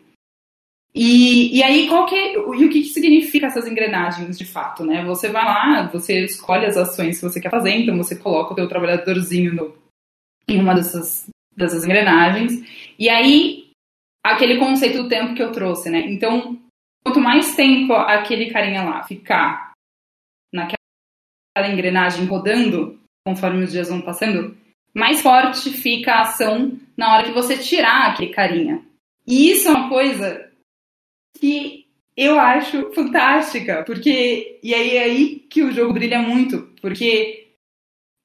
E, e aí, qual que é, e o que, que significa essas engrenagens de fato, né? Você vai lá, você escolhe as ações que você quer fazer, então você coloca o teu trabalhadorzinho no, em uma dessas, dessas engrenagens. E aí, aquele conceito do tempo que eu trouxe, né? Então, quanto mais tempo aquele carinha lá ficar naquela engrenagem rodando, conforme os dias vão passando, mais forte fica a ação na hora que você tirar aquele carinha. E isso é uma coisa que eu acho fantástica, porque e aí é aí que o jogo brilha muito, porque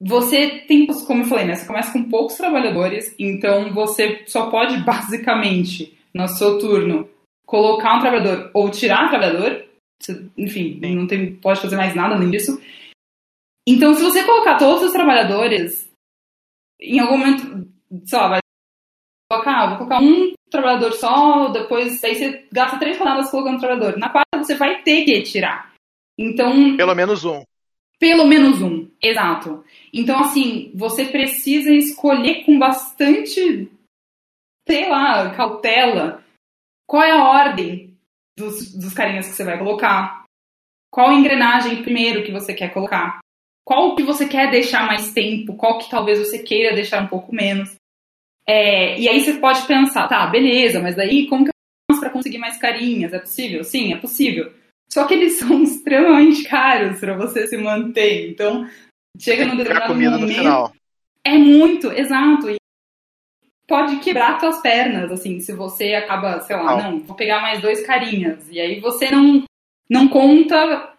você tem, como eu falei, né? Você começa com poucos trabalhadores, então você só pode basicamente no seu turno, colocar um trabalhador ou tirar um trabalhador, enfim, Sim. não tem, pode fazer mais nada além disso. Então, se você colocar todos os trabalhadores, em algum momento, sei lá, vai colocar, ah, vou colocar um trabalhador só, depois aí você gasta três rodadas colocando um trabalhador. Na quarta você vai ter que tirar. Então. Pelo menos um. Pelo menos um, exato. Então, assim, você precisa escolher com bastante, sei lá, cautela qual é a ordem dos, dos carinhas que você vai colocar. Qual engrenagem primeiro que você quer colocar. Qual que você quer deixar mais tempo, qual que talvez você queira deixar um pouco menos. É, e aí você pode pensar, tá, beleza, mas daí como que eu faço para conseguir mais carinhas? É possível? Sim, é possível. Só que eles são extremamente caros para você se manter. Então, chega no determinado comida momento. No final. É muito, exato. E pode quebrar suas pernas, assim, se você acaba, sei lá, não, vou pegar mais dois carinhas. E aí você não, não conta,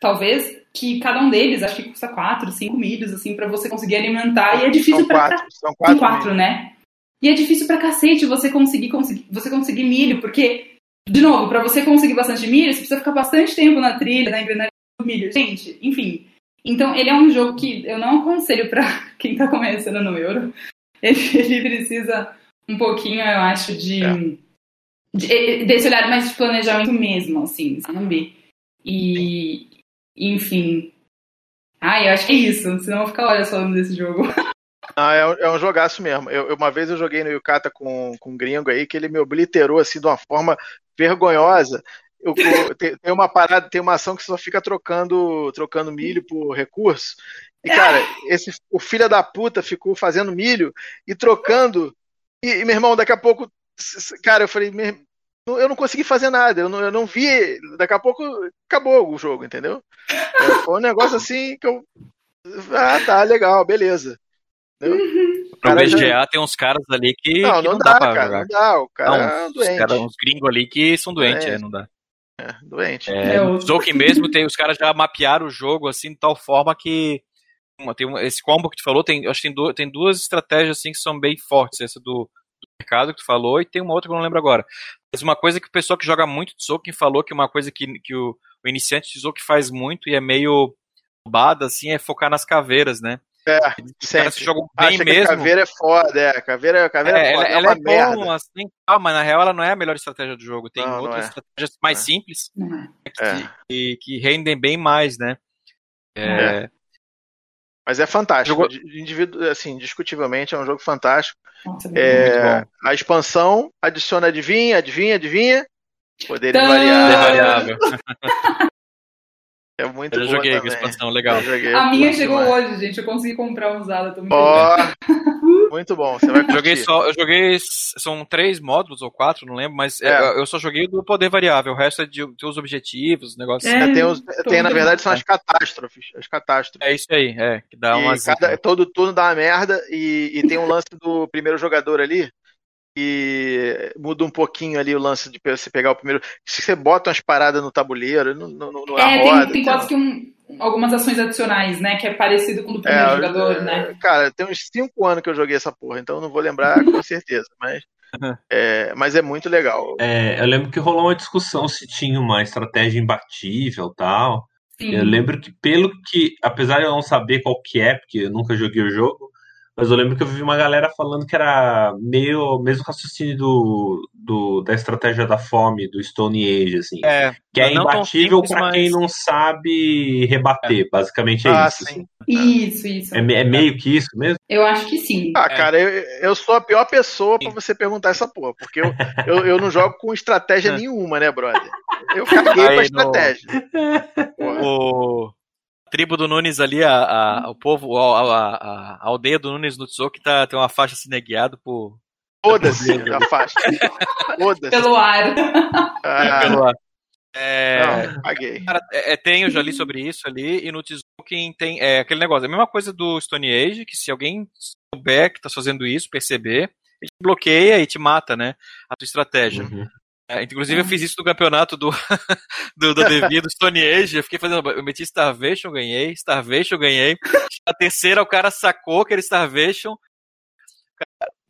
talvez, que cada um deles, acho que custa quatro, cinco milhos, assim, para você conseguir alimentar. E é difícil para quatro, são quatro, são quatro né? E é difícil pra cacete você conseguir, conseguir, você conseguir milho, porque de novo, para você conseguir bastante milho, você precisa ficar bastante tempo na trilha, na engrenagem do milho. Gente, enfim. Então, ele é um jogo que eu não aconselho para quem tá começando no Euro. Ele, ele, precisa um pouquinho, eu acho, de, é. de, desse olhar mais de planejamento mesmo, assim, sabe? E, enfim. Ah, eu acho que é isso. Senão eu vou ficar horas falando desse jogo. Ah, é, um, é um jogaço mesmo. Eu, uma vez eu joguei no Yukata com, com um gringo aí que ele me obliterou assim de uma forma vergonhosa. Eu, tem, tem, uma parada, tem uma ação que só fica trocando, trocando milho por recurso. E, cara, esse, o filho da puta ficou fazendo milho e trocando. E, e meu irmão, daqui a pouco. Cara, eu falei, eu não consegui fazer nada, eu não, eu não vi. Daqui a pouco acabou o jogo, entendeu? Foi um negócio assim que eu. Ah, tá, legal, beleza. Uhum. Pro BGA já... tem uns caras ali que não, que não, não dá, dá pra cara, jogar. Não dá, o cara não, é doente. Cara, uns gringos ali que são doentes, é, não dá. É, doente. É, o Zoken mesmo, tem, os caras já mapearam o jogo assim de tal forma que uma, tem esse combo que tu falou, tem, acho que tem, do, tem duas estratégias assim que são bem fortes, essa do, do, mercado que tu falou, e tem uma outra que eu não lembro agora. Mas uma coisa que o pessoal que joga muito Zoken falou que uma coisa que, que o, o iniciante de Zoken faz muito e é meio roubada assim é focar nas caveiras, né? É, sempre. Se jogam bem Acha mesmo. Que a caveira é foda, é. A caveira, a caveira é, é foda. Ela, é, ela é, é bom, assim, ah, mas na real ela não é a melhor estratégia do jogo. Tem não, outras não é. estratégias mais simples é. que, que, rendem bem mais, né? É. Mas é fantástico. Jogo... Individu... Assim, discutivelmente é um jogo fantástico. Nossa, é... A expansão adiciona adivinha, adivinha, adivinha. Poderes variáveis. É muito Eu joguei com expansão, legal. A minha chegou demais. hoje, gente. Eu consegui comprar usada. Tô muito, oh, muito bom. Você vai curtir. Joguei só, eu joguei. São três módulos ou quatro, não lembro, mas é. eu, eu, só joguei do poder variável. O resto é de ter os objetivos, negócios. É, tem, os, tem na verdade, são as catástrofes. As catástrofes. É isso aí, é. Que dá uma cada, todo turno dá uma merda e, e tem um lance do primeiro jogador ali e muda um pouquinho ali o lance de você pegar o primeiro. Se você bota umas paradas no tabuleiro, no, no, no é, roda, tem, tem quase que um, algumas ações adicionais, né? Que é parecido com o do primeiro é, jogador, né? Cara, tem uns 5 anos que eu joguei essa porra, então não vou lembrar com certeza, mas. É, mas é muito legal. É, eu lembro que rolou uma discussão se tinha uma estratégia imbatível tal. Sim. Eu lembro que, pelo que, apesar de eu não saber qual que é, porque eu nunca joguei o jogo, mas eu lembro que eu vi uma galera falando que era meio mesmo raciocínio do, do, da estratégia da fome do Stone Age, assim. É, que é imbatível para mas... quem não sabe rebater, é. basicamente é ah, isso. Assim. Isso, isso. É, é, meio que isso mesmo? Eu acho que sim. Ah, cara, eu, eu sou a pior pessoa para você perguntar essa porra, porque eu, eu, eu não jogo com estratégia é. nenhuma, né, brother? Eu caguei Aí pra estratégia. O tribo do Nunes ali, a, a o povo, a, a, a, aldeia do Nunes no Tsuki tá, tem uma faixa cineguiada por. Foda-se a faixa. Foda-se. Pelo ar. Ah, pelo ar. É, Não, paguei. Cara, é, é, tem, eu já li sobre isso ali, e no Tzolk'in tem é, aquele negócio, é a mesma coisa do Stone Age, que se alguém souber que tá fazendo isso, perceber, ele te bloqueia e te mata, né, a tua estratégia. Uhum. É, inclusive, eu fiz isso no campeonato do, do, do Devi, do Stone Age. Eu fiquei fazendo. Eu meti Starvation, ganhei. Starvation, ganhei. A terceira, o cara sacou que era Starvation.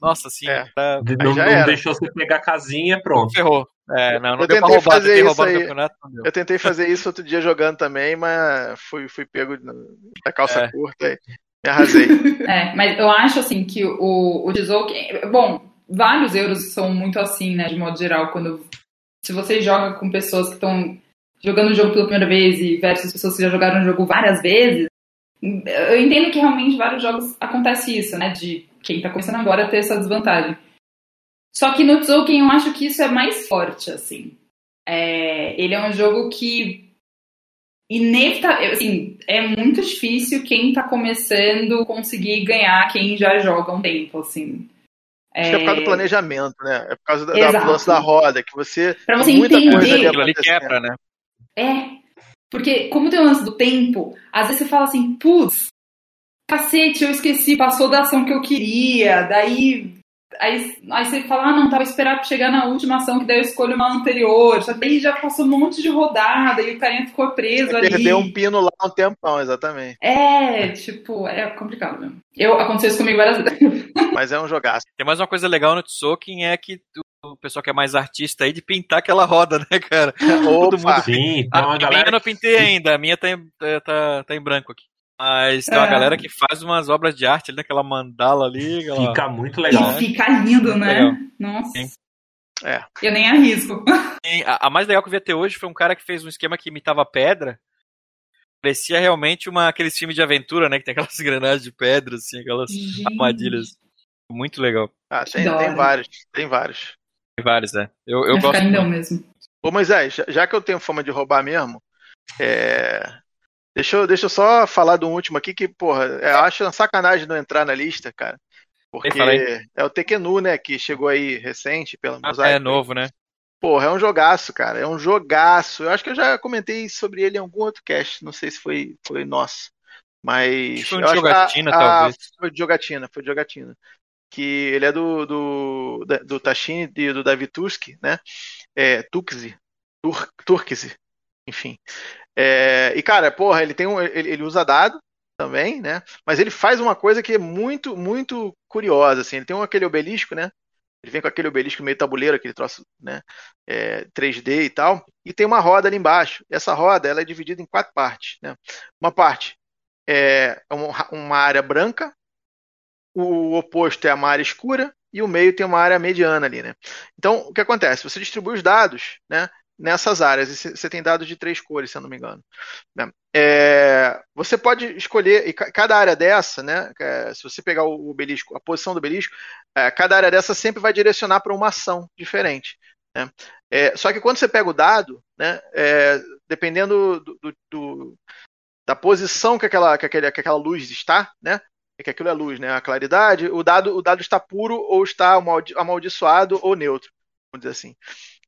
nossa, assim, É. tá- Não, não deixou você pegar a casinha, pronto. ferrou. É, não, não Eu deu pra tentei roubar, fazer tentei isso aí. campeonato, não deu. Eu tentei fazer isso outro dia jogando também, mas fui, fui pego da calça É. curta e me arrasei. É, mas eu acho assim que o, o Tzolk'in. Bom, vários euros são muito assim, né, de modo geral, quando. Se você joga com pessoas que estão jogando o jogo pela primeira vez e versus pessoas que já jogaram o jogo várias vezes, eu entendo que realmente vários jogos acontece isso, né? De quem tá começando agora ter essa desvantagem. Só que no Tzolk'in eu acho que isso é mais forte, assim. É, ele é um jogo que inevitavelmente, assim, é muito difícil quem tá começando conseguir ganhar quem já joga um tempo, assim. Acho que é por causa do planejamento, né? É por causa da, da lance da roda, que você. Pra você tem muita entender. coisa ali ali quebra, né? É. Porque, como tem o lance do tempo, às vezes você fala assim, putz, cacete, eu esqueci, passou da ação que eu queria, daí. Aí, aí você fala, ah, não, tava esperando pra chegar na última ação, que daí eu escolho uma anterior. Aí já passou um monte de rodada e o carinha ficou preso ali. Perdeu um pino lá um tempão, exatamente. É, tipo, é complicado mesmo. Eu, aconteceu isso comigo várias vezes. Mas é um jogaço. Tem mais uma coisa legal no Tzolk'in é que o pessoal que é mais artista aí de pintar aquela roda, né, cara? Todo Opa, mundo Sim, A, a minha eu não pintei ainda, a minha tá em, tá- tá, tá em branco aqui. Mas tem uma É. galera que faz umas obras de arte ali naquela mandala ali. Aquela... fica muito legal. E fica lindo, né? Legal. Nossa. Sim. É. Eu nem arrisco. E A, a mais legal que eu vi até hoje foi um cara que fez um esquema que imitava pedra. Parecia realmente uma, aqueles filmes de aventura, né? Que tem aquelas granadas de pedra, assim, aquelas Gente. armadilhas. Muito legal. Ah, tem, tem vários, tem vários. Tem vários, né? Eu, eu gosto muito. mesmo. Ô Moisés, já que eu tenho fama de roubar mesmo, é, deixa, eu, deixa eu só falar do último aqui, que, porra, é, eu acho uma sacanagem não entrar na lista, cara. Porque é o Tekenu, né, que chegou aí recente pela Ah, Mosaic. é novo, né? Porra, é um jogaço, cara. É um jogaço. Eu acho que eu já comentei sobre ele em algum outro cast. Não sei se foi, foi nosso. Mas. Acho foi um que a- jogatina, a- talvez. Foi de jogatina, foi de jogatina. Que ele é do, do, do Tashin e do David Tusk, né? É, Tuxi. Tur, Turkse. Enfim. É, e, cara, porra, ele tem um. Ele, ele usa dado também, né? Mas ele faz uma coisa que é muito, muito curiosa, assim. Ele tem um, aquele obelisco, né? Ele vem com aquele obelisco meio tabuleiro, aquele troço, né? é, 3D e tal, e tem uma roda ali embaixo. Essa roda ela é dividida em quatro partes. Né? Uma parte é uma, uma área branca, o oposto é uma área escura e o meio tem uma área mediana ali. Né? Então, o que acontece? Você distribui os dados né, nessas áreas, e você tem dados de três cores, se eu não me engano. né? É, você pode escolher, e ca- cada área dessa, né, é, se você pegar o obelisco, a posição do obelisco, é, cada área dessa sempre vai direcionar para uma ação diferente. Né? É, só que quando você pega o dado, né, é, dependendo do, do- do- da posição que aquela, que, aquele, que aquela luz está, né, é que aquilo é luz, né, a claridade, o dado, o dado está puro ou está amaldi- amaldiçoado ou neutro, vamos dizer assim.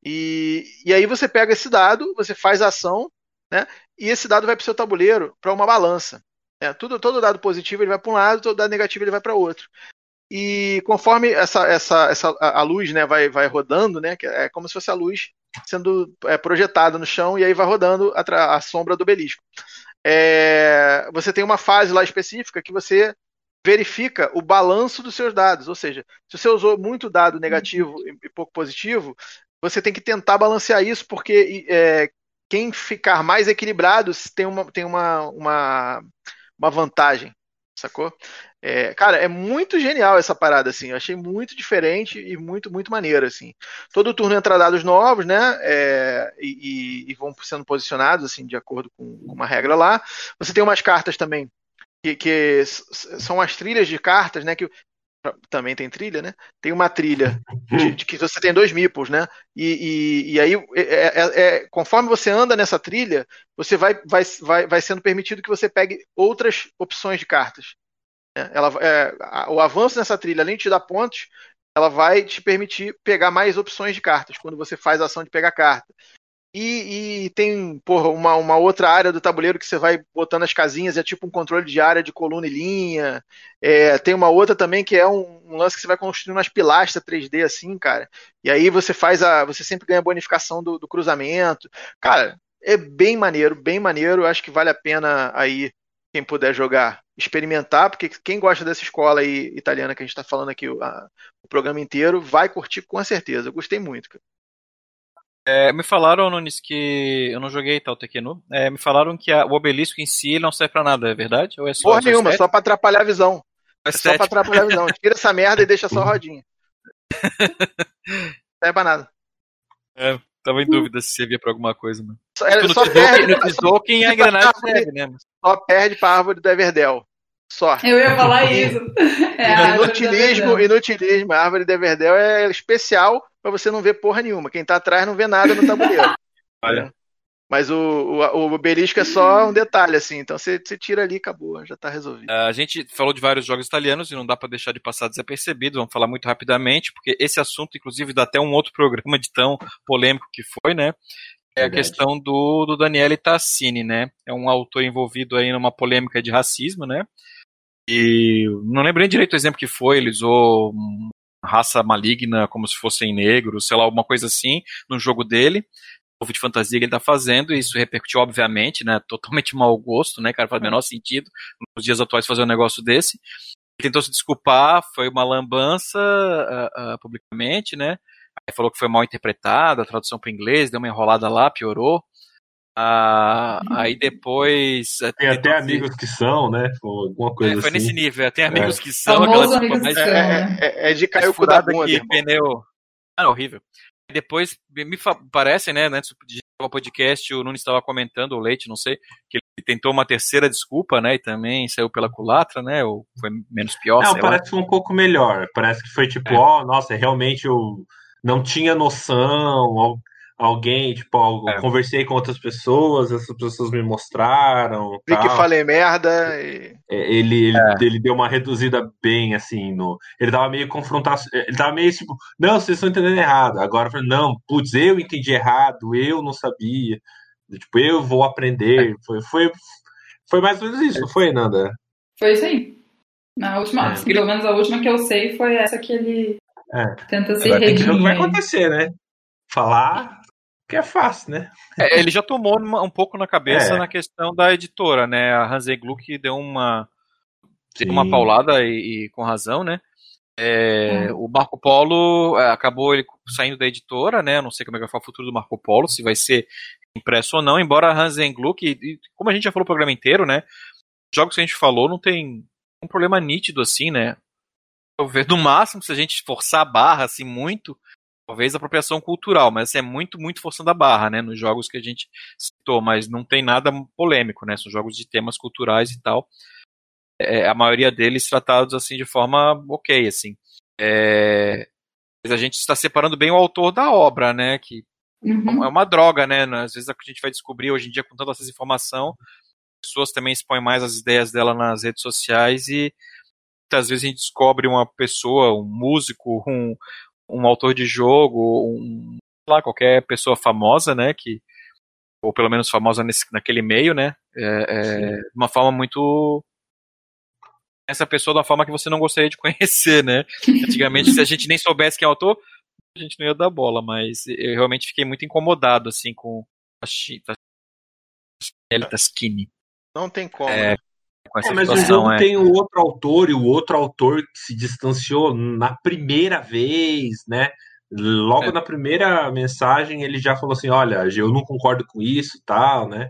E, e aí você pega esse dado, você faz a ação, né, e esse dado vai para o seu tabuleiro para uma balança. né. Tudo, todo dado positivo ele vai para um lado, todo dado negativo ele vai para outro. E conforme essa, essa, essa a luz né, vai, vai rodando, né, é como se fosse a luz sendo é, projetada no chão e aí vai rodando a, a sombra do obelisco. É, você tem uma fase lá específica que você verifica o balanço dos seus dados, ou seja, se você usou muito dado negativo e pouco positivo, você tem que tentar balancear isso, porque é, quem ficar mais equilibrado tem uma, tem uma, uma, uma vantagem, sacou? É, cara, é muito genial essa parada, assim. Eu achei muito diferente e muito, muito maneiro, assim. Todo turno entra dados novos, né? é, e, e- vão sendo posicionados, assim, de acordo com, uma regra lá. Você tem umas cartas também, que, que são as trilhas de cartas, né? Que também tem trilha, né? Tem uma trilha de, de que você tem dois meeples, né? E, e, e aí, é- é- é- conforme você anda nessa trilha, você vai, vai, vai, vai sendo permitido que você pegue outras opções de cartas. né? Ela, é, a- o avanço nessa trilha, além de te dar pontos, ela vai te permitir pegar mais opções de cartas quando você faz a ação de pegar carta. E, e tem porra, uma, uma outra área do tabuleiro que você vai botando as casinhas, é tipo um controle de área de coluna e linha. É, tem uma outra também que é um, um lance que você vai construindo umas pilastras 3D assim, cara. E aí você faz a. Você sempre ganha bonificação do, do cruzamento. Cara, é bem maneiro, bem maneiro. Acho que vale a pena aí quem puder jogar, experimentar, porque quem gosta dessa escola aí italiana que a gente está falando aqui a, o programa inteiro vai curtir com certeza. Eu gostei muito. Cara. É, me falaram, Nunes, que eu não joguei tal Tequenu. É, me falaram que a, o obelisco em si não serve pra nada, é verdade? Ou é só Porra nenhuma, só pra atrapalhar a visão. É só pra atrapalhar a visão. Tira essa merda e deixa só a rodinha. não serve pra nada. É, tava em dúvida se servia pra alguma coisa, mano. Só, é, no só perde, no Tzolk'in a engrenagem serve, né? Só perde pra árvore do Everdell. Só. Eu ia falar isso. É, inutilismo, inutilismo. A árvore de Everdell é especial para você não ver porra nenhuma. Quem tá atrás não vê nada no tabuleiro. Olha. Mas o, o, o obelisco é só um detalhe, assim. Então você, você tira ali e acabou, já tá resolvido. A gente falou de vários jogos italianos e não dá para deixar de passar desapercebido. Vamos falar muito rapidamente, porque esse assunto, inclusive, dá até um outro programa de tão polêmico que foi, né? É a questão do, do Daniele Tassini, né? É um autor envolvido aí numa polêmica de racismo, né? E não lembrei direito o exemplo que foi, ele usou raça maligna como se fossem negros, sei lá, alguma coisa assim, no jogo dele, novo de fantasia que ele tá fazendo, e isso repercutiu, obviamente, né, totalmente mau gosto, né, cara, faz o menor sentido nos dias atuais fazer um negócio desse. Ele tentou se desculpar, foi uma lambança uh, uh, publicamente, né, aí falou que foi mal interpretado, a tradução para inglês, deu uma enrolada lá, piorou, ah, aí depois. É, tem até amigos que são, né? Alguma coisa é, foi assim. nesse nível. Tem amigos é. que são. Aquela amigos mais, é, é, é, é, de cair o cu da bunda. Que pneu. Ah, horrível. Depois, me parece, né, antes de o podcast, o Nunes estava comentando, o Leite, não sei, que ele tentou uma terceira desculpa, né, e também saiu pela culatra, né, ou foi menos pior, Não, parece que foi um pouco melhor, parece que foi tipo, ó, oh, nossa, realmente eu não tinha noção, alguém, tipo, é. conversei com outras pessoas, essas pessoas me mostraram. Vi que falei merda. E... É, ele, ele, é. ele deu uma reduzida bem, assim, no. Ele tava meio confrontado. Ele tava meio tipo, não, vocês estão entendendo errado. Agora eu falei, não, putz, eu entendi errado, eu não sabia. Tipo, eu vou aprender. Foi, foi, foi mais ou menos isso, não foi, Nanda? Foi isso aí. Na última, é. pelo menos a última que eu sei foi essa que ele é. tenta se redimir. O que vai acontecer, né? Falar que é fácil, né? É, ele já tomou um pouco na cabeça é. na questão da editora, né? A Hansen Gluck deu uma, uma paulada e, e, com razão, né? É, hum. O Marco Polo é, acabou ele saindo da editora, né? Não sei como é que vai ficar o futuro do Marco Polo, se vai ser impresso ou não, embora a Hansen Gluck, e, como a gente já falou o programa inteiro, né? Jogos que a gente falou não tem um problema nítido assim, né? Talvez no máximo, se a gente forçar a barra assim muito, talvez apropriação cultural, mas é muito, muito forçando a barra, né, nos jogos que a gente citou, mas não tem nada polêmico, né, são jogos de temas culturais e tal, é, a maioria deles tratados, assim, de forma ok, assim, é, a gente está separando bem o autor da obra, né, que uhum. é uma droga, né, às vezes a gente vai descobrir hoje em dia com tanta essa informação, pessoas também expõem mais as ideias dela nas redes sociais e muitas vezes a gente descobre uma pessoa, um músico, um, um autor de jogo, um, lá, qualquer pessoa famosa, né, que ou pelo menos famosa nesse, naquele meio, né, é, é, de uma forma muito essa pessoa de uma forma que você não gostaria de conhecer, né? Antigamente, se a gente nem soubesse quem é o autor, a gente não ia dar bola, mas eu realmente fiquei muito incomodado, assim, com a Taskini. Não tem como. É, né? Com essa é, mas o jogo é... tem o outro autor e o outro autor se distanciou na primeira vez, né? Logo é. na primeira mensagem ele já falou assim, olha, eu não concordo com isso, tal, né?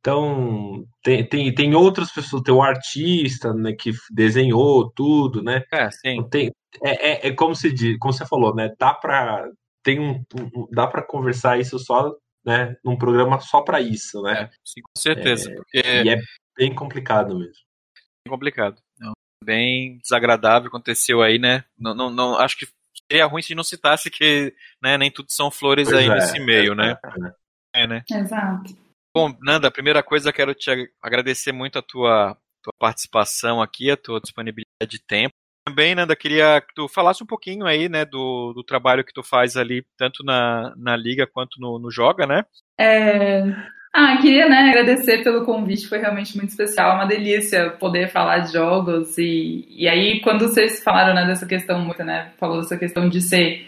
Então, tem, tem, tem outras pessoas, tem o artista, né, que desenhou tudo, né? É, sim. Então, tem, é, é, é como se diz, como você falou, né? Dá para tem um, um dá para conversar isso só, né, num programa só para isso, né? É, sim, com certeza, é, porque e é bem complicado mesmo. Bem complicado. Bem desagradável aconteceu aí, né? Não, não, não, acho que seria ruim se não citasse que né, nem tudo são flores pois aí é, nesse meio, né? É, né? Exato. Bom, Nanda, a primeira coisa quero te agradecer muito a tua, tua participação aqui, a tua disponibilidade de tempo. Também, Nanda, queria que tu falasse um pouquinho aí, né, do, do trabalho que tu faz ali, tanto na, na Liga quanto no, no Joga, né? É, ah, queria né, agradecer pelo convite, foi realmente muito especial, uma delícia poder falar de jogos. E, e aí, quando vocês falaram né, dessa questão, muito, né? Falou dessa questão de ser.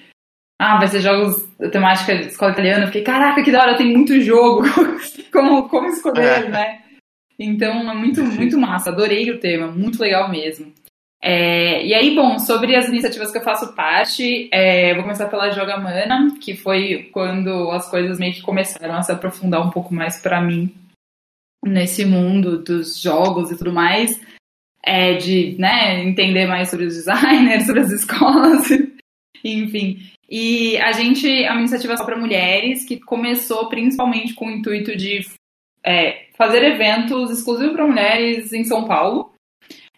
Ah, vai ser jogos temática de escola italiana. Eu fiquei, caraca, que da hora, tem muito jogo. como, como escolher, é. né? Então é muito, muito massa. Adorei o tema, muito legal mesmo. É, e aí, bom, sobre as iniciativas que eu faço parte, é, vou começar pela Joga Mana, que foi quando as coisas meio que começaram a se aprofundar um pouco mais para mim nesse mundo dos jogos e tudo mais, é, de né, entender mais sobre os designers, sobre as escolas, enfim. E a gente é uma iniciativa só para mulheres que começou principalmente com o intuito de é, fazer eventos exclusivos para mulheres em São Paulo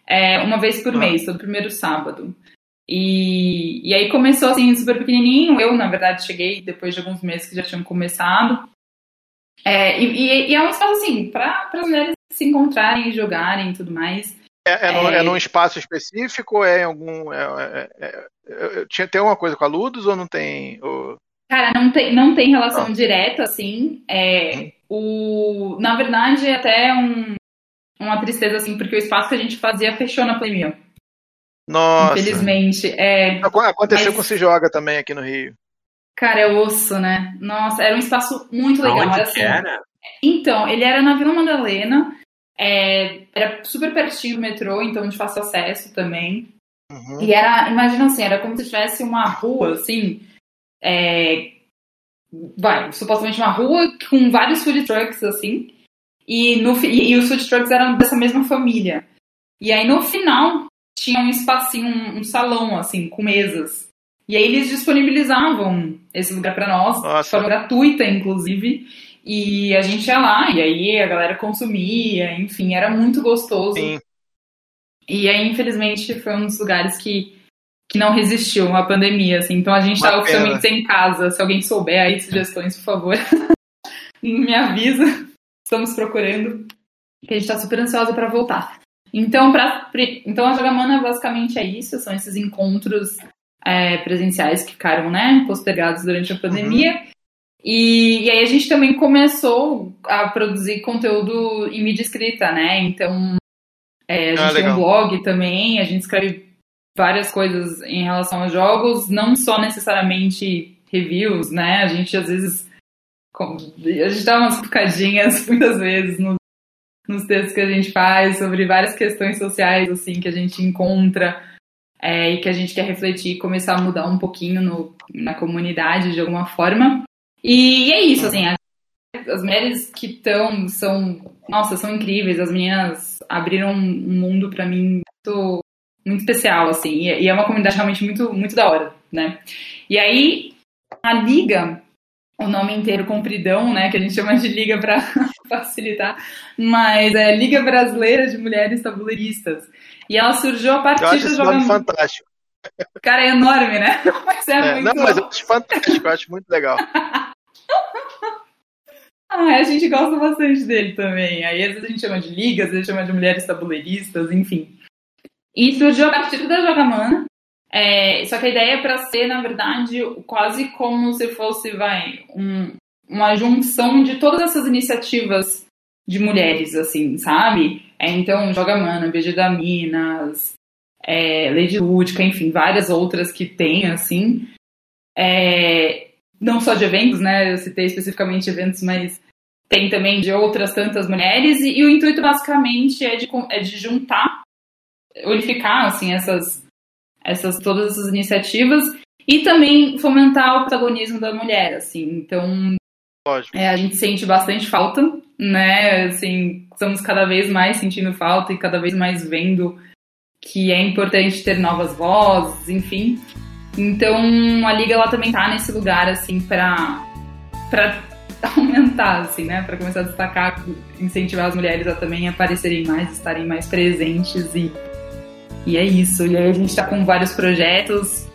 é, uma vez por ah. mês, todo primeiro sábado. E, e aí começou assim, super pequenininho. Eu, na verdade, cheguei depois de alguns meses que já tinham começado. É, e, e, é um espaço assim, para as mulheres se encontrarem, jogarem e tudo mais. É, é, no, é, num espaço específico ou é em algum. É, é, é, tinha, tem alguma coisa com a Ludus ou não tem? Ou... Cara, não tem, não tem relação ah. direta, assim. É, hum. o, na verdade, é até um, uma tristeza, assim, porque o espaço que a gente fazia fechou na pandemia. Nossa. Infelizmente. É, Aconteceu mas... com Se Joga também aqui no Rio. Cara, é osso, né? Nossa, era um espaço muito legal. Onde era, assim, era? Então, ele era na Vila Madalena, é, era super pertinho do metrô, então de fácil acesso também. Uhum. E era, imagina assim, era como se tivesse uma rua, assim, é, vai, supostamente uma rua com vários food trucks, assim, e, no, e, e os food trucks eram dessa mesma família. E aí no final tinha um espacinho, um, um salão, assim, com mesas. E aí eles disponibilizavam esse lugar para nós, de forma gratuita, inclusive. E a gente ia lá, e aí a galera consumia, enfim, era muito gostoso. Sim. E aí, infelizmente, foi um dos lugares que, que não resistiu à pandemia, assim. Então a gente Uma tá oficialmente sem casa. Se alguém souber aí sugestões, por favor, me avisa estamos procurando, que a gente está super ansiosa para voltar. Então, pra, então a Jogamana basicamente é isso, são esses encontros é, presenciais que ficaram né, postergados durante a pandemia. Uhum. E, e, aí a gente também começou a produzir conteúdo em mídia escrita, né? Então é, a ah, gente ah, tem um blog também, a gente escreve várias coisas em relação aos jogos, não só necessariamente reviews, né? A gente às vezes a gente dá umas picadinhas muitas vezes no, nos textos que a gente faz sobre várias questões sociais assim que a gente encontra é, e que a gente quer refletir e começar a mudar um pouquinho no, na comunidade de alguma forma. E, e é isso, assim, as mulheres que estão são, nossa, são incríveis. As meninas abriram um mundo para mim muito, muito especial, assim, e, é uma comunidade realmente muito, muito da hora, né? E aí a liga o nome inteiro compridão, né, que a gente chama de Liga para facilitar, mas é Liga Brasileira de Mulheres Tabuleiristas. E ela surgiu a partir eu acho esse nome fantástico. Cara, é enorme, né? Mas é, é muito... Não, mas eu acho fantástico, eu acho muito legal. ah, a gente gosta bastante dele também. Aí às vezes a gente chama de ligas, às vezes chama de mulheres tabuleiristas, enfim. E surgiu a partir da Jogamana, é, só que a ideia é para ser, na verdade, quase como se fosse, vai, um, uma junção de todas essas iniciativas de mulheres, assim, sabe? É, então, Joga Mana, Beijo da Minas, é, Lady Lúdica, enfim, várias outras que tem, assim. É, não só de eventos, né? Eu citei especificamente eventos, mas tem também de outras tantas mulheres. E, e o intuito, basicamente, é de, é de juntar, unificar, assim, essas essas todas essas iniciativas e também fomentar o protagonismo da mulher, assim. Então, é, a gente sente bastante falta, né? Assim, estamos cada vez mais sentindo falta e cada vez mais vendo que é importante ter novas vozes, enfim. Então, a liga ela também tá nesse lugar assim para para aumentar, assim, né? Para começar a destacar, incentivar as mulheres a também aparecerem mais, estarem mais presentes e e é isso. E aí a gente está com vários projetos.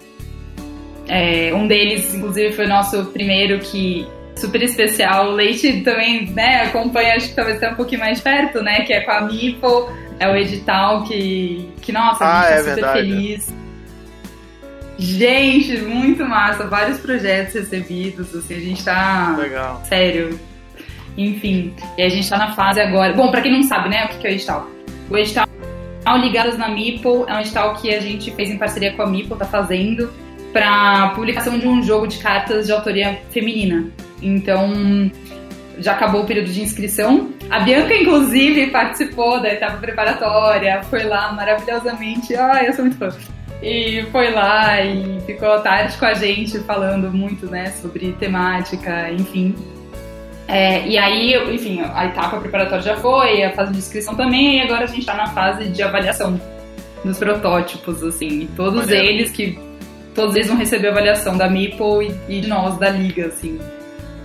É, um deles, inclusive, foi o nosso primeiro que super especial. O Leite também, né, acompanha, acho que talvez até um pouquinho mais perto, né? Que é com a Mipo, é o edital que, que nossa, a gente ah, é super verdade. feliz. Gente, muito massa, vários projetos recebidos, assim, a gente tá. Legal. Sério. Enfim, e a gente tá na fase agora. Bom, pra quem não sabe, né, o que é o edital? O edital ao Ligadas na Meeple é um edital que a gente fez em parceria com a Meeple, tá fazendo, para publicação de um jogo de cartas de autoria feminina. Então, já acabou o período de inscrição. A Bianca, inclusive, participou da etapa preparatória, foi lá maravilhosamente. Ai, eu sou muito fã. E foi lá e ficou tarde com a gente falando muito, né, sobre temática, enfim. É, e aí, enfim, a etapa preparatória já foi, a fase de inscrição também, e agora a gente está na fase de avaliação dos protótipos, assim. Todos eles que. Todos eles vão receber avaliação da Meeple e, e de nós, da Liga, assim.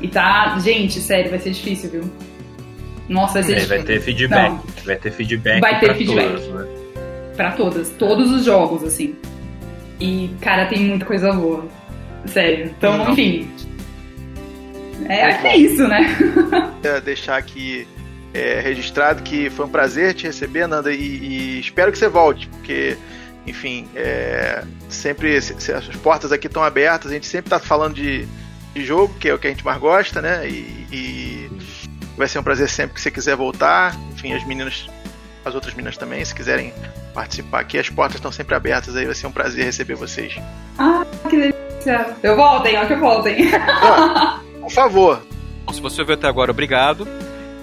E tá. Gente, sério, vai ser difícil, viu? Nossa, vai ser é, difícil. Vai ter feedback. Não. Vai ter feedback. Vai ter feedback. Todos, né? Pra todas. Todos os jogos, assim. E, cara, tem muita coisa boa. Sério. Então, Não. enfim. É, é isso, né? deixar aqui é, registrado que foi um prazer te receber, Nanda, e, e espero que você volte, porque, enfim, é, sempre se, se as portas aqui estão abertas, a gente sempre está falando de, de, jogo, que é o que a gente mais gosta, né? E, e, vai ser um prazer sempre que você quiser voltar. Enfim, as meninas, as outras meninas também, se quiserem participar aqui, as portas estão sempre abertas aí, vai ser um prazer receber vocês. Ah, que delícia! Eu voltem, ó, que eu voltem. por favor. Se você ouviu até agora, obrigado.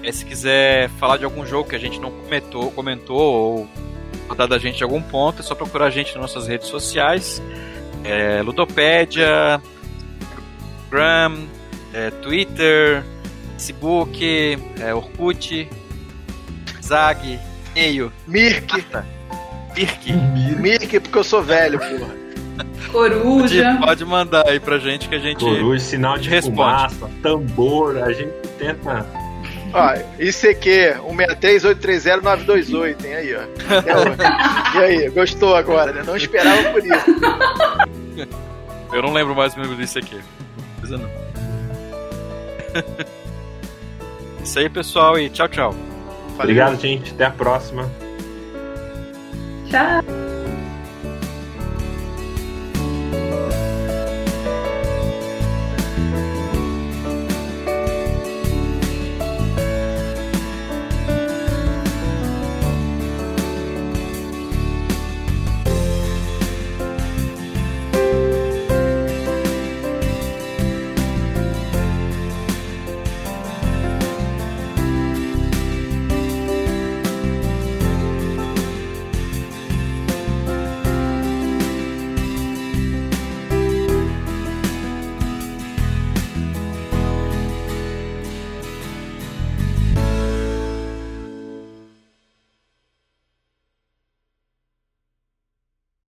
É, se quiser falar de algum jogo que a gente não comentou, comentou ou falar da gente de algum ponto, é só procurar a gente nas nossas redes sociais. É, Ludopédia, Instagram, é, Twitter, Facebook, é, Orkut, Zag, e-mail. Mirk. Mirk. Mirk, porque eu sou velho, porra. Coruja. Pode, pode, mandar aí pra gente que a gente. Coruja, sinal de responde. fumaça, tambor, a gente tenta Ó, ICQ 163-830-928, hein? Aí, ó. E aí, gostou agora, né? Não esperava por isso. Eu não lembro mais o número do ICQ. Não. Isso aí, pessoal, e tchau, tchau. Obrigado, gente. Até a próxima. Tchau.